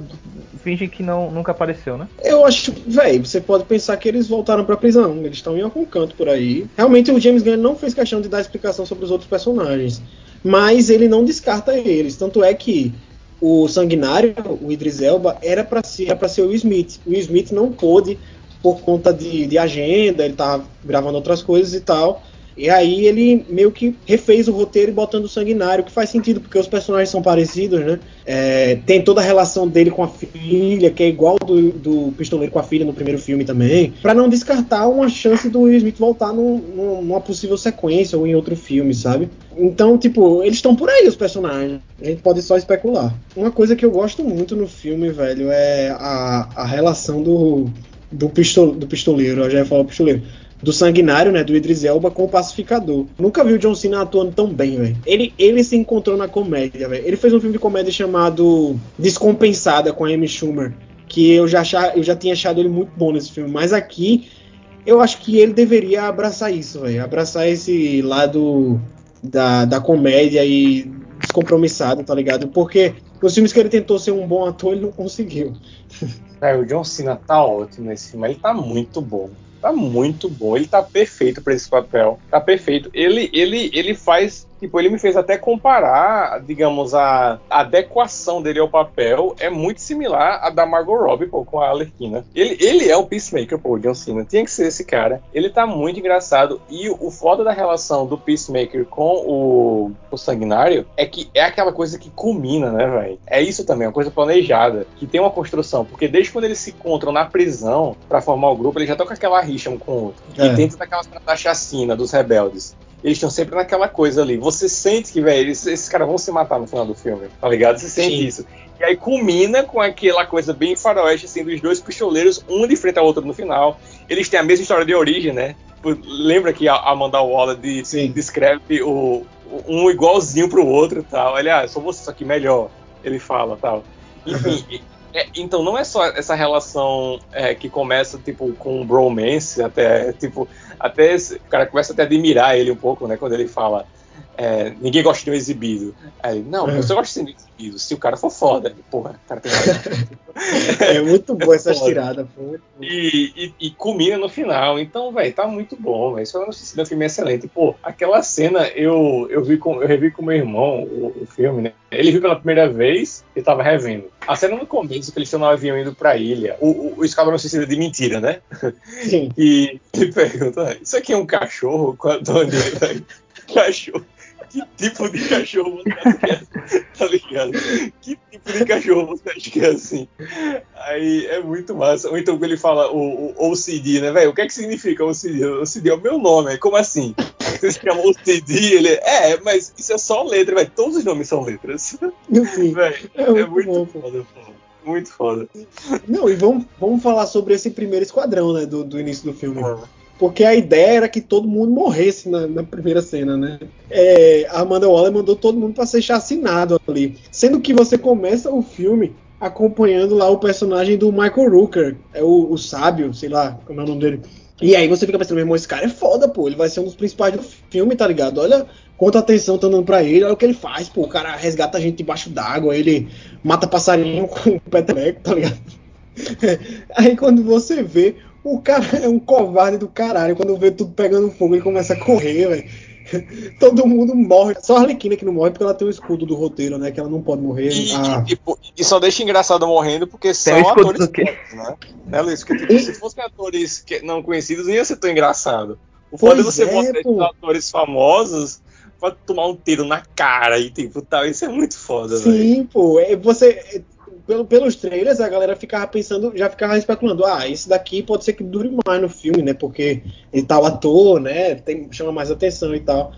fingem que não nunca apareceu, né? Eu acho, velho, você pode pensar que eles voltaram para prisão, eles estão em algum canto por aí. Realmente o James Gunn não fez questão de dar explicação sobre os outros personagens, mas ele não descarta eles, tanto é que o Sanguinário, o Idris Elba, era para ser, ser o Smith. O Smith não pôde por conta de, de agenda, ele estava gravando outras coisas e tal. E aí ele meio que refez o roteiro botando o sanguinário, que faz sentido, porque os personagens são parecidos, né? É, tem toda a relação dele com a filha, que é igual do, do pistoleiro com a filha no primeiro filme também, para não descartar uma chance do Will Smith voltar num, numa possível sequência ou em outro filme, sabe? Então, tipo, eles estão por aí, os personagens. A gente pode só especular. Uma coisa que eu gosto muito no filme, velho, é a, a relação do, do, pistol, do pistoleiro. Eu já ia falar pistoleiro do Sanguinário, né, do Idris Elba com o Pacificador. Nunca vi o John Cena atuando tão bem, velho. Ele, ele se encontrou na comédia, velho. Ele fez um filme de comédia chamado Descompensada com a Amy Schumer, que eu já, achar, eu já tinha achado ele muito bom nesse filme, mas aqui eu acho que ele deveria abraçar isso, velho. Abraçar esse lado da, da comédia e descompromissado, tá ligado? Porque nos filmes que ele tentou ser um bom ator, ele não conseguiu. É, o John Cena tá ótimo nesse filme, ele tá muito bom tá muito bom. Ele tá perfeito para esse papel. Tá perfeito. Ele, ele, ele faz Tipo, ele me fez até comparar, digamos, a, adequação dele ao papel é muito similar à da Margot Robbie, pô, com a Alerquina. Ele, ele é o Peacemaker, pô, o John Cena. Tinha que ser esse cara. Ele tá muito engraçado. E o, o foda da relação do Peacemaker com o, o Sanguinário é que é aquela coisa que culmina, né, velho? É isso também, uma coisa planejada, que tem uma construção. Porque desde quando eles se encontram na prisão para formar o grupo, eles já estão com aquela rixa um com o outro. É. E dentro daquela da chacina dos rebeldes eles estão sempre naquela coisa ali. Você sente que, velho, esses, esses, caras vão se matar no final do filme, tá ligado? Você sente Sim. isso. E aí culmina com aquela coisa bem faroeste, assim, dos dois pistoleiros, um de frente ao outro no final. Eles têm a mesma história de origem, né? Lembra que a Amanda Waller de, descreve o, um igualzinho pro outro e tal. Aliás, sou você, só que melhor, ele fala tal. Enfim, é, então não é só essa relação é, que começa tipo com um bromance até tipo até esse, o cara começa até a admirar ele um pouco, né, quando ele fala é, ninguém gosta de um exibido. Aí, não, é. você gosta de ser exibido. Se o cara for foda, porra, o cara tem É muito boa essa tirada, pô. E, e, e, culmina no final. Então, velho, tá muito bom, velho. Isso é um filme é excelente. Pô, aquela cena eu, eu, vi com, eu revi com meu irmão o, o filme, né? Ele viu pela primeira vez e tava revendo. A cena no começo, que eles estão no avião indo pra ilha. O, o, o Esquadrão Suicida de mentira, né? Sim. E ele pergunta: Isso aqui é um cachorro? Quando cachorro que tipo de cachorro você acha que é assim? Tá ligado? Que tipo de cachorro você acha que é assim? Aí é muito massa. Ou então ele fala o, o OCD, né, velho? O que é que significa OCD? OCD é o meu nome. Como assim? Você se chama OCD? Ele é, mas isso é só letra, velho. Todos os nomes são letras. Sim. Véio, É é, muito muito bom, foda, pô. Muito foda. Não, e vamos, vamos falar sobre esse primeiro esquadrão, né, do, do início do filme. Ah. Porque a ideia era que todo mundo morresse na, na primeira cena, né? É, a Amanda Waller mandou todo mundo para ser chacinado ali. Sendo que você começa o filme acompanhando lá o personagem do Michael Rooker, é o, o sábio, sei lá como é o nome dele. E aí você fica pensando, meu irmão, esse cara é foda, pô. Ele vai ser um dos principais do filme, tá ligado? Olha quanta atenção tá dando pra ele, olha o que ele faz, pô. O cara resgata a gente debaixo d'água, ele mata passarinho com o peteleco, tá ligado? Aí quando você vê, o cara é um covarde do caralho. Quando vê tudo pegando fogo, ele começa a correr, velho. Todo mundo morre. Só a Arlequina que não morre porque ela tem o escudo do roteiro, né? Que ela não pode morrer. E, Ah, e, tipo, e só deixa engraçado morrendo porque Tem são atores do quê? fodas, né? né, Luiz? Porque, tipo, se fossem atores que- não conhecidos, não ia ser tão engraçado. O foda é você é, botar pô. esses atores famosos pra tomar um tiro na cara e tipo, tal. Isso é muito foda, velho. Sim, pô. É, você, é, pelo- pelos trailers, a galera ficava pensando, já ficava especulando, ah, esse daqui pode ser que dure mais no filme, né? Porque ele tá o ator, né? Tem, chama mais atenção e tal.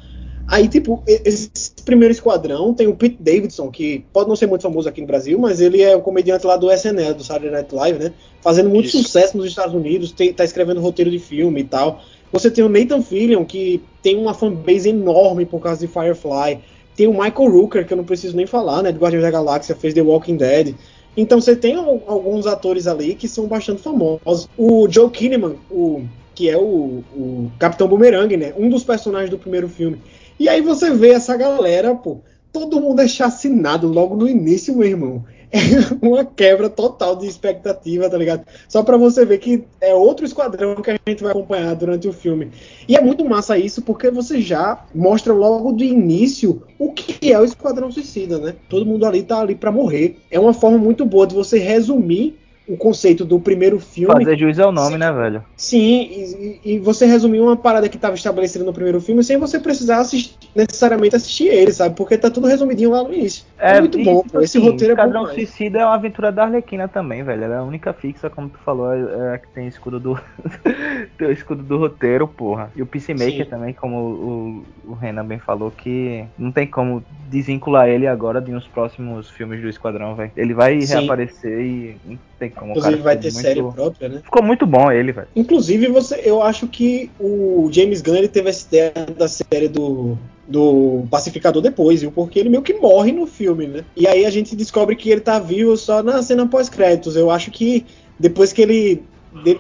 Aí, tipo, esse primeiro esquadrão tem o Pete Davidson, que pode não ser muito famoso aqui no Brasil, mas ele é o comediante lá do SNL, do Saturday Night Live, né? Fazendo muito Isso. sucesso nos Estados Unidos, tem, tá escrevendo roteiro de filme e tal. Você tem o Nathan Fillion, que tem uma fanbase enorme por causa de Firefly. Tem o Michael Rooker, que eu não preciso nem falar, né? Do Guardiões da Galáxia, fez The Walking Dead. Então você tem al- alguns atores ali que são bastante famosos. O Joe Kinnaman, o, que é o, o Capitão Boomerang, né? Um dos personagens do primeiro filme. E aí você vê essa galera, pô, todo mundo é chacinado logo no início, meu irmão. Uma quebra total de expectativa, tá ligado? Só pra você ver que é outro esquadrão que a gente vai acompanhar durante o filme. E é muito massa isso, porque você já mostra logo do início o que é o Esquadrão Suicida, né? Todo mundo ali tá ali pra morrer. É uma forma muito boa de você resumir o conceito do primeiro filme. Fazer juiz é o nome, né, velho? Sim, e, e você resumiu uma parada que estava estabelecida no primeiro filme sem você precisar assistir- necessariamente assistir ele, sabe? Porque tá tudo resumidinho lá no início. É, muito e, bom, tipo. Esse assim, roteiro é bom Esquadrão demais. Suicida é uma aventura da Arlequina também, velho. Ela é a única fixa, como tu falou, é é a que tem escudo do. tem o escudo do roteiro, porra. E o Peacemaker Sim. também, como o, o Renan bem falou, que não tem como desvincular ele agora de uns próximos filmes do Esquadrão, velho. Ele vai Sim. reaparecer e tem como. Inclusive cara vai ter muito- série própria, né? Ficou muito bom ele, velho. Inclusive, você, eu acho que o James Gunn ele teve essa ideia da série do, do Pacificador depois, viu? Porque ele meio que morre no filme, né? E aí a gente descobre que ele tá vivo só na cena pós-créditos. Eu acho que depois que ele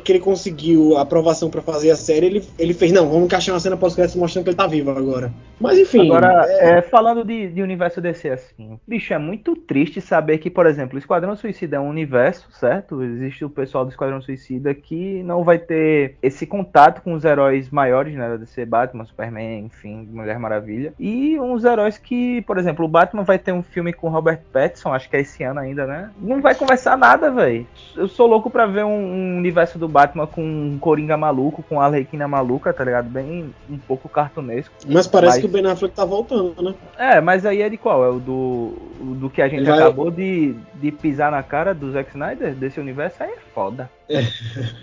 que ele conseguiu a aprovação pra fazer a série, ele, ele fez, não, vamos encaixar uma cena pós-créditos mostrando que ele tá vivo agora. Mas enfim, Agora, é- é, falando de, de universo DC assim, bicho, é muito triste saber que, por exemplo, o Esquadrão Suicida é um universo, certo? Existe o pessoal do Esquadrão Suicida que não vai ter esse contato com os heróis maiores, né? Da DC, Batman, Superman, enfim, Mulher Maravilha. E uns heróis que, por exemplo, o Batman vai ter um filme com Robert Pattinson, acho que é esse ano ainda, né? Não vai conversar nada, velho. Eu sou louco pra ver um, um universo do Batman com um Coringa maluco, com a Arlequina maluca, tá ligado? Bem um pouco cartunesco. mas parece mas- que o Ben Affleck tá voltando, né? É, mas aí é de qual? É o do, o do que a gente acabou de, de pisar na cara do Zack Snyder desse universo? Aí é foda.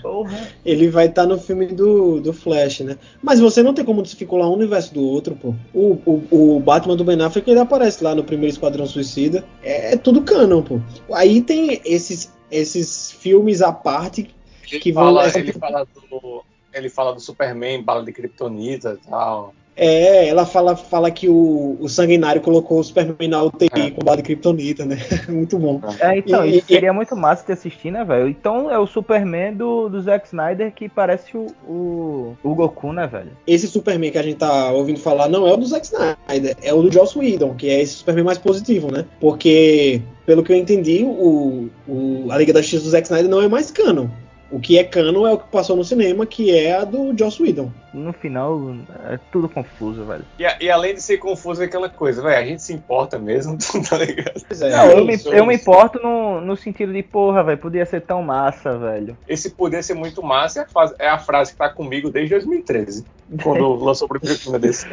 Porra. Ele vai estar no filme do, do Flash, né? Mas você não tem como desvincular um universo do outro, pô. O, o, o Batman do Ben Affleck ele aparece lá no primeiro Esquadrão Suicida. É, é tudo canon, pô. Aí tem esses, esses filmes à parte Ele, que vão. fala, essa- ele, fala do, ele fala do Superman, bala de Kryptonita e tal. É, ela fala, fala que o, o Sanguinário colocou o Superman na UTI É. com bala de Kryptonita, né? Muito bom. É, então, E- isso seria muito massa de assistir, né, velho? Então é o Superman do, do Zack Snyder que parece o, o, o Goku, né, velho? Esse Superman que a gente tá ouvindo falar não é o do Zack Snyder, é o do Joss Whedon, que é esse Superman mais positivo, né? Porque, pelo que eu entendi, o, o- a Liga da Justiça do Zack Snyder não é mais canon. O que é canon é o que passou no cinema, que é a do Joss Whedon. No final, é tudo confuso, velho. E, a- e além de ser confuso, é aquela coisa, velho, a gente se importa mesmo, tá ligado? É, Não, eu me, isso, eu me importo no, no sentido de, porra, velho, podia ser tão massa, velho. Esse poder ser muito massa é a, fase- é a frase que tá comigo desde 2013, quando lançou o primeiro filme desse.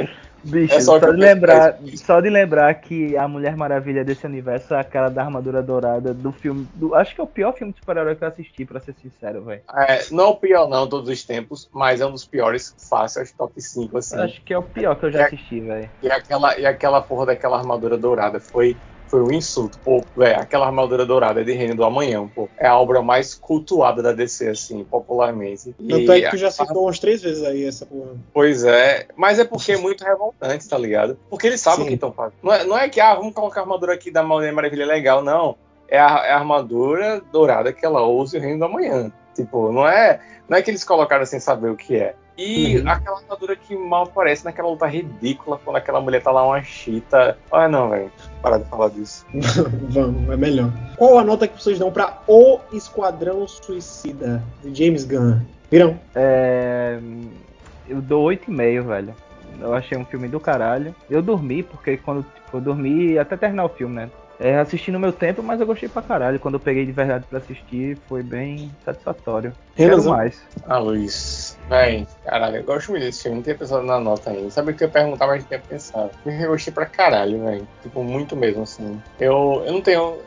Bicho, é só, só de lembrar, só de lembrar que a Mulher Maravilha desse universo é aquela da armadura dourada do filme. Do, acho que é o pior filme de super-herói que eu assisti, pra ser sincero, velho. É, não é o pior, não, todos os tempos, mas é um dos piores fácil, acho top 5, assim. Acho que é o pior que eu já assisti, velho. E aquela, e aquela porra daquela armadura dourada foi foi um insulto. Pô, velho, aquela armadura dourada de Reino do Amanhã, pô, é a obra mais cultuada da DC, assim, popularmente. Tanto é que tu já citou a... umas três vezes aí essa porra. Pois é, mas é porque é muito revoltante, tá ligado? Porque eles sabem Sim. o que estão fazendo. Não é, não é que, ah, vamos colocar a armadura aqui da Mulher Maravilha legal, não. É a, é a armadura dourada que ela usa o Reino do Amanhã. Tipo, não é, não é que eles colocaram sem saber o que é. E uhum. aquela armadura que mal aparece naquela luta ridícula quando aquela mulher tá lá uma chita. Ah, não, velho. Parar de falar disso. Vamos, é melhor. Qual a nota que vocês dão pra O Esquadrão Suicida de James Gunn? Virão? É. Eu dou 8,5, velho. Eu achei um filme do caralho. Eu dormi, porque quando tipo, eu dormi até terminar o filme, né? É, assisti no meu tempo, mas eu gostei pra caralho. Quando eu peguei de verdade pra assistir, foi bem satisfatório. Quero mais. Ah, Luiz. Véi, caralho, eu gosto muito desse filme. Não tinha pensado na nota ainda. Sabe o que eu ia perguntar, mas não tinha pensado. Eu gostei pra caralho, velho. Tipo, muito mesmo, assim. Eu, eu não tenho.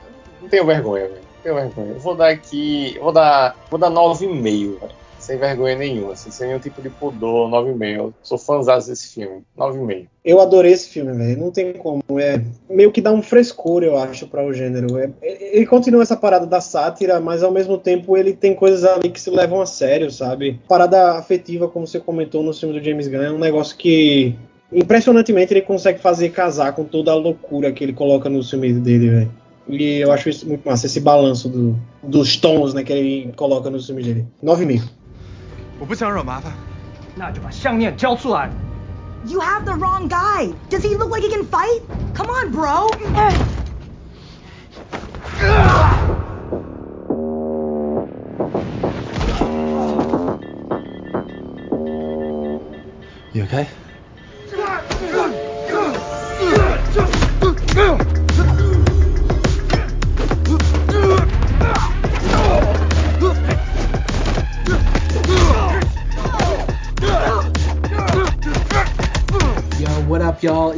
Não tenho vergonha, velho. Tenho vergonha. Eu vou dar aqui. Vou dar. Vou dar 9,5, velho sem vergonha nenhuma, assim, sem nenhum tipo de pudor, 9,5. Eu sou fãzão desse filme, 9,5. Eu adorei esse filme, velho. Não tem como. É meio que dá um frescor, eu acho, para o gênero. É, ele continua essa parada da sátira, mas ao mesmo tempo ele tem coisas ali que se levam a sério, sabe? Parada afetiva, como você comentou no filme do James Gunn, é um negócio que impressionantemente ele consegue fazer casar com toda a loucura que ele coloca no filme dele, velho. E eu acho isso muito massa, esse balanço do, dos tons né, que ele coloca no filme dele. 9,5. 我不想惹麻烦。那就把项链交出来。You have the wrong guy. Does he look like he can fight? Come on, bro.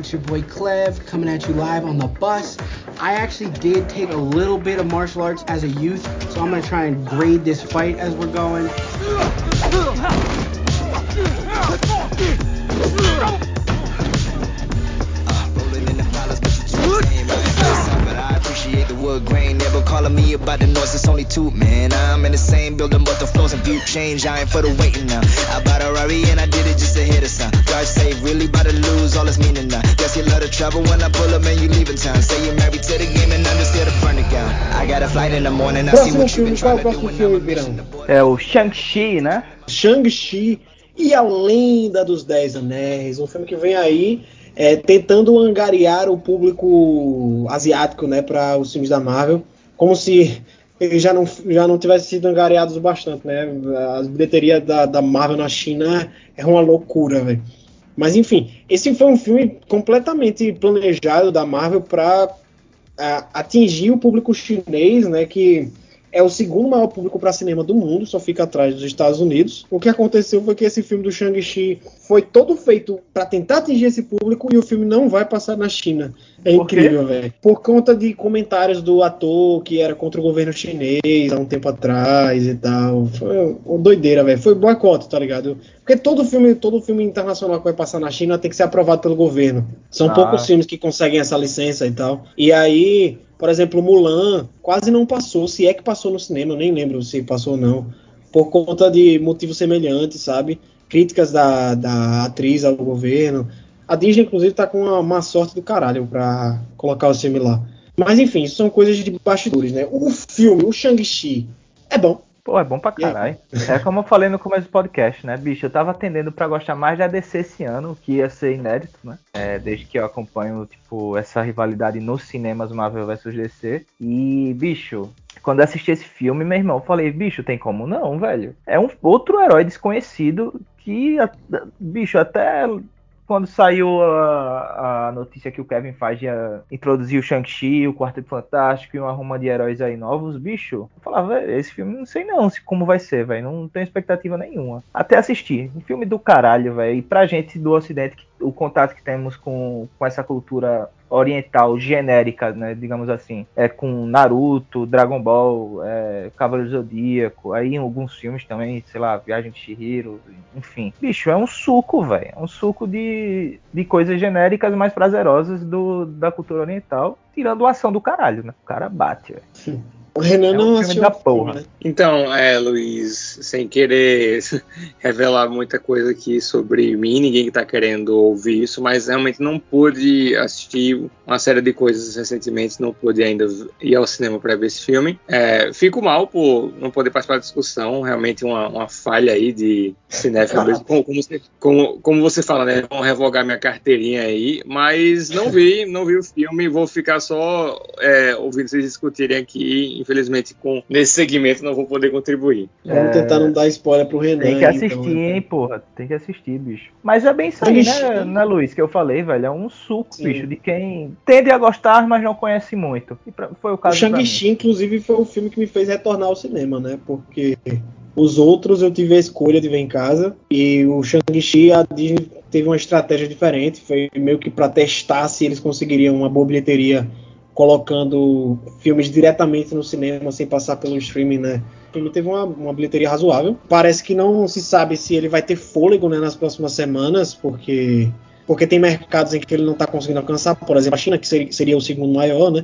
It's your boy Clev coming at you live on the bus. I actually did take a little bit of martial arts as a youth, so I'm gonna try and grade this fight as we're going. Me about the noise, it's only two, man. I'm in the same building, but the floors and view change. I ain't for the waiting now. I bought a Rari and I did it just to hit a. Drive safe, really about to lose all its meaning now. Guess you love to travel when I pull up and you leaving town. Say you're married to the game and burn it down. I got a flight in the morning, I see what you've been trying to do. Filme, Virão? É o Shang-Chi, né? Shang-Chi e a Lenda dos Dez Anéis, um filme que vem aí é, tentando angariar o público asiático né, para os filmes da Marvel, como se eles já não, já não tivessem sido angariados bastante. Né? A bilheteria da, da Marvel na China é uma loucura, velho. Mas enfim, esse foi um filme completamente planejado da Marvel para atingir o público chinês, né? Que é o segundo maior público para cinema do mundo, só fica atrás dos Estados Unidos. O que aconteceu foi que esse filme do Shang-Chi foi todo feito para tentar atingir esse público e o filme não vai passar na China. É incrível, velho. Por conta de comentários do ator que era contra o governo chinês há um tempo atrás e tal. Foi uma doideira, velho. Foi boicote, tá ligado? Porque todo filme, todo filme internacional que vai passar na China tem que ser aprovado pelo governo. São ah. poucos filmes que conseguem essa licença e tal. E aí por exemplo, Mulan quase não passou, se é que passou no cinema, eu nem lembro se passou ou não, por conta de motivos semelhantes, sabe? Críticas da, da atriz ao governo. A Disney, inclusive, tá com uma, uma sorte do caralho pra colocar o filme lá. Mas enfim, isso são coisas de bastidores, né? O filme, o Shang-Chi, é bom. Pô, é bom pra caralho. É como eu falei no começo do podcast, né, bicho? Eu tava tendendo pra gostar mais da DC esse ano, que ia ser inédito, né? É, desde que eu acompanho, tipo, essa rivalidade nos cinemas Marvel vs DC. E, bicho, quando eu assisti esse filme, meu irmão, eu falei, bicho, tem como não, velho? É um outro herói desconhecido que, bicho, até quando saiu a, a, notícia que o Kevin Feige ia introduzir o Shang-Chi, o Quarteto Fantástico e uma ruma de heróis aí novos, bicho, eu falava, esse filme não sei não se como vai ser, velho, não tenho expectativa nenhuma. Até assistir, um filme do caralho, velho, e pra gente do ocidente que o contato que temos com, com essa cultura oriental genérica, né, digamos assim, é com Naruto, Dragon Ball, é, Cavaleiro Zodíaco, aí em alguns filmes também, sei lá, Viagem de Chihiro, enfim. Bicho, é um suco, velho, é um suco de, de coisas genéricas mais prazerosas do, da cultura oriental, tirando a ação do caralho, né? O cara bate, velho. O Renan É um não assistiu da porra. né? Então, é, Luiz, sem querer revelar muita coisa aqui sobre mim, ninguém que tá querendo ouvir isso, mas realmente não pude assistir uma série de coisas recentemente, não pude ainda ir ao cinema para ver esse filme. É, fico mal por não poder participar da discussão, realmente uma, uma falha aí de cinéfilo. Como, como, você, como, como você fala, né? Vão revogar minha carteirinha aí, mas não vi, não vi o filme, vou ficar só é, ouvindo vocês discutirem aqui. Infelizmente, com nesse segmento não vou poder contribuir. Vamos É. tentar não dar spoiler pro Renan. Tem que assistir, então, né? hein, porra. Tem que assistir, bicho. Mas é bem isso aí, né, né, Luiz? Que eu falei, velho. É um suco, Sim. bicho, de quem tende a gostar, mas não conhece muito. E pra- foi o O caso mim. Shang-Chi, inclusive, foi o filme que me fez retornar ao cinema, né? Porque os outros eu tive a escolha de ver em casa. E o Shang-Chi, a Disney teve uma estratégia diferente. Foi meio que para testar se eles conseguiriam uma boa bilheteria colocando filmes diretamente no cinema sem passar pelo streaming, né? O filme teve uma, uma bilheteria razoável. Parece que não se sabe se ele vai ter fôlego né, nas próximas semanas, porque porque tem mercados em que ele não está conseguindo alcançar, por exemplo, a China, que seria, seria o segundo maior, né?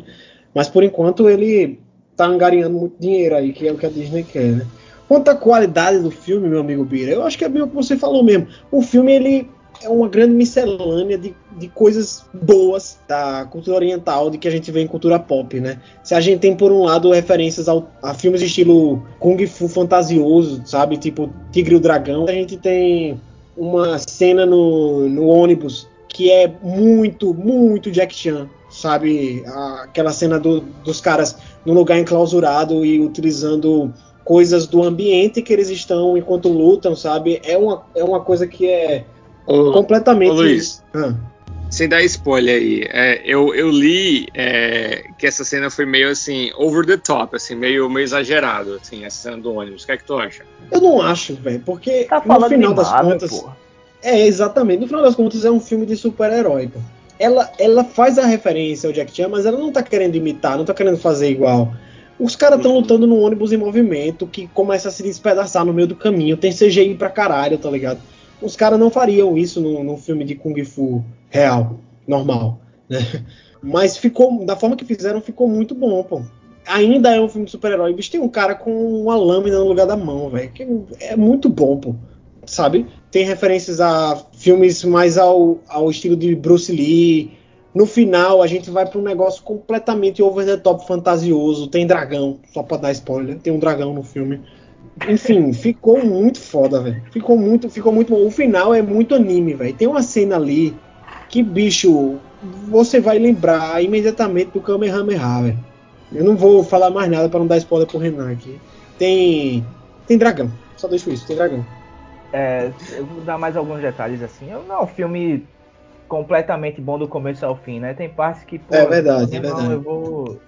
Mas por enquanto ele tá angariando muito dinheiro aí, que é o que a Disney quer, né? Quanto à qualidade do filme, meu amigo Bira, eu acho que é bem o que você falou mesmo. O filme ele é uma grande miscelânea de, de coisas boas da cultura oriental, de que a gente vê em cultura pop, né? Se a gente tem por um lado referências ao, a filmes de estilo kung fu fantasioso, sabe? Tipo Tigre e o Dragão, a gente tem uma cena no, no ônibus que é muito, muito Jack Chan, sabe? Aquela cena do- dos caras num lugar enclausurado e utilizando coisas do ambiente que eles estão enquanto lutam, sabe? É uma, é uma coisa que é Ô, completamente. ô, Luiz. Ah, Sem dar spoiler aí, é, eu, eu li é, que essa cena foi meio assim, over the top, assim, meio, meio exagerado, assim, essa cena do ônibus. O que é que tu acha? eu não acho, velho, porque Tá no final das Marvel, contas. porra. É, exatamente. No final das contas, é um filme de super-herói. pô. Ela, ela faz a referência ao Jack Chan, mas ela não tá querendo imitar, não tá querendo fazer igual. Os caras estão Uhum. lutando num ônibus em movimento que começa a se despedaçar no meio do caminho. Tem CGI pra caralho, tá ligado? Os caras não fariam isso num, num filme de Kung Fu real, normal, né? Mas ficou, da forma que fizeram, ficou muito bom, pô. Ainda é um filme de super-herói. Bicho, tem um cara com uma lâmina no lugar da mão, velho. É muito bom, pô. Sabe? Tem referências a filmes mais ao, ao estilo de Bruce Lee. No final, a gente vai para um negócio completamente over the top fantasioso. Tem dragão, só pra dar spoiler. Tem um dragão no filme. Enfim, ficou muito foda, velho. Ficou muito, ficou muito bom. O final é muito anime, velho. Tem uma cena ali que, bicho, você vai lembrar imediatamente do Kamehameha, velho. Eu não vou falar mais nada para não dar spoiler pro Renan aqui. Tem. Tem dragão. Só deixo isso, tem dragão. É, eu vou dar mais alguns detalhes assim. Eu não é um filme completamente bom do começo ao fim, né? Tem partes que, pô, É verdade, é verdade. eu vou.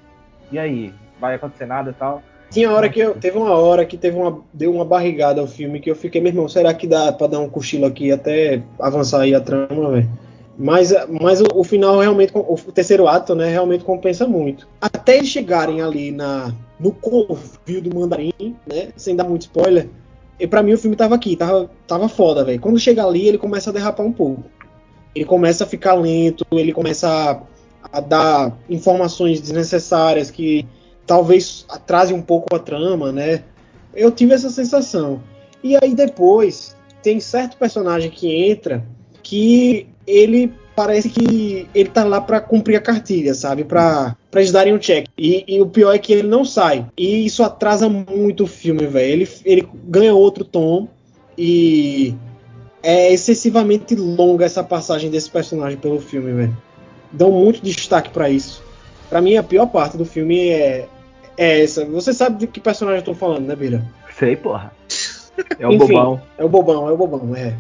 E aí? Vai acontecer nada e tal? Tinha hora que eu. Teve uma hora que teve uma. Deu uma barrigada ao filme que eu fiquei, meu irmão, será que dá pra dar um cochilo aqui até avançar aí a trama, velho? Mas, mas o, o final realmente, o terceiro ato, né, realmente compensa muito. Até eles chegarem ali na, no covil do mandarim, né, sem dar muito spoiler, e pra mim o filme tava aqui, tava, tava foda, velho. Quando chega ali, ele começa a derrapar um pouco. Ele começa a ficar lento, ele começa a, a dar informações desnecessárias que talvez atrase um pouco a trama, né? Eu tive essa sensação. E aí depois tem certo personagem que entra que ele parece que ele tá lá para cumprir a cartilha, sabe? Para para eles darem um check. E, e o pior é que ele não sai. E isso atrasa muito o filme, velho. Ele, ele ganha outro tom e é excessivamente longa essa passagem desse personagem pelo filme, velho. Dão muito destaque para isso. Para mim a pior parte do filme é é essa. Você sabe de que personagem eu tô falando, né, Bira? Sei, porra. É o Enfim, bobão. É o bobão, é o bobão, é.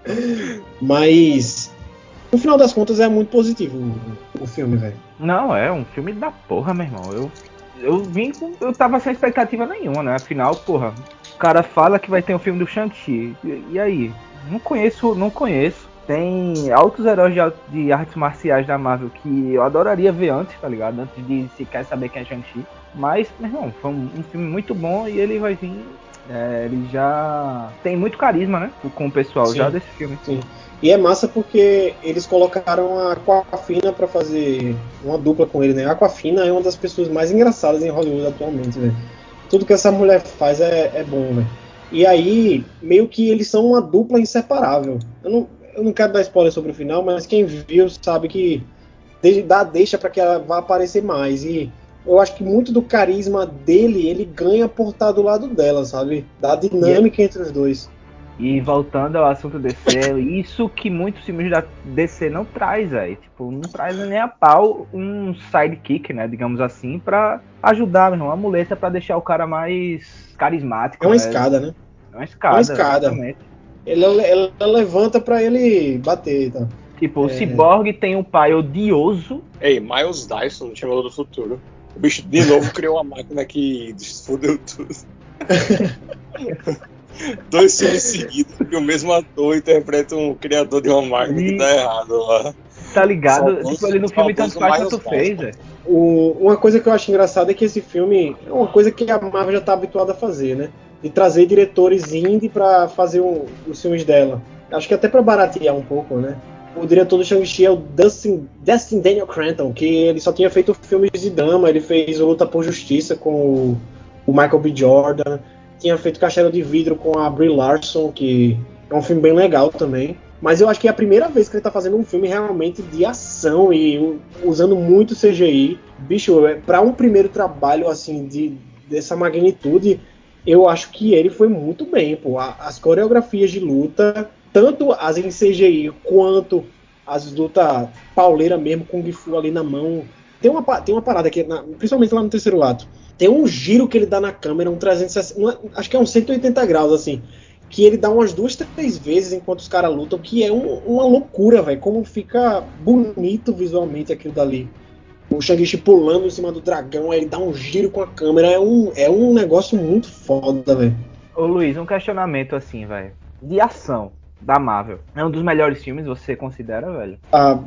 Mas no final das contas é muito positivo o, o filme, velho. Não, é um filme da porra, meu irmão. Eu, eu vim com. Eu tava sem expectativa nenhuma, né? Afinal, porra, o cara fala que vai ter um filme do Shang-Chi. E, e aí? Não conheço, não conheço. Tem altos heróis de, de, artes marciais da Marvel que eu adoraria ver antes, tá ligado? Antes de sequer saber quem é Shang-Chi. Mas, meu irmão, foi um, um, filme muito bom e ele vai vir. É, ele já tem muito carisma, né? Com o pessoal sim, já desse filme. Sim. E é massa porque eles colocaram a Aquafina para fazer uma dupla com ele, né? A Aquafina é uma das pessoas mais engraçadas em Hollywood atualmente, velho. Tudo que essa mulher faz é, é bom, velho. E aí, meio que eles são uma dupla inseparável. Eu não, eu não quero dar spoiler sobre o final, mas quem viu sabe que dá deixa para que ela vá aparecer mais. E eu acho que muito do carisma dele, ele ganha por estar do lado dela, sabe? Da dinâmica entre os dois. E voltando ao assunto DC, isso que muitos filmes da DC não traz, velho. Tipo, não traz nem a pau um sidekick, né? Digamos assim, para ajudar, meu irmão, uma muleta para deixar o cara mais carismático. É uma né? escada, né? É uma escada. É uma escada. Ele, ela levanta para ele bater, então. Tipo, é... o Cyborg tem um pai odioso. Ei, Miles Dyson, no Time do Futuro. O bicho de novo criou uma máquina que desfudeu tudo. Dois filmes seguidos que o mesmo ator interpreta um criador de uma máquina e... que tá errado lá. Tá ligado? Tipo, ele no filme tanto faz quanto fez, velho. Uma coisa que eu acho engraçada é que esse filme é uma coisa que a Marvel já tá habituada a fazer, né? De trazer diretores indie para fazer um, os filmes dela. Acho que até para baratear um pouco, né? O diretor do Shang-Chi é o Dustin, Dustin Daniel Cranton, que ele só tinha feito filmes de drama, ele fez o Luta por Justiça com o, o Michael B. Jordan, tinha feito Castelo de Vidro com a Brie Larson, que é um filme bem legal também. Mas eu acho que é a primeira vez que ele tá fazendo um filme realmente de ação e usando muito CGI. Bicho, é, para um primeiro trabalho assim de dessa magnitude, eu acho que ele foi muito bem, pô. As coreografias de luta, tanto as em CGI quanto as lutas pauleira mesmo, com o Fu ali na mão. Tem uma, tem uma parada aqui, principalmente lá no terceiro ato, tem um giro que ele dá na câmera, um 360, acho que é um 180 graus, assim, que ele dá umas duas, três vezes enquanto os caras lutam, que é um, uma loucura, velho, como fica bonito visualmente aquilo dali. O Shang-Chi pulando em cima do dragão, aí ele dá um giro com a câmera, é um, é um negócio muito foda, velho. Ô Luiz, um questionamento assim, velho, de ação da Marvel. É um dos melhores filmes, você considera, velho? Ah,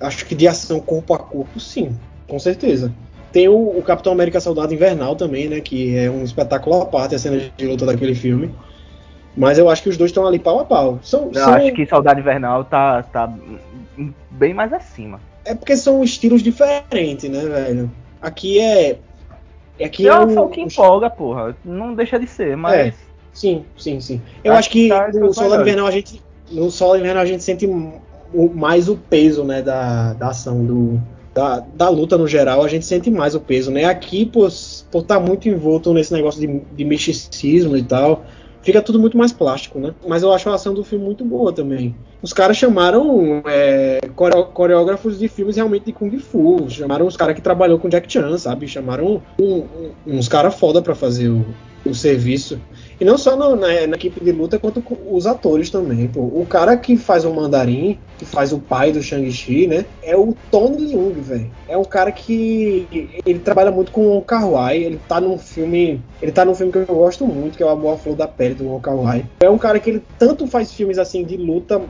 acho que de ação corpo a corpo, sim, com certeza. Tem o, o, Capitão América Soldado Invernal também, né? Que é um espetáculo à parte a cena de luta daquele filme. Mas eu acho que os dois estão ali pau a pau. São, eu são... acho que Soldado Invernal tá, tá bem mais acima. É porque são estilos diferentes, né, velho? Aqui é. Aqui é, é o que empolga, porra. Não deixa de ser, mas. É, sim, sim, sim. Eu acho, acho que tá no Soldado Invernal a gente. No Soldado Invernal a gente sente mais o peso, né, da, da ação do, da, da luta no geral, a gente sente mais o peso, né? Aqui, por estar tá muito envolto nesse negócio de, de misticismo e tal, fica tudo muito mais plástico, né? Mas eu acho a ação do filme muito boa também. Os caras chamaram é, coreógrafos de filmes realmente de Kung Fu, chamaram os caras que trabalhou com Jack Chan, sabe? Chamaram um, um, uns caras foda para fazer o, o serviço. E não só no, na, na, equipe de luta, quanto os atores também. Pô. O cara que faz o Mandarim, que faz o pai do Shang-Chi, né? É o Tony Leung, velho. É um cara que ele trabalha muito com o Kar-wai. Ele tá num filme, ele tá num filme que eu gosto muito, que é o A Boa Flor da Pele do Wong. É um cara que ele tanto faz filmes assim de luta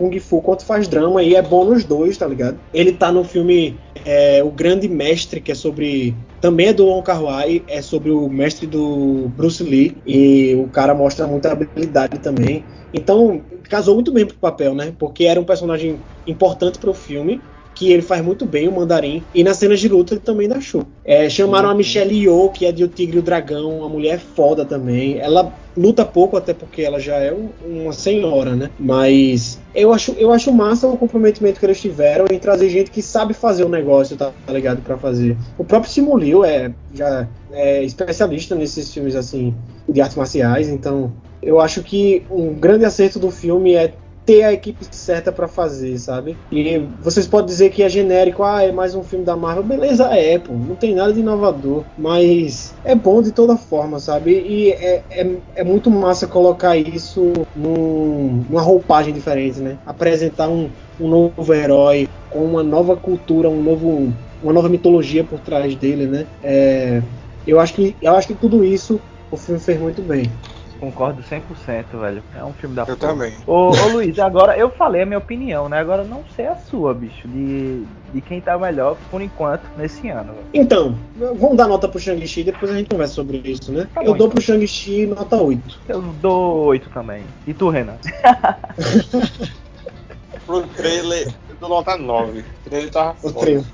Kung Fu quanto faz drama e é bom nos dois, tá ligado? Ele tá no filme é, O Grande Mestre, que é sobre. Também é do Wong Kar Wai, é sobre o mestre do Bruce Lee e o cara mostra muita habilidade também. Então, casou muito bem pro papel, né? Porque era um personagem importante pro filme que ele faz muito bem, o Mandarim. E nas cenas de luta ele também dá show. É, chamaram a Michelle Yeoh, que é de O Tigre e o Dragão, uma mulher foda também. Ela luta pouco, até porque ela já é uma senhora, né? Mas eu acho, eu acho massa o comprometimento que eles tiveram em trazer gente que sabe fazer o negócio, tá, tá ligado? para fazer. O próprio Simulio é já é especialista nesses filmes assim de artes marciais, então eu acho que um grande acerto do filme é ter a equipe certa para fazer, sabe? E vocês podem dizer que é genérico, ah, é mais um filme da Marvel. Beleza, é, pô, não tem nada de inovador, mas é bom de toda forma, sabe? E é, é, é muito massa colocar isso num, numa roupagem diferente, né? Apresentar um, um novo herói com uma nova cultura, um novo, uma nova mitologia por trás dele, né? É, eu acho que eu acho que tudo isso o filme fez muito bem. Concordo 100%, velho. É um filme da Eu também. Ô, ô, Luiz, agora eu falei a minha opinião, né? Agora não sei a sua, bicho, de, de quem tá melhor por enquanto nesse ano. velho. Então, vamos dar nota pro Shang-Chi, depois a gente conversa sobre isso, né? Tá eu bom, dou então. pro Shang-Chi nota 8. Eu dou 8 também. E tu, Renan? Pro trailer, eu dou nota 9. O trailer tava O foda. trio.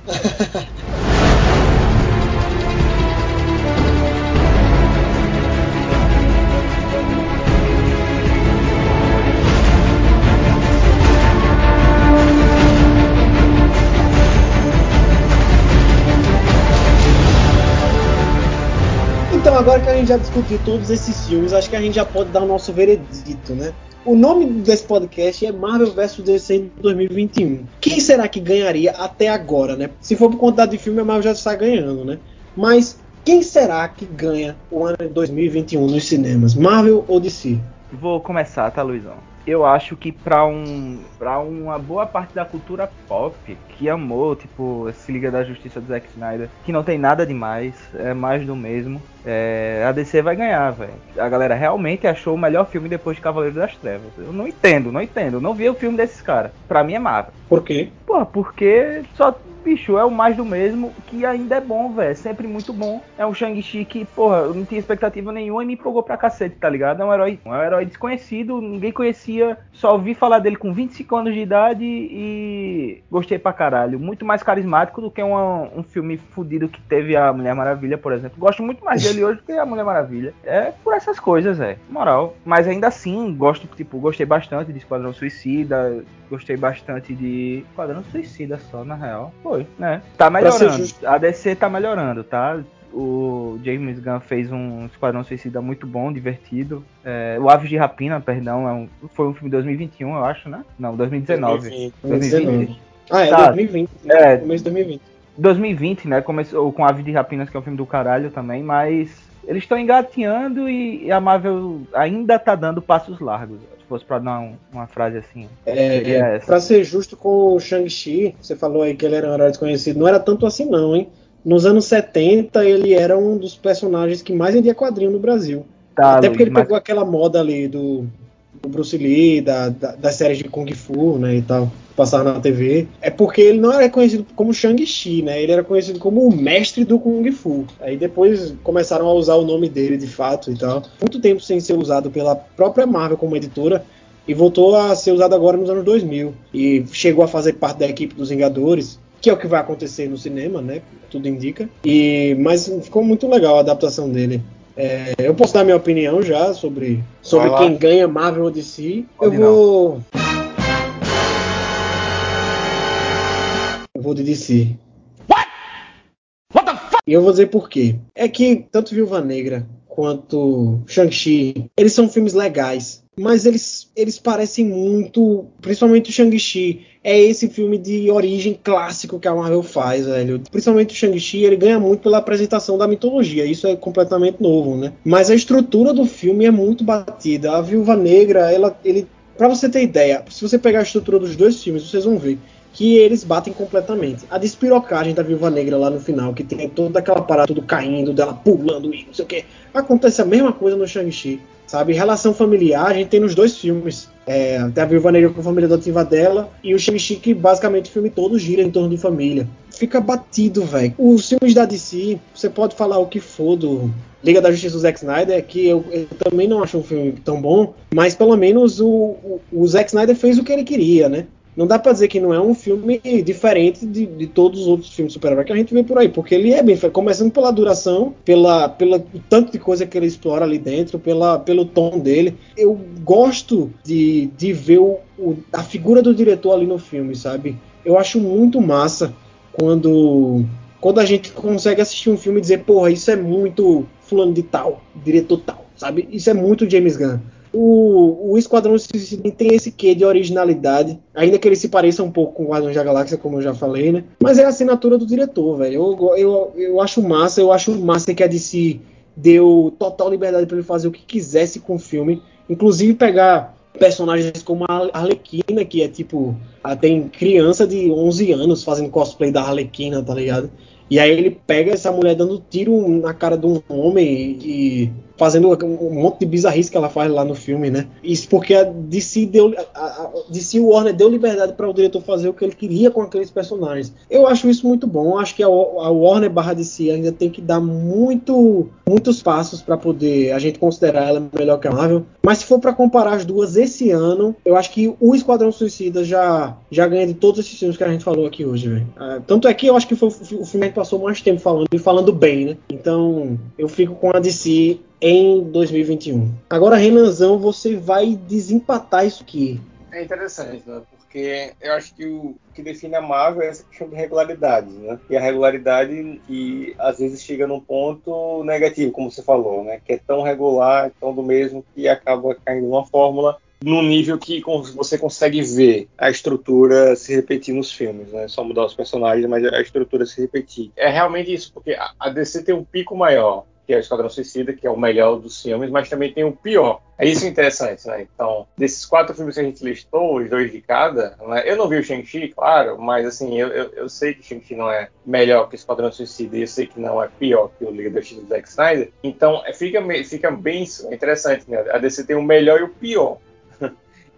Agora que a gente já discutiu todos esses filmes, acho que a gente já pode dar o nosso veredito, né? O nome desse podcast é Marvel vs DC em 2021. Quem será que ganharia até agora, né? Se for por quantidade de filme, a Marvel já está ganhando, né? Mas quem será que ganha o ano de 2021 nos cinemas? Marvel ou DC? Vou começar, tá, Luizão? Eu acho que pra, um, pra uma boa parte da cultura pop que amou, tipo, esse Liga da Justiça do Zack Snyder, que não tem nada demais, é mais do mesmo, é, a DC vai ganhar, velho. A galera realmente achou o melhor filme depois de Cavaleiro das Trevas. Eu não entendo, não entendo. Eu não vi o filme desses caras. Pra mim é Marvel. Por quê? Porra, porque só, bicho, é o mais do mesmo, que ainda é bom, velho. Sempre muito bom. É um Shang-Chi que, porra, eu não tinha expectativa nenhuma e me empolgou pra cacete, tá ligado? É um herói, é um herói desconhecido, ninguém conhecia. Só ouvi falar dele com 25 anos de idade e gostei pra caralho. Muito mais carismático do que um filme fudido que teve a Mulher Maravilha, por exemplo. Gosto muito mais dele hoje do que a Mulher Maravilha. É por essas coisas, é. Moral. Mas ainda assim, gosto, tipo, gostei bastante de Esquadrão Suicida. Gostei bastante de. Esquadrão Suicida só, na real. Foi, né? Tá melhorando. A DC tá melhorando, tá? O James Gunn fez um Esquadrão Suicida muito bom, divertido. É, o Aves de Rapina, perdão, é um- foi um filme de 2021, eu acho, né? Não, 2019. 2020. Ah, é Tá. 2020. Né? É. Começo de 2020. 2020, né? Começou com Aves de Rapinas, que é um filme do caralho também, mas eles estão engatinhando e, e a Marvel ainda tá dando passos largos. Se fosse pra dar um- uma frase assim. É, Seria é, essa. pra ser justo com o Shang-Chi, você falou aí que ele era um herói desconhecido, não era tanto assim não, hein? Nos anos 70 ele era um dos personagens que mais vendia quadrinho no Brasil. Tá, Até porque Luiz, ele mas- pegou aquela moda ali do, do Bruce Lee, da, da- das séries de Kung Fu, né, e tal, que passavam na TV. É porque ele não era conhecido como Shang-Chi, né? Ele era conhecido como o mestre do Kung Fu. Aí depois começaram a usar o nome dele de fato e tal. Muito tempo sem ser usado pela própria Marvel como editora. E voltou a ser usado agora nos anos 2000. E chegou a fazer parte da equipe dos Vingadores, que é o que vai acontecer no cinema, né? Tudo indica. E mas ficou muito legal a adaptação dele. É, eu posso dar minha opinião já sobre, sobre quem ganha Marvel ou DC. Pode eu vou. Vou de DC. E eu vou dizer por quê. É que tanto Viúva Negra quanto Shang-Chi, eles são filmes legais. Mas eles, eles parecem muito. Principalmente o Shang-Chi. É esse filme de origem clássico que a Marvel faz, velho. Principalmente o Shang-Chi, ele ganha muito pela apresentação da mitologia. Isso é completamente novo, né? Mas a estrutura do filme é muito batida. A Viúva Negra, ela, ele. Pra você ter ideia, se você pegar a estrutura dos dois filmes, vocês vão ver que eles batem completamente. A despirocagem da Viúva Negra lá no final, que tem toda aquela parada tudo caindo, dela pulando e não sei o que. Acontece a mesma coisa no Shang-Chi, sabe? Relação familiar a gente tem nos dois filmes. É, tem a Viúva Negra com a família adotiva dela e o Shang-Chi que basicamente o filme todo gira em torno de família. Fica batido, velho. Os filmes da DC, você pode falar o que for do Liga da Justiça do Zack Snyder, que eu, eu também não acho um filme tão bom, mas pelo menos o, o, o Zack Snyder fez o que ele queria, né? Não dá pra dizer que não é um filme diferente de, de todos os outros filmes de super-herói que a gente vê por aí, porque ele é bem começando pela duração, pela, pela o tanto de coisa que ele explora ali dentro, pela, pelo tom dele. Eu gosto de, de ver o, o- a figura do diretor ali no filme, sabe? Eu acho muito massa quando quando a gente consegue assistir um filme e dizer, porra, isso é muito fulano de tal, diretor tal, sabe? Isso é muito James Gunn. O, o Esquadrão Suicida tem esse quê de originalidade, ainda que ele se pareça um pouco com o Guardiões da Galáxia, como eu já falei, né? Mas é a assinatura do diretor, velho. Eu, eu, eu acho massa, eu acho massa que a DC deu total liberdade para ele fazer o que quisesse com o filme, inclusive pegar personagens como a Arlequina, que é tipo, tem criança de 11 anos fazendo cosplay da Arlequina, tá ligado? E aí ele pega essa mulher dando tiro na cara de um homem e, fazendo um monte de bizarrice que ela faz lá no filme, né? Isso porque a DC deu a, a DC Warner deu liberdade para o diretor fazer o que ele queria com aqueles personagens. Eu acho isso muito bom. Acho que a, a Warner barra DC ainda tem que dar muito, muitos passos para poder a gente considerar ela melhor que a Marvel. Mas se for para comparar as duas esse ano, eu acho que o Esquadrão Suicida já já ganha de todos esses filmes que a gente falou aqui hoje, velho. Ah, tanto é que eu acho que foi o filme que passou mais tempo falando e falando bem, né? Então eu fico com a DC em 2021. Agora, Renanzão, você vai desempatar isso aqui. É interessante, né? Porque eu acho que o que define a Marvel é essa questão de regularidade, né? E a regularidade que às vezes chega num ponto negativo, como você falou, né? Que é tão regular, tão do mesmo, que acaba caindo numa fórmula num nível que você consegue ver a estrutura se repetir nos filmes, né? Só mudar os personagens, mas a estrutura se repetir. É realmente isso, porque a DC tem um pico maior que é o Esquadrão Suicida, que é o melhor dos filmes, mas também tem o pior. É isso interessante, né? Então, desses quatro filmes que a gente listou, os dois de cada, né? eu não vi o Shang-Chi, claro, mas assim, eu, eu, eu sei que Shang-Chi não é melhor que Esquadrão Suicida e eu sei que não é pior que o Liga da Justiça do Zack Snyder. Então, é, fica, fica bem interessante, né? A DC tem o melhor e o pior.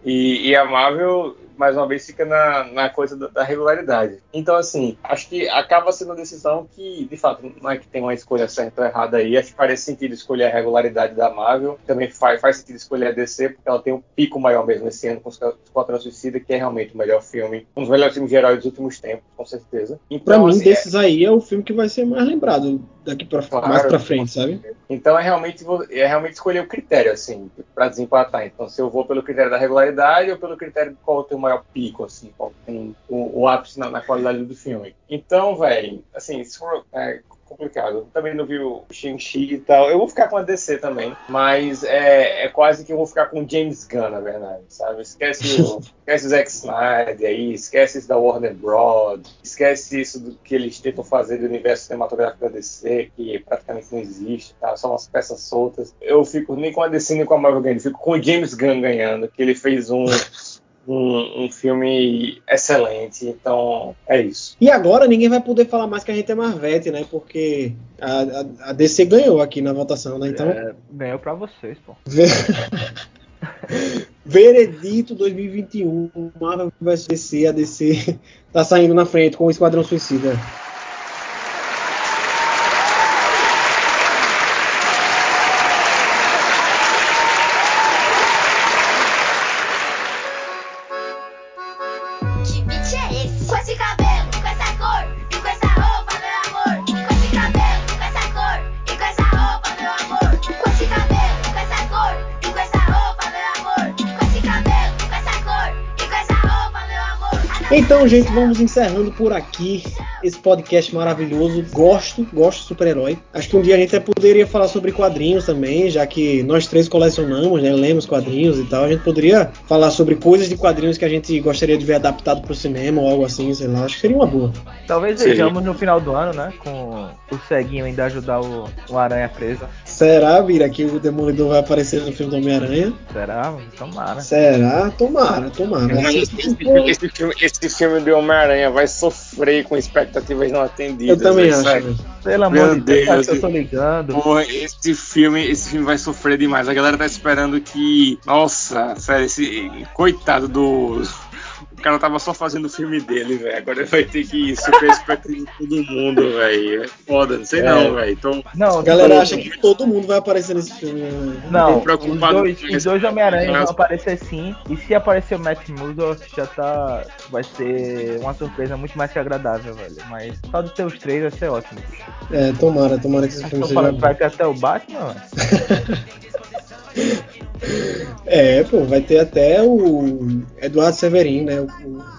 e, e a Marvel mais uma vez fica na, na coisa da, da, regularidade. Então, assim, acho que acaba sendo uma decisão que, de fato, não é que tem uma escolha certa ou errada aí. Acho que faz sentido escolher a regularidade da Marvel. Também faz, faz sentido escolher a DC, porque ela tem um pico maior mesmo esse ano com Esquadrão Suicida, que é realmente o melhor filme, um dos melhores filmes de heróis dos últimos tempos, com certeza. Então, pra mim, assim, desses é... aí, é o filme que vai ser mais lembrado daqui pra, claro, mais pra frente, sabe? Então é realmente, é realmente escolher o critério, assim, pra desempatar. Então, se eu vou pelo critério da regularidade ou pelo critério de qual tem o maior pico, assim, qual tem o, o ápice na, na, qualidade do filme. Então, velho, assim, se for, é, complicado. Também não vi o Shang-Chi e tal. Eu vou ficar com a DC também, mas é, é, quase que eu vou ficar com o James Gunn, na verdade, sabe? Esquece o, esquece o Zack Snyder aí, esquece isso da Warner Bros., esquece isso do que eles tentam fazer do universo cinematográfico da DC, que praticamente não existe, tá? São umas peças soltas. Eu fico nem com a DC nem com a Marvel ganhando, fico com o James Gunn ganhando, que ele fez um um, um, filme excelente. Então, é isso. E agora ninguém vai poder falar mais que a gente é Marvete, né? Porque a, a, a DC ganhou aqui na votação, né? Então. É, ganhou pra vocês, pô. Veredito 2021, Marvel vs DC, a DC tá saindo na frente com o Esquadrão Suicida. Então, gente, vamos encerrando por aqui esse podcast maravilhoso. Gosto, gosto de super-herói. Acho que um dia a gente poderia falar sobre quadrinhos também, já que nós três colecionamos, né? Lemos quadrinhos e tal. A gente poderia falar sobre coisas de quadrinhos que a gente gostaria de ver adaptado para o cinema ou algo assim, sei lá. Acho que seria uma boa. Talvez vejamos no final do ano, né? Com o ceguinho ainda ajudar o, o Aranha presa. Será, Vira, que o Demolidor vai aparecer no filme do Homem-Aranha? Será? Tomara. Será? Tomara, tomara. Esse, esse, filme, esse filme do Homem-Aranha vai sofrer com expectativas não atendidas. Eu também acho. Né? Pelo amor de Deus, Deus, eu tô ligando. Porra, esse filme, esse filme vai sofrer demais. A galera tá esperando que. Nossa, sério, esse. Coitado do o cara tava só fazendo o filme dele, velho. Agora ele vai ter que superar expectativa de todo mundo, velho. É foda, não sei é. não, velho. Então, não, a galera acha que todo mundo vai aparecer nesse filme. Né? Não, os dois, os dois Homem-Aranha vão aparecer sim. E se aparecer o Matt Murdock, já tá. Vai ser uma surpresa muito mais que agradável, velho. Mas só de ter os três vai ser ótimo. É, tomara, tomara que esse filme seja. Vai ter até o Batman, velho. É, pô, vai ter até o Eduardo Severin, né? O,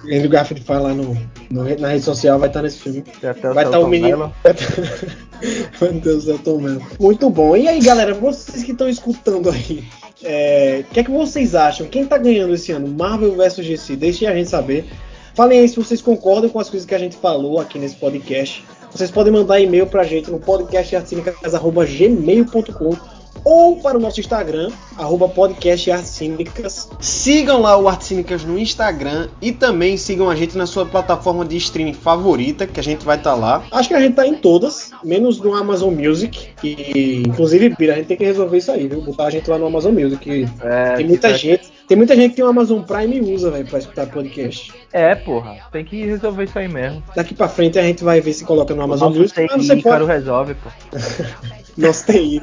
Andrew Garfield fala lá no, no, na rede social, vai estar nesse filme. Vai estar o, o menino. Meu Deus, é Tom Mello. Muito bom. E aí, galera, vocês que estão escutando aí, é, o que é que vocês acham? Quem tá ganhando esse ano? Marvel vs DC? Deixem a gente saber. Falem aí se vocês concordam com as coisas que a gente falou aqui nesse podcast. Vocês podem mandar e-mail pra gente no podcastartcínicas.gmail.com ou para o nosso Instagram, arroba podcast Artes Cínicas. Sigam lá o Artes no Instagram e também sigam a gente na sua plataforma de streaming favorita, que a gente vai estar tá lá. Acho que a gente tá em todas, menos no Amazon Music. E, inclusive, Bira, a gente tem que resolver isso aí, viu? Botar a gente lá no Amazon Music. É, tem muita gente. Tem muita gente que tem o Amazon Prime e usa, velho, pra escutar podcast. É, porra. Tem que resolver isso aí mesmo. Daqui pra frente a gente vai ver se coloca no Amazon Music. Mas você pode... resolve, pô. Nosso TI.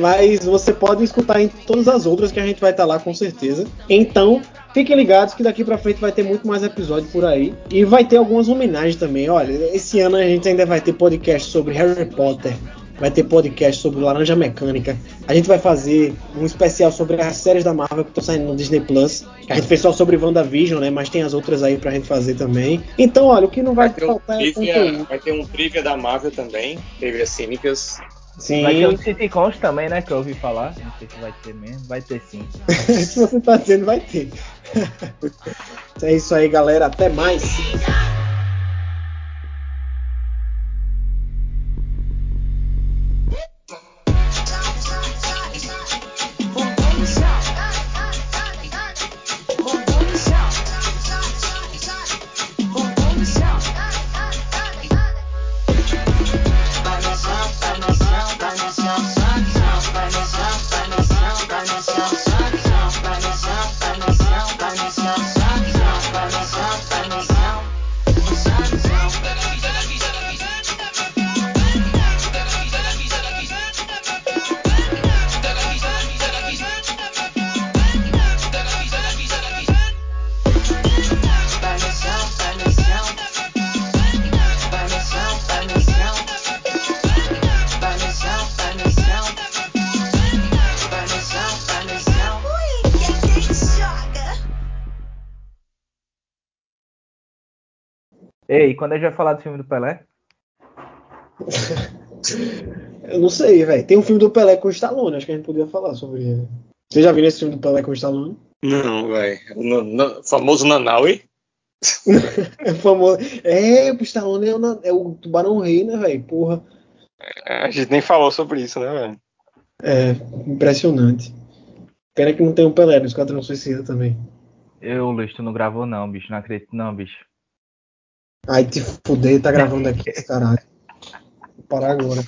mas você pode escutar em todas as outras que a gente vai estar tá lá com certeza. Então, Fiquem ligados que daqui para frente vai ter muito mais episódio por aí. E vai ter algumas homenagens também. Olha, esse ano a gente ainda vai ter podcast sobre Harry Potter, vai ter podcast sobre Laranja Mecânica. A gente vai fazer um especial sobre as séries da Marvel que estão saindo no Disney Plus. A gente fez só sobre WandaVision, né? Mas tem as outras aí pra gente fazer também. Então, olha, o que não vai, vai faltar um é conteúdo. Vai ter um trivia da Marvel também, trivia cínicas. Sim. Vai ter um Citycons também, né? Que eu ouvi falar. Não sei se vai ter mesmo. Vai ter sim. se você tá dizendo, vai ter. é isso aí, galera. Até mais. Ei, quando a gente vai falar do filme do Pelé? Eu não sei, velho. Tem um filme do Pelé com o Stallone, acho que a gente podia falar sobre ele. Você já viu esse filme do Pelé com o Stallone? Não, velho. O famoso Nanaui? é famoso. É, o Stallone é o, é o Tubarão Rei, né, velho? Porra. É, a gente nem falou sobre isso, né, velho? É, impressionante. Pena que não tem um Pelé no Esquadrão Suicida também. Eu, Luiz, tu não gravou não, bicho. Não acredito não, bicho. Ai, te fuder, tá gravando aqui, caralho. Vou parar agora.